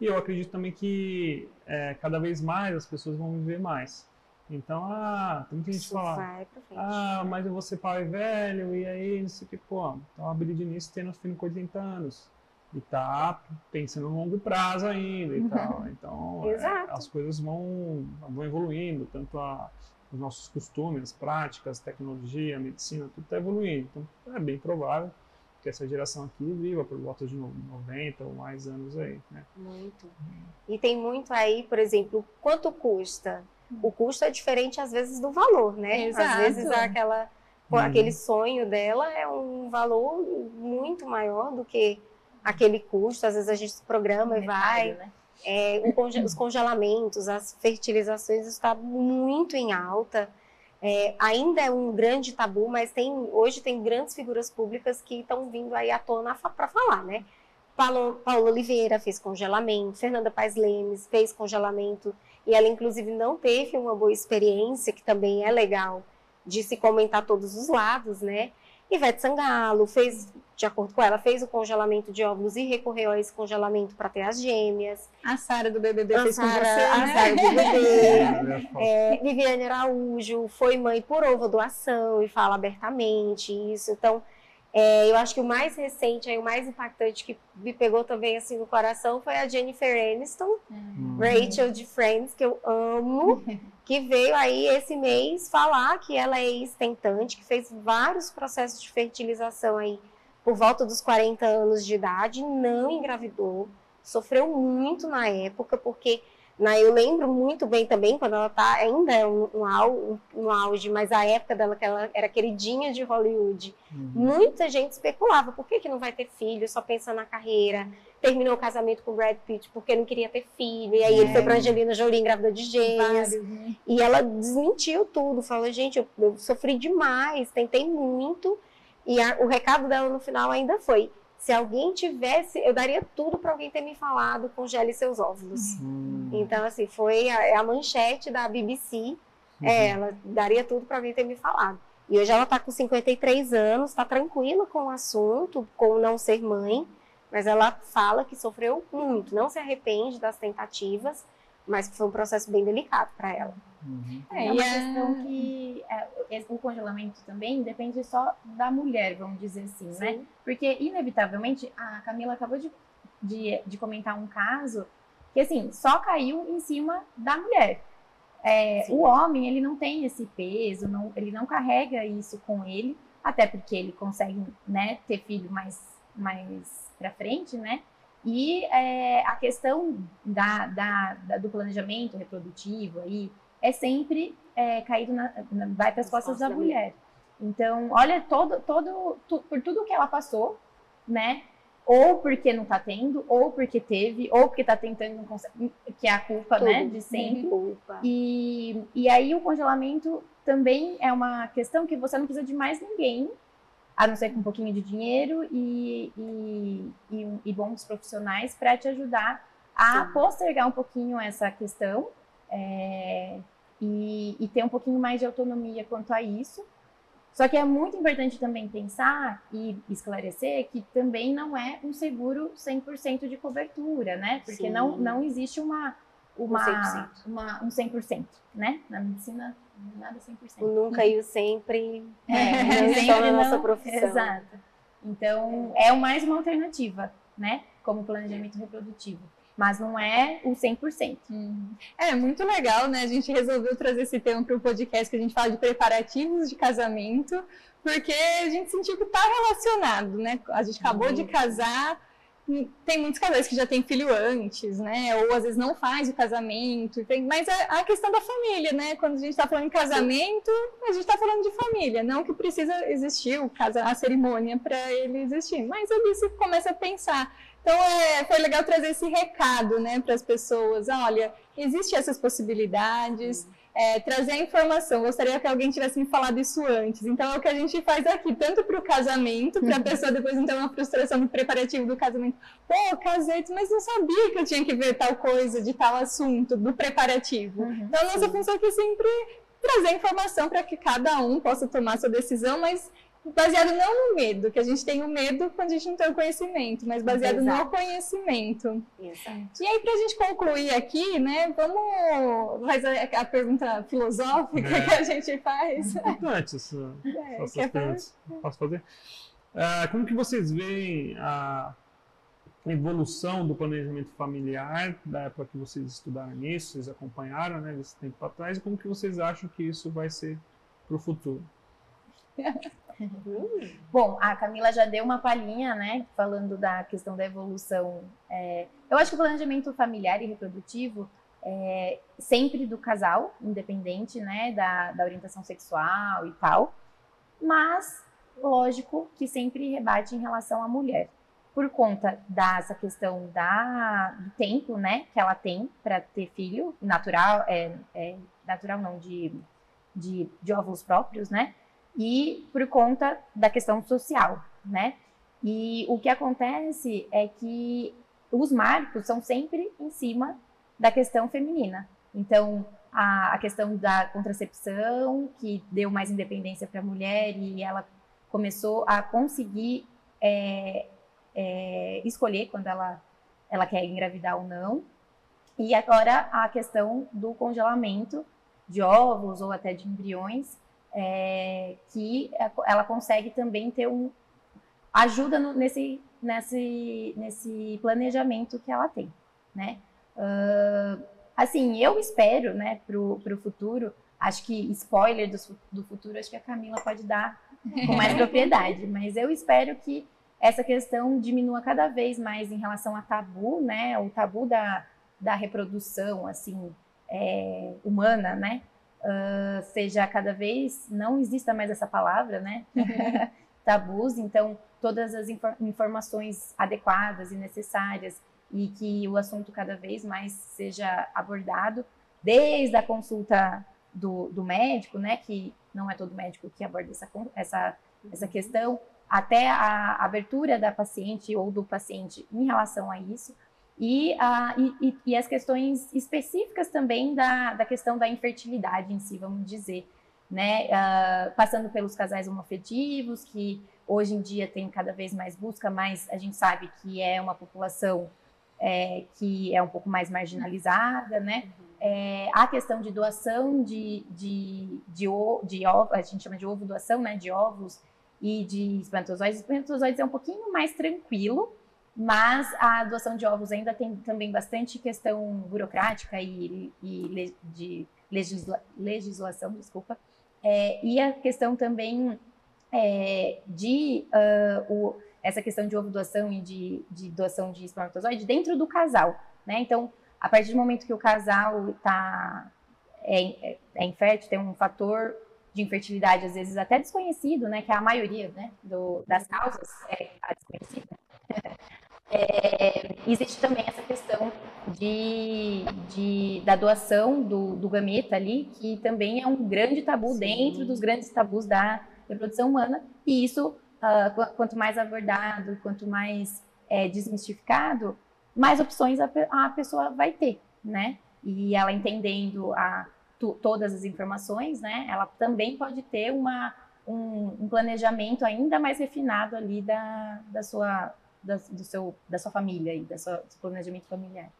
E eu acredito também que é, cada vez mais as pessoas vão viver mais. Então, ah, tem muita gente que fala, ah, mas eu vou ser pai velho, e aí, não sei o que, pô, então a Billie Denise tendo filho com 80 anos, e tá pensando no longo prazo ainda e tal. Então, é, as coisas vão, vão evoluindo, tanto a, os nossos costumes, práticas, tecnologia, medicina, tudo está evoluindo. Então, é bem provável que essa geração aqui viva por volta de 90 ou mais anos aí, né? Muito. E tem muito aí, por exemplo, quanto custa? O custo é diferente às vezes do valor, né? Exato. Às vezes aquela, hum. aquele sonho dela é um valor muito maior do que aquele custo. Às vezes a gente se programa e vai. Né? É, conge os congelamentos, as fertilizações está muito em alta. É, ainda é um grande tabu, mas tem, hoje tem grandes figuras públicas que estão vindo aí à tona para falar, né? Paulo, Paulo Oliveira fez congelamento, Fernanda Paes Lemes fez congelamento, e ela inclusive não teve uma boa experiência, que também é legal de se comentar todos os lados, né? Ivete Sangalo fez, de acordo com ela, fez o congelamento de óvulos e recorreu a esse congelamento para ter as gêmeas. A Sara do BBB a fez Sarah, com você, A né? Sara do BBB. <laughs> é, Viviane Araújo foi mãe por ovo doação e fala abertamente isso. Então, é, eu acho que o mais recente, aí, o mais impactante que me pegou também assim no coração foi a Jennifer Aniston, uhum. Rachel de Friends, que eu amo, <laughs> que veio aí esse mês falar que ela é ex-tentante, que fez vários processos de fertilização aí por volta dos 40 anos de idade, não engravidou, sofreu muito na época, porque né? Eu lembro muito bem também, quando ela tá, ainda é um, um, um, auge, mas a época dela, que ela era queridinha de Hollywood, uhum. muita gente especulava, por que, que não vai ter filho, só pensa na carreira, terminou o casamento com Brad Pitt porque não queria ter filho, e aí é. ele foi pra Angelina Jolie grávida de gêmeos, né? e ela desmentiu tudo, falou, gente, eu, eu sofri demais, tentei muito, e a, o recado dela no final ainda foi, se alguém tivesse, eu daria tudo para alguém ter me falado, congele seus óvulos. Uhum. Então, assim, foi a, é a, manchete da BBC. Uhum. É, ela daria tudo para alguém ter me falado. E hoje ela está com 53 anos, está tranquila com o assunto, com não ser mãe, mas ela fala que sofreu muito, não se arrepende das tentativas, mas que foi um processo bem delicado para ela. Uhum. É, é uma questão que é, o congelamento também depende só da mulher, vamos dizer assim, né? Sim. né? Porque, inevitavelmente, a Camila acabou de, de, de, comentar um caso que, assim, só caiu em cima da mulher. É, o homem, ele não tem esse peso, não, ele não carrega isso com ele, até porque ele consegue, né, ter filho mais, mais pra frente, né? E é, a questão da, da, da, do planejamento reprodutivo aí, é sempre é, caído na, na, vai para as costas da, mulher. Então, olha todo, todo, tu, por tudo que ela passou, né? Ou porque não está tendo, ou porque teve, ou porque está tentando não consegue, que é a culpa, né, tudo. né, de sempre. Culpa. E, e aí o congelamento também é uma questão que você não precisa de mais ninguém, a não ser com um pouquinho de dinheiro e, e, e, e bons profissionais para te ajudar a Sim. postergar um pouquinho essa questão. É, e, e ter um pouquinho mais de autonomia quanto a isso. Só que é muito importante também pensar e esclarecer que também não é um seguro 100% de cobertura, né? Porque não, não existe uma, uma, um 100%. Uma, um 100%, né? Na medicina, nada 100%. O nunca e o sempre é, <laughs> não sempre na nossa profissão. Exato. Então, é mais uma alternativa, né? Como planejamento reprodutivo mas não é o 100%. Uhum. É muito legal, né? A gente resolveu trazer esse tema para o podcast que a gente fala de preparativos de casamento, porque a gente sentiu que está relacionado, né? A gente acabou uhum. de casar, tem muitos casais que já têm filho antes, né? Ou às vezes não faz o casamento. Tem... Mas a, a, questão da família, né? Quando a gente está falando em casamento, a gente está falando de família. Não que precisa existir o casa, a cerimônia para ele existir. Mas ali você começa a pensar então, é, foi legal trazer esse recado né, para as pessoas. Olha, existem essas possibilidades. é, trazer a informação. Gostaria que alguém tivesse me falado isso antes. Então, é o que a gente faz aqui, tanto para o casamento, para a uhum. pessoa depois não ter uma frustração no preparativo do casamento. Pô, casei, mas não sabia que eu tinha que ver tal coisa de tal assunto, do preparativo. Uhum, então, a nossa sim. função aqui é sempre trazer informação para que cada um possa tomar sua decisão, mas baseado não no medo, que a gente tem o medo quando a gente não tem o conhecimento, mas baseado Exato. no conhecimento. Exato. E aí, para a gente concluir aqui, né, vamos fazer a, pergunta filosófica é. que a gente faz. Importante essa, <laughs> é, essas perguntas. Posso fazer? Uh, como que vocês veem a evolução do planejamento familiar da época que vocês estudaram nisso, vocês acompanharam, né, desse tempo para trás, e como que vocês acham que isso vai ser para o futuro? <laughs> Bom, a Camila já deu uma palhinha, né, falando da questão da evolução. É, eu acho que o planejamento familiar e reprodutivo é sempre do casal, independente, né, da, da orientação sexual e tal, mas, lógico, que sempre rebate em relação à mulher, por conta dessa questão da, do tempo, né, que ela tem para ter filho, natural, é, é, natural não, de, de, de óvulos próprios, né, e por conta da questão social, né? E o que acontece é que os marcos são sempre em cima da questão feminina. Então, a, a questão da contracepção, que deu mais independência para a mulher e ela começou a conseguir é, é, escolher quando ela, ela quer engravidar ou não. E agora a questão do congelamento de óvulos ou até de embriões, é, que ela consegue também ter um ajuda no, nesse, nesse, nesse planejamento que ela tem, né? Uh, assim, eu espero, né, pro, pro futuro, acho que spoiler do, do futuro, acho que a Camila pode dar com mais <laughs> propriedade, mas eu espero que essa questão diminua cada vez mais em relação a tabu, né, o tabu da, da reprodução, assim, é, humana, né, uh, seja cada vez não exista mais essa palavra, né? <laughs> Tabus. Então, todas as infor informações adequadas e necessárias e que o assunto cada vez mais seja abordado, desde a consulta do, do médico, né? Que não é todo médico que aborda essa, essa, essa questão, até a abertura da paciente ou do paciente em relação a isso, e, e, e, as questões específicas também da, da questão da infertilidade em si, vamos dizer, né? Uh, passando pelos casais homoafetivos, que hoje em dia tem cada vez mais busca, mas a gente sabe que é uma população é, que é um pouco mais marginalizada, né? É, a questão de doação de, de, de, de ovo, a gente chama de ovo doação, né? De ovos e de espermatozoides. Espermatozoides é um pouquinho mais tranquilo, mas a doação de ovos ainda tem também bastante questão burocrática e, e de legisla, legislação, desculpa, é, e a questão também é, de uh, o, essa questão de ovo doação e de, de doação de espermatozoide dentro do casal, né? Então, a partir do momento que o casal está é, é, é infértil, tem um fator de infertilidade às vezes até desconhecido, né? Que é a maioria, né? Do, das causas é desconhecida. <laughs> é, existe também essa questão de, de da doação do, do, gameta ali, que também é um grande tabu Sim. dentro dos grandes tabus da reprodução humana, e isso, uh, quanto mais abordado, quanto mais é, desmistificado, mais opções a, a, pessoa vai ter, né? E ela entendendo a, tu, todas as informações, né? Ela também pode ter uma, um, um planejamento ainda mais refinado ali da, da sua da, do seu, da sua família e da sua, do seu planejamento familiar.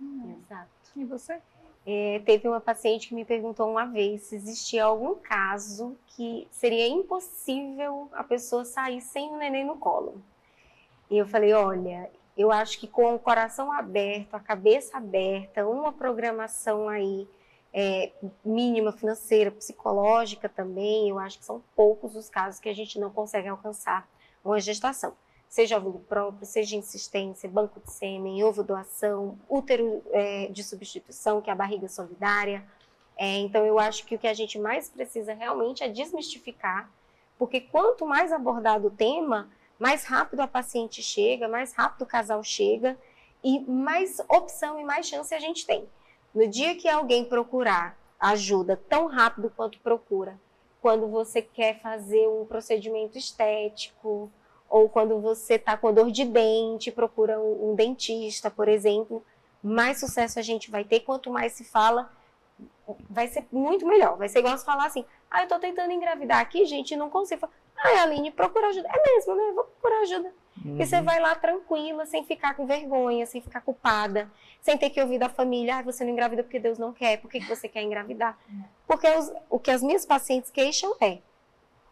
Hum. Exato. E você? É, teve uma paciente que me perguntou uma vez se existia algum caso que seria impossível a pessoa sair sem o neném no colo. E eu falei, olha, eu acho que com o coração aberto, a cabeça aberta, uma programação aí é, mínima financeira, psicológica também, eu acho que são poucos os casos que a gente não consegue alcançar uma gestação seja óvulo próprio, seja insistência, banco de sêmen, ovo doação, útero é, de substituição, que é a barriga solidária. É, então, eu acho que o que a gente mais precisa realmente é desmistificar, porque quanto mais abordado o tema, mais rápido a paciente chega, mais rápido o casal chega e mais opção e mais chance a gente tem. No dia que alguém procurar ajuda tão rápido quanto procura. Quando você quer fazer um procedimento estético, ou quando você está com dor de dente, procura um, um, dentista, por exemplo, mais sucesso a gente vai ter. Quanto mais se fala, vai ser muito melhor. Vai ser igual se falar assim: ah, eu estou tentando engravidar aqui, gente, não consigo. Ah, Aline, procura ajuda. É mesmo, né? Vou procurar ajuda. Uhum. E você vai lá tranquila, sem ficar com vergonha, sem ficar culpada, sem ter que ouvir da família, ah, você não engravida porque Deus não quer, por que, que você quer engravidar? Porque os, o que as minhas pacientes queixam é,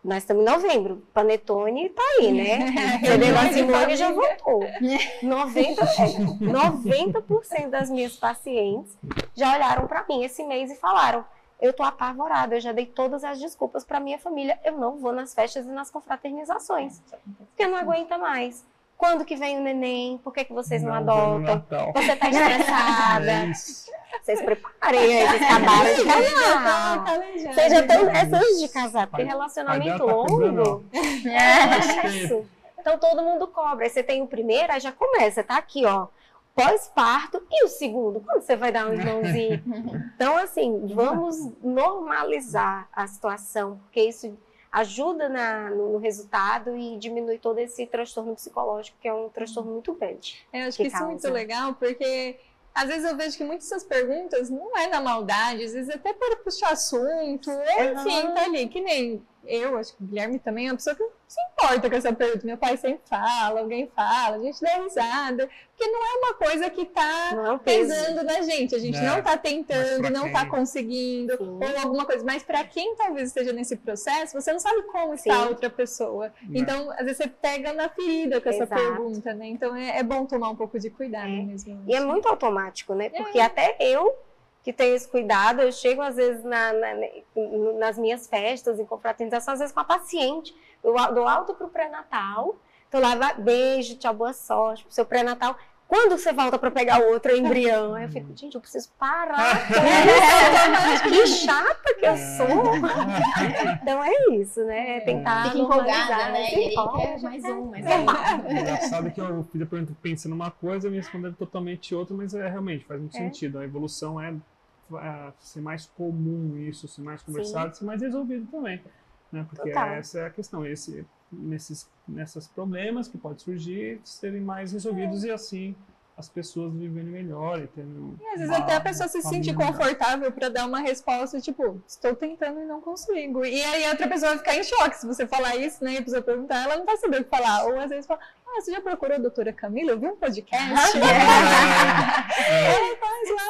nós estamos em novembro, Panetone tá aí, né? CD da Simone já voltou. <laughs> 90%, é, 90 das minhas pacientes já olharam para mim esse mês e falaram, eu tô apavorada, eu já dei todas as desculpas para minha família, eu não vou nas festas e nas confraternizações, porque não aguenta mais. Quando que vem o neném? Por que, que vocês não, não adotam? Você tá estressada. <laughs> É vocês preparem, vocês acabaram de casar. Vocês já estão antes de casar, porque relacionamento tá longo é isso. Então todo mundo cobra. Aí você tem o primeiro, aí já começa, tá aqui, ó pós-parto e o segundo, quando você vai dar um irmãozinho? <laughs> Então, assim, vamos normalizar a situação, porque isso ajuda na, no, resultado e diminui todo esse transtorno psicológico, que é um transtorno muito grande. É, eu acho que, que isso é muito legal, porque às vezes eu vejo que muitas dessas perguntas não é na maldade, às vezes até para puxar assunto, enfim, uhum. tá ali, que nem eu, acho que o Guilherme também é uma pessoa que se importa com essa pergunta. Meu pai sempre fala, alguém fala, a gente dá risada. Porque não é uma coisa que está é pesando na gente. A gente não está é. tentando, não está conseguindo, Sim. ou alguma coisa. Mas para quem talvez esteja nesse processo, você não sabe como está a outra pessoa. Não. Então, às vezes você pega na ferida com essa Exato. pergunta, né? Então é, é, bom tomar um pouco de cuidado é. mesmo. E é muito automático, né? Porque é. até eu que tenho esse cuidado. Eu chego, às vezes, na, na, nas minhas festas, em confraternização, às vezes com a paciente. Eu dou alto para o pré-natal. Então, lá, beijo, tchau, boa sorte pro seu pré-natal. Quando você volta para pegar outro embrião? Aí eu fico, gente, eu preciso parar. <laughs> que chata que eu sou. então é isso, né? É tentar. Fica empolgada, né? E aí mais um, mais um. Engraçado que eu fiz a pergunta pensando uma coisa e me respondendo totalmente outra, mas é realmente faz muito é. sentido. A evolução é ser mais comum isso, ser mais conversado, Sim. ser mais resolvido também. Né? Porque Total. essa é a questão, esse, nesses, nesses problemas que podem surgir, serem mais resolvidos é. e assim as pessoas viverem melhor e tendo. E às vezes até a pessoa se sente confortável para dar uma resposta, tipo, estou tentando e não consigo. E aí a outra pessoa vai ficar em choque se você falar isso, né? E a pessoa perguntar, ela não vai saber o que falar. Ou às vezes fala, ah, você já procurou a doutora Camila? Eu vi um podcast. <laughs> é.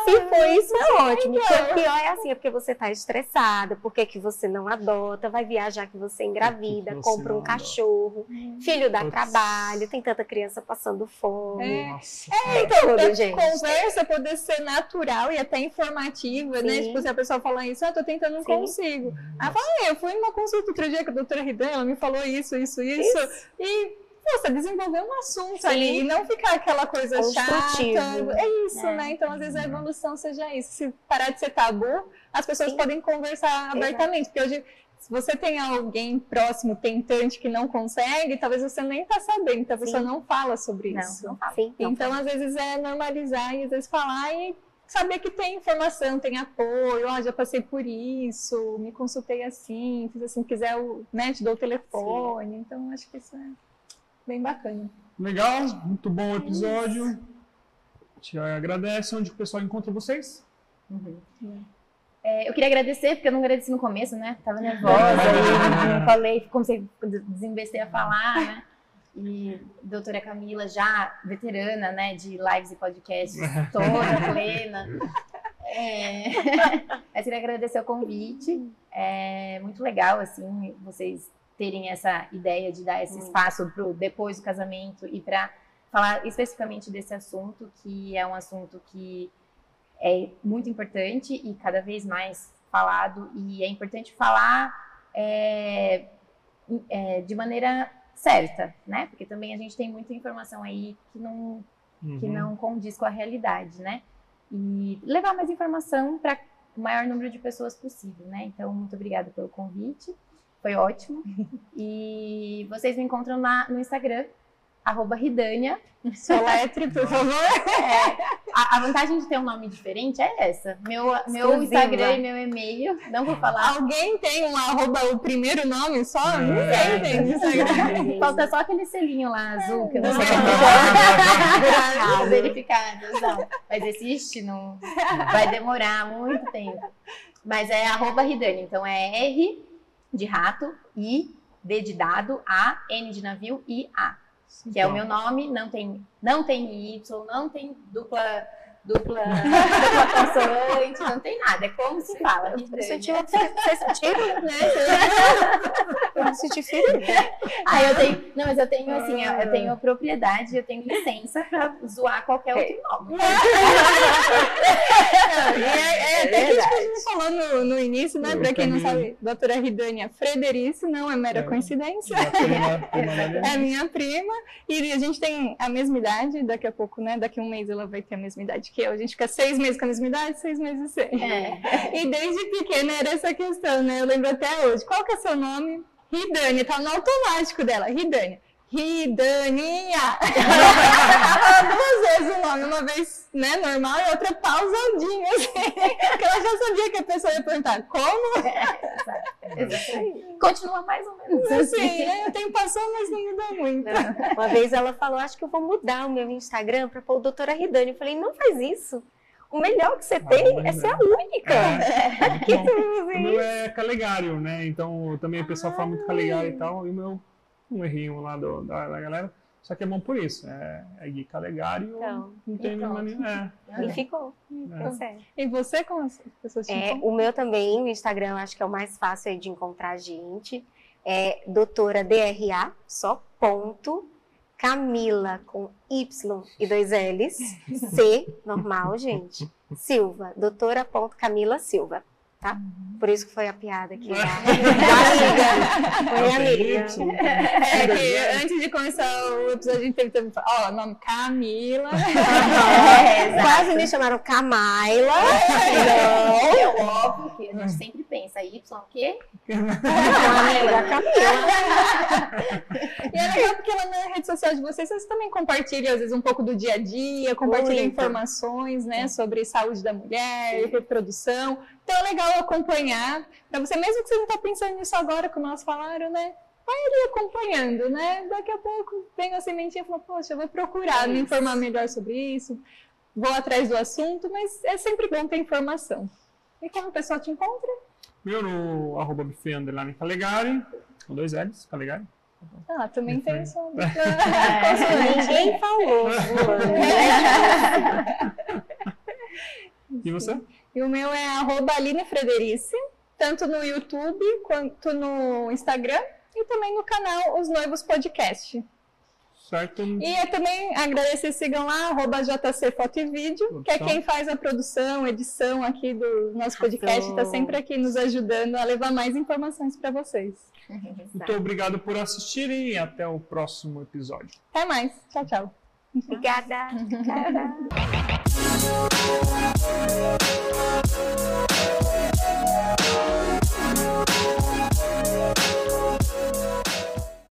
Se for isso, é ótimo. Porque o pior é assim, é porque você está estressada, porque que você não adota, vai viajar que você engravida, você compra um cachorro, filho dá Puts. trabalho, tem tanta criança passando fome. É, é então, tudo, gente. conversa poder ser natural e até informativa, né? Sim. né? Tipo, se a pessoa falar isso, ah, tô tentando, não Sim. consigo. Aí fala, ah, eu fui numa consulta outro dia com a doutora Ridan, ela me falou isso, isso, isso. isso. E você desenvolver um assunto Sim. ali e não ficar aquela coisa chata. É isso, é. né? Então, às vezes, a evolução seja isso. Se parar de ser tabu, as pessoas Sim. podem conversar abertamente. Porque hoje, se você tem alguém próximo, tentante, que não consegue, talvez você nem está sabendo, então a pessoa não fala sobre não, isso. Não fala. Sim, não então, fala. às vezes, é normalizar e às vezes falar e saber que tem informação, tem apoio, ó, oh, já passei por isso, me consultei assim, fiz assim, quiser, né, te dou o telefone. Sim. Então, acho que isso é bem bacana. Legal, muito bom o episódio. Te agradeço. Onde o pessoal encontra vocês? Uhum. É, eu queria agradecer, porque eu não agradeci no começo, né? Tava nervosa e não falei, comecei, desembestei a falar, né? E doutora Camila, já veterana, né, de lives e podcasts, toda <laughs> plena. É... <laughs> Mas queria agradecer o convite. É muito legal, assim, vocês terem essa ideia de dar esse espaço para depois do casamento e para falar especificamente desse assunto, que é um assunto que é muito importante e cada vez mais falado, e é importante falar é, é, de maneira certa, né? Porque também a gente tem muita informação aí que não, uhum. que não condiz com a realidade, né? E levar mais informação para o maior número de pessoas possível, né? Então, muito obrigada pelo convite foi ótimo. <laughs> E vocês me encontram na, no Instagram, arroba Ridânia. Soletre, por <laughs> favor. É, a, a vantagem de ter um nome diferente é essa. Meu, meu Exclusiva. Instagram e meu e-mail, não vou falar. Alguém tem um arroba, o primeiro nome só? É. Ninguém tem no Instagram. Falta só aquele selinho lá azul que eu não sei Verificado. como <laughs> verificado. Não, mas existe, não vai demorar muito tempo. Mas é arroba Ridani, então é R de rato, I, D de dado, A, N de navio e A. Que é o meu nome, não tem, não tem Y, não tem dupla, dupla, <laughs> dupla consoante, não tem nada. É como se fala. Eu senti Vocês sentiram? Né? Eu me senti <laughs> ferida. Ah, eu tenho. Não, mas eu tenho assim, eu, eu tenho propriedade, eu tenho licença pra zoar qualquer outro nome. É, é, até que tipo, a gente falou no, no início, né? Eu Pra quem não sabe, doutora Ridânia Frederice, não é mera É. coincidência. <laughs> É minha prima e a gente tem a mesma idade, daqui a pouco, né? Daqui a um mês ela vai ter a mesma idade que eu. A gente fica seis meses com a mesma idade, seis meses sem. É. <laughs> E desde pequena era essa questão, né? Eu lembro até hoje. Qual que é seu nome? Ridânia, tá no automático dela, Ridânia. Ridaninha! <laughs> Duas vezes o nome, uma vez né, normal e outra pausadinha, assim. Porque ela já sabia que a pessoa ia perguntar como? Exatamente. Continua mais ou menos Assim, né? O tempo passou, mas não mudou muito. Uma vez ela falou, acho que eu vou mudar o meu Instagram para pôr doutora Ridani. Eu falei, não faz isso. O melhor que você tem é ser a única. É. Você O meu é Calegário, né? Então também o pessoal fala muito Calegário e tal, e o meu um errinho lá do- da, da galera. Só que é bom por isso. É, é Gui Calegário, Então, não tem e nenhuma pronto. maneira. E ficou. É, Tá certo. E você, como as pessoas te É, encontram? o meu também, o Instagram, acho que é o mais fácil aí de encontrar a gente. É doutora DRA, só ponto. Camila com Y e dois L's. C, normal, gente. Silva, doutora ponto Camila Silva, tá? Por isso que foi a piada aqui. Da, <laughs> da amiga. Foi a amiga. É que antes de começar o episódio, a gente teve que falar, ó, nome Camila. <laughs> É, exato. Quase me chamaram Camaila. Não, é óbvio que a gente sempre pensa Y o quê? Camila, Camila. <laughs> E é legal porque lá na rede social de vocês, vocês também compartilham, às vezes, um pouco do dia a dia, compartilham Muito. informações, né, sobre saúde da mulher, reprodução. Então é legal acompanhar, para você, mesmo que você não está pensando nisso agora, como nós falaram, né, vai ali acompanhando, né, daqui a pouco vem a sementinha e fala, poxa, eu vou procurar me informar melhor sobre isso, vou atrás do assunto, mas é sempre bom ter informação. E como o pessoal te encontra? Meu no arroba buffet underline Calegari, com dois L's, Calegari. Ah, também tem isso. <laughs> Ninguém falou. <laughs> <laughs> E você? E o meu é arroba Aline Frederice, tanto no YouTube quanto no Instagram e também no canal Os Noivos Podcast. Certo? E eu também agradecer, sigam lá, arroba JC Foto e Vídeo, que é Produção. quem faz a produção, edição aqui do nosso podcast, está sempre aqui nos ajudando a levar mais informações para vocês. Muito obrigado por assistirem e até o próximo episódio. Até mais, tchau, tchau. Obrigada. Obrigada. <laughs>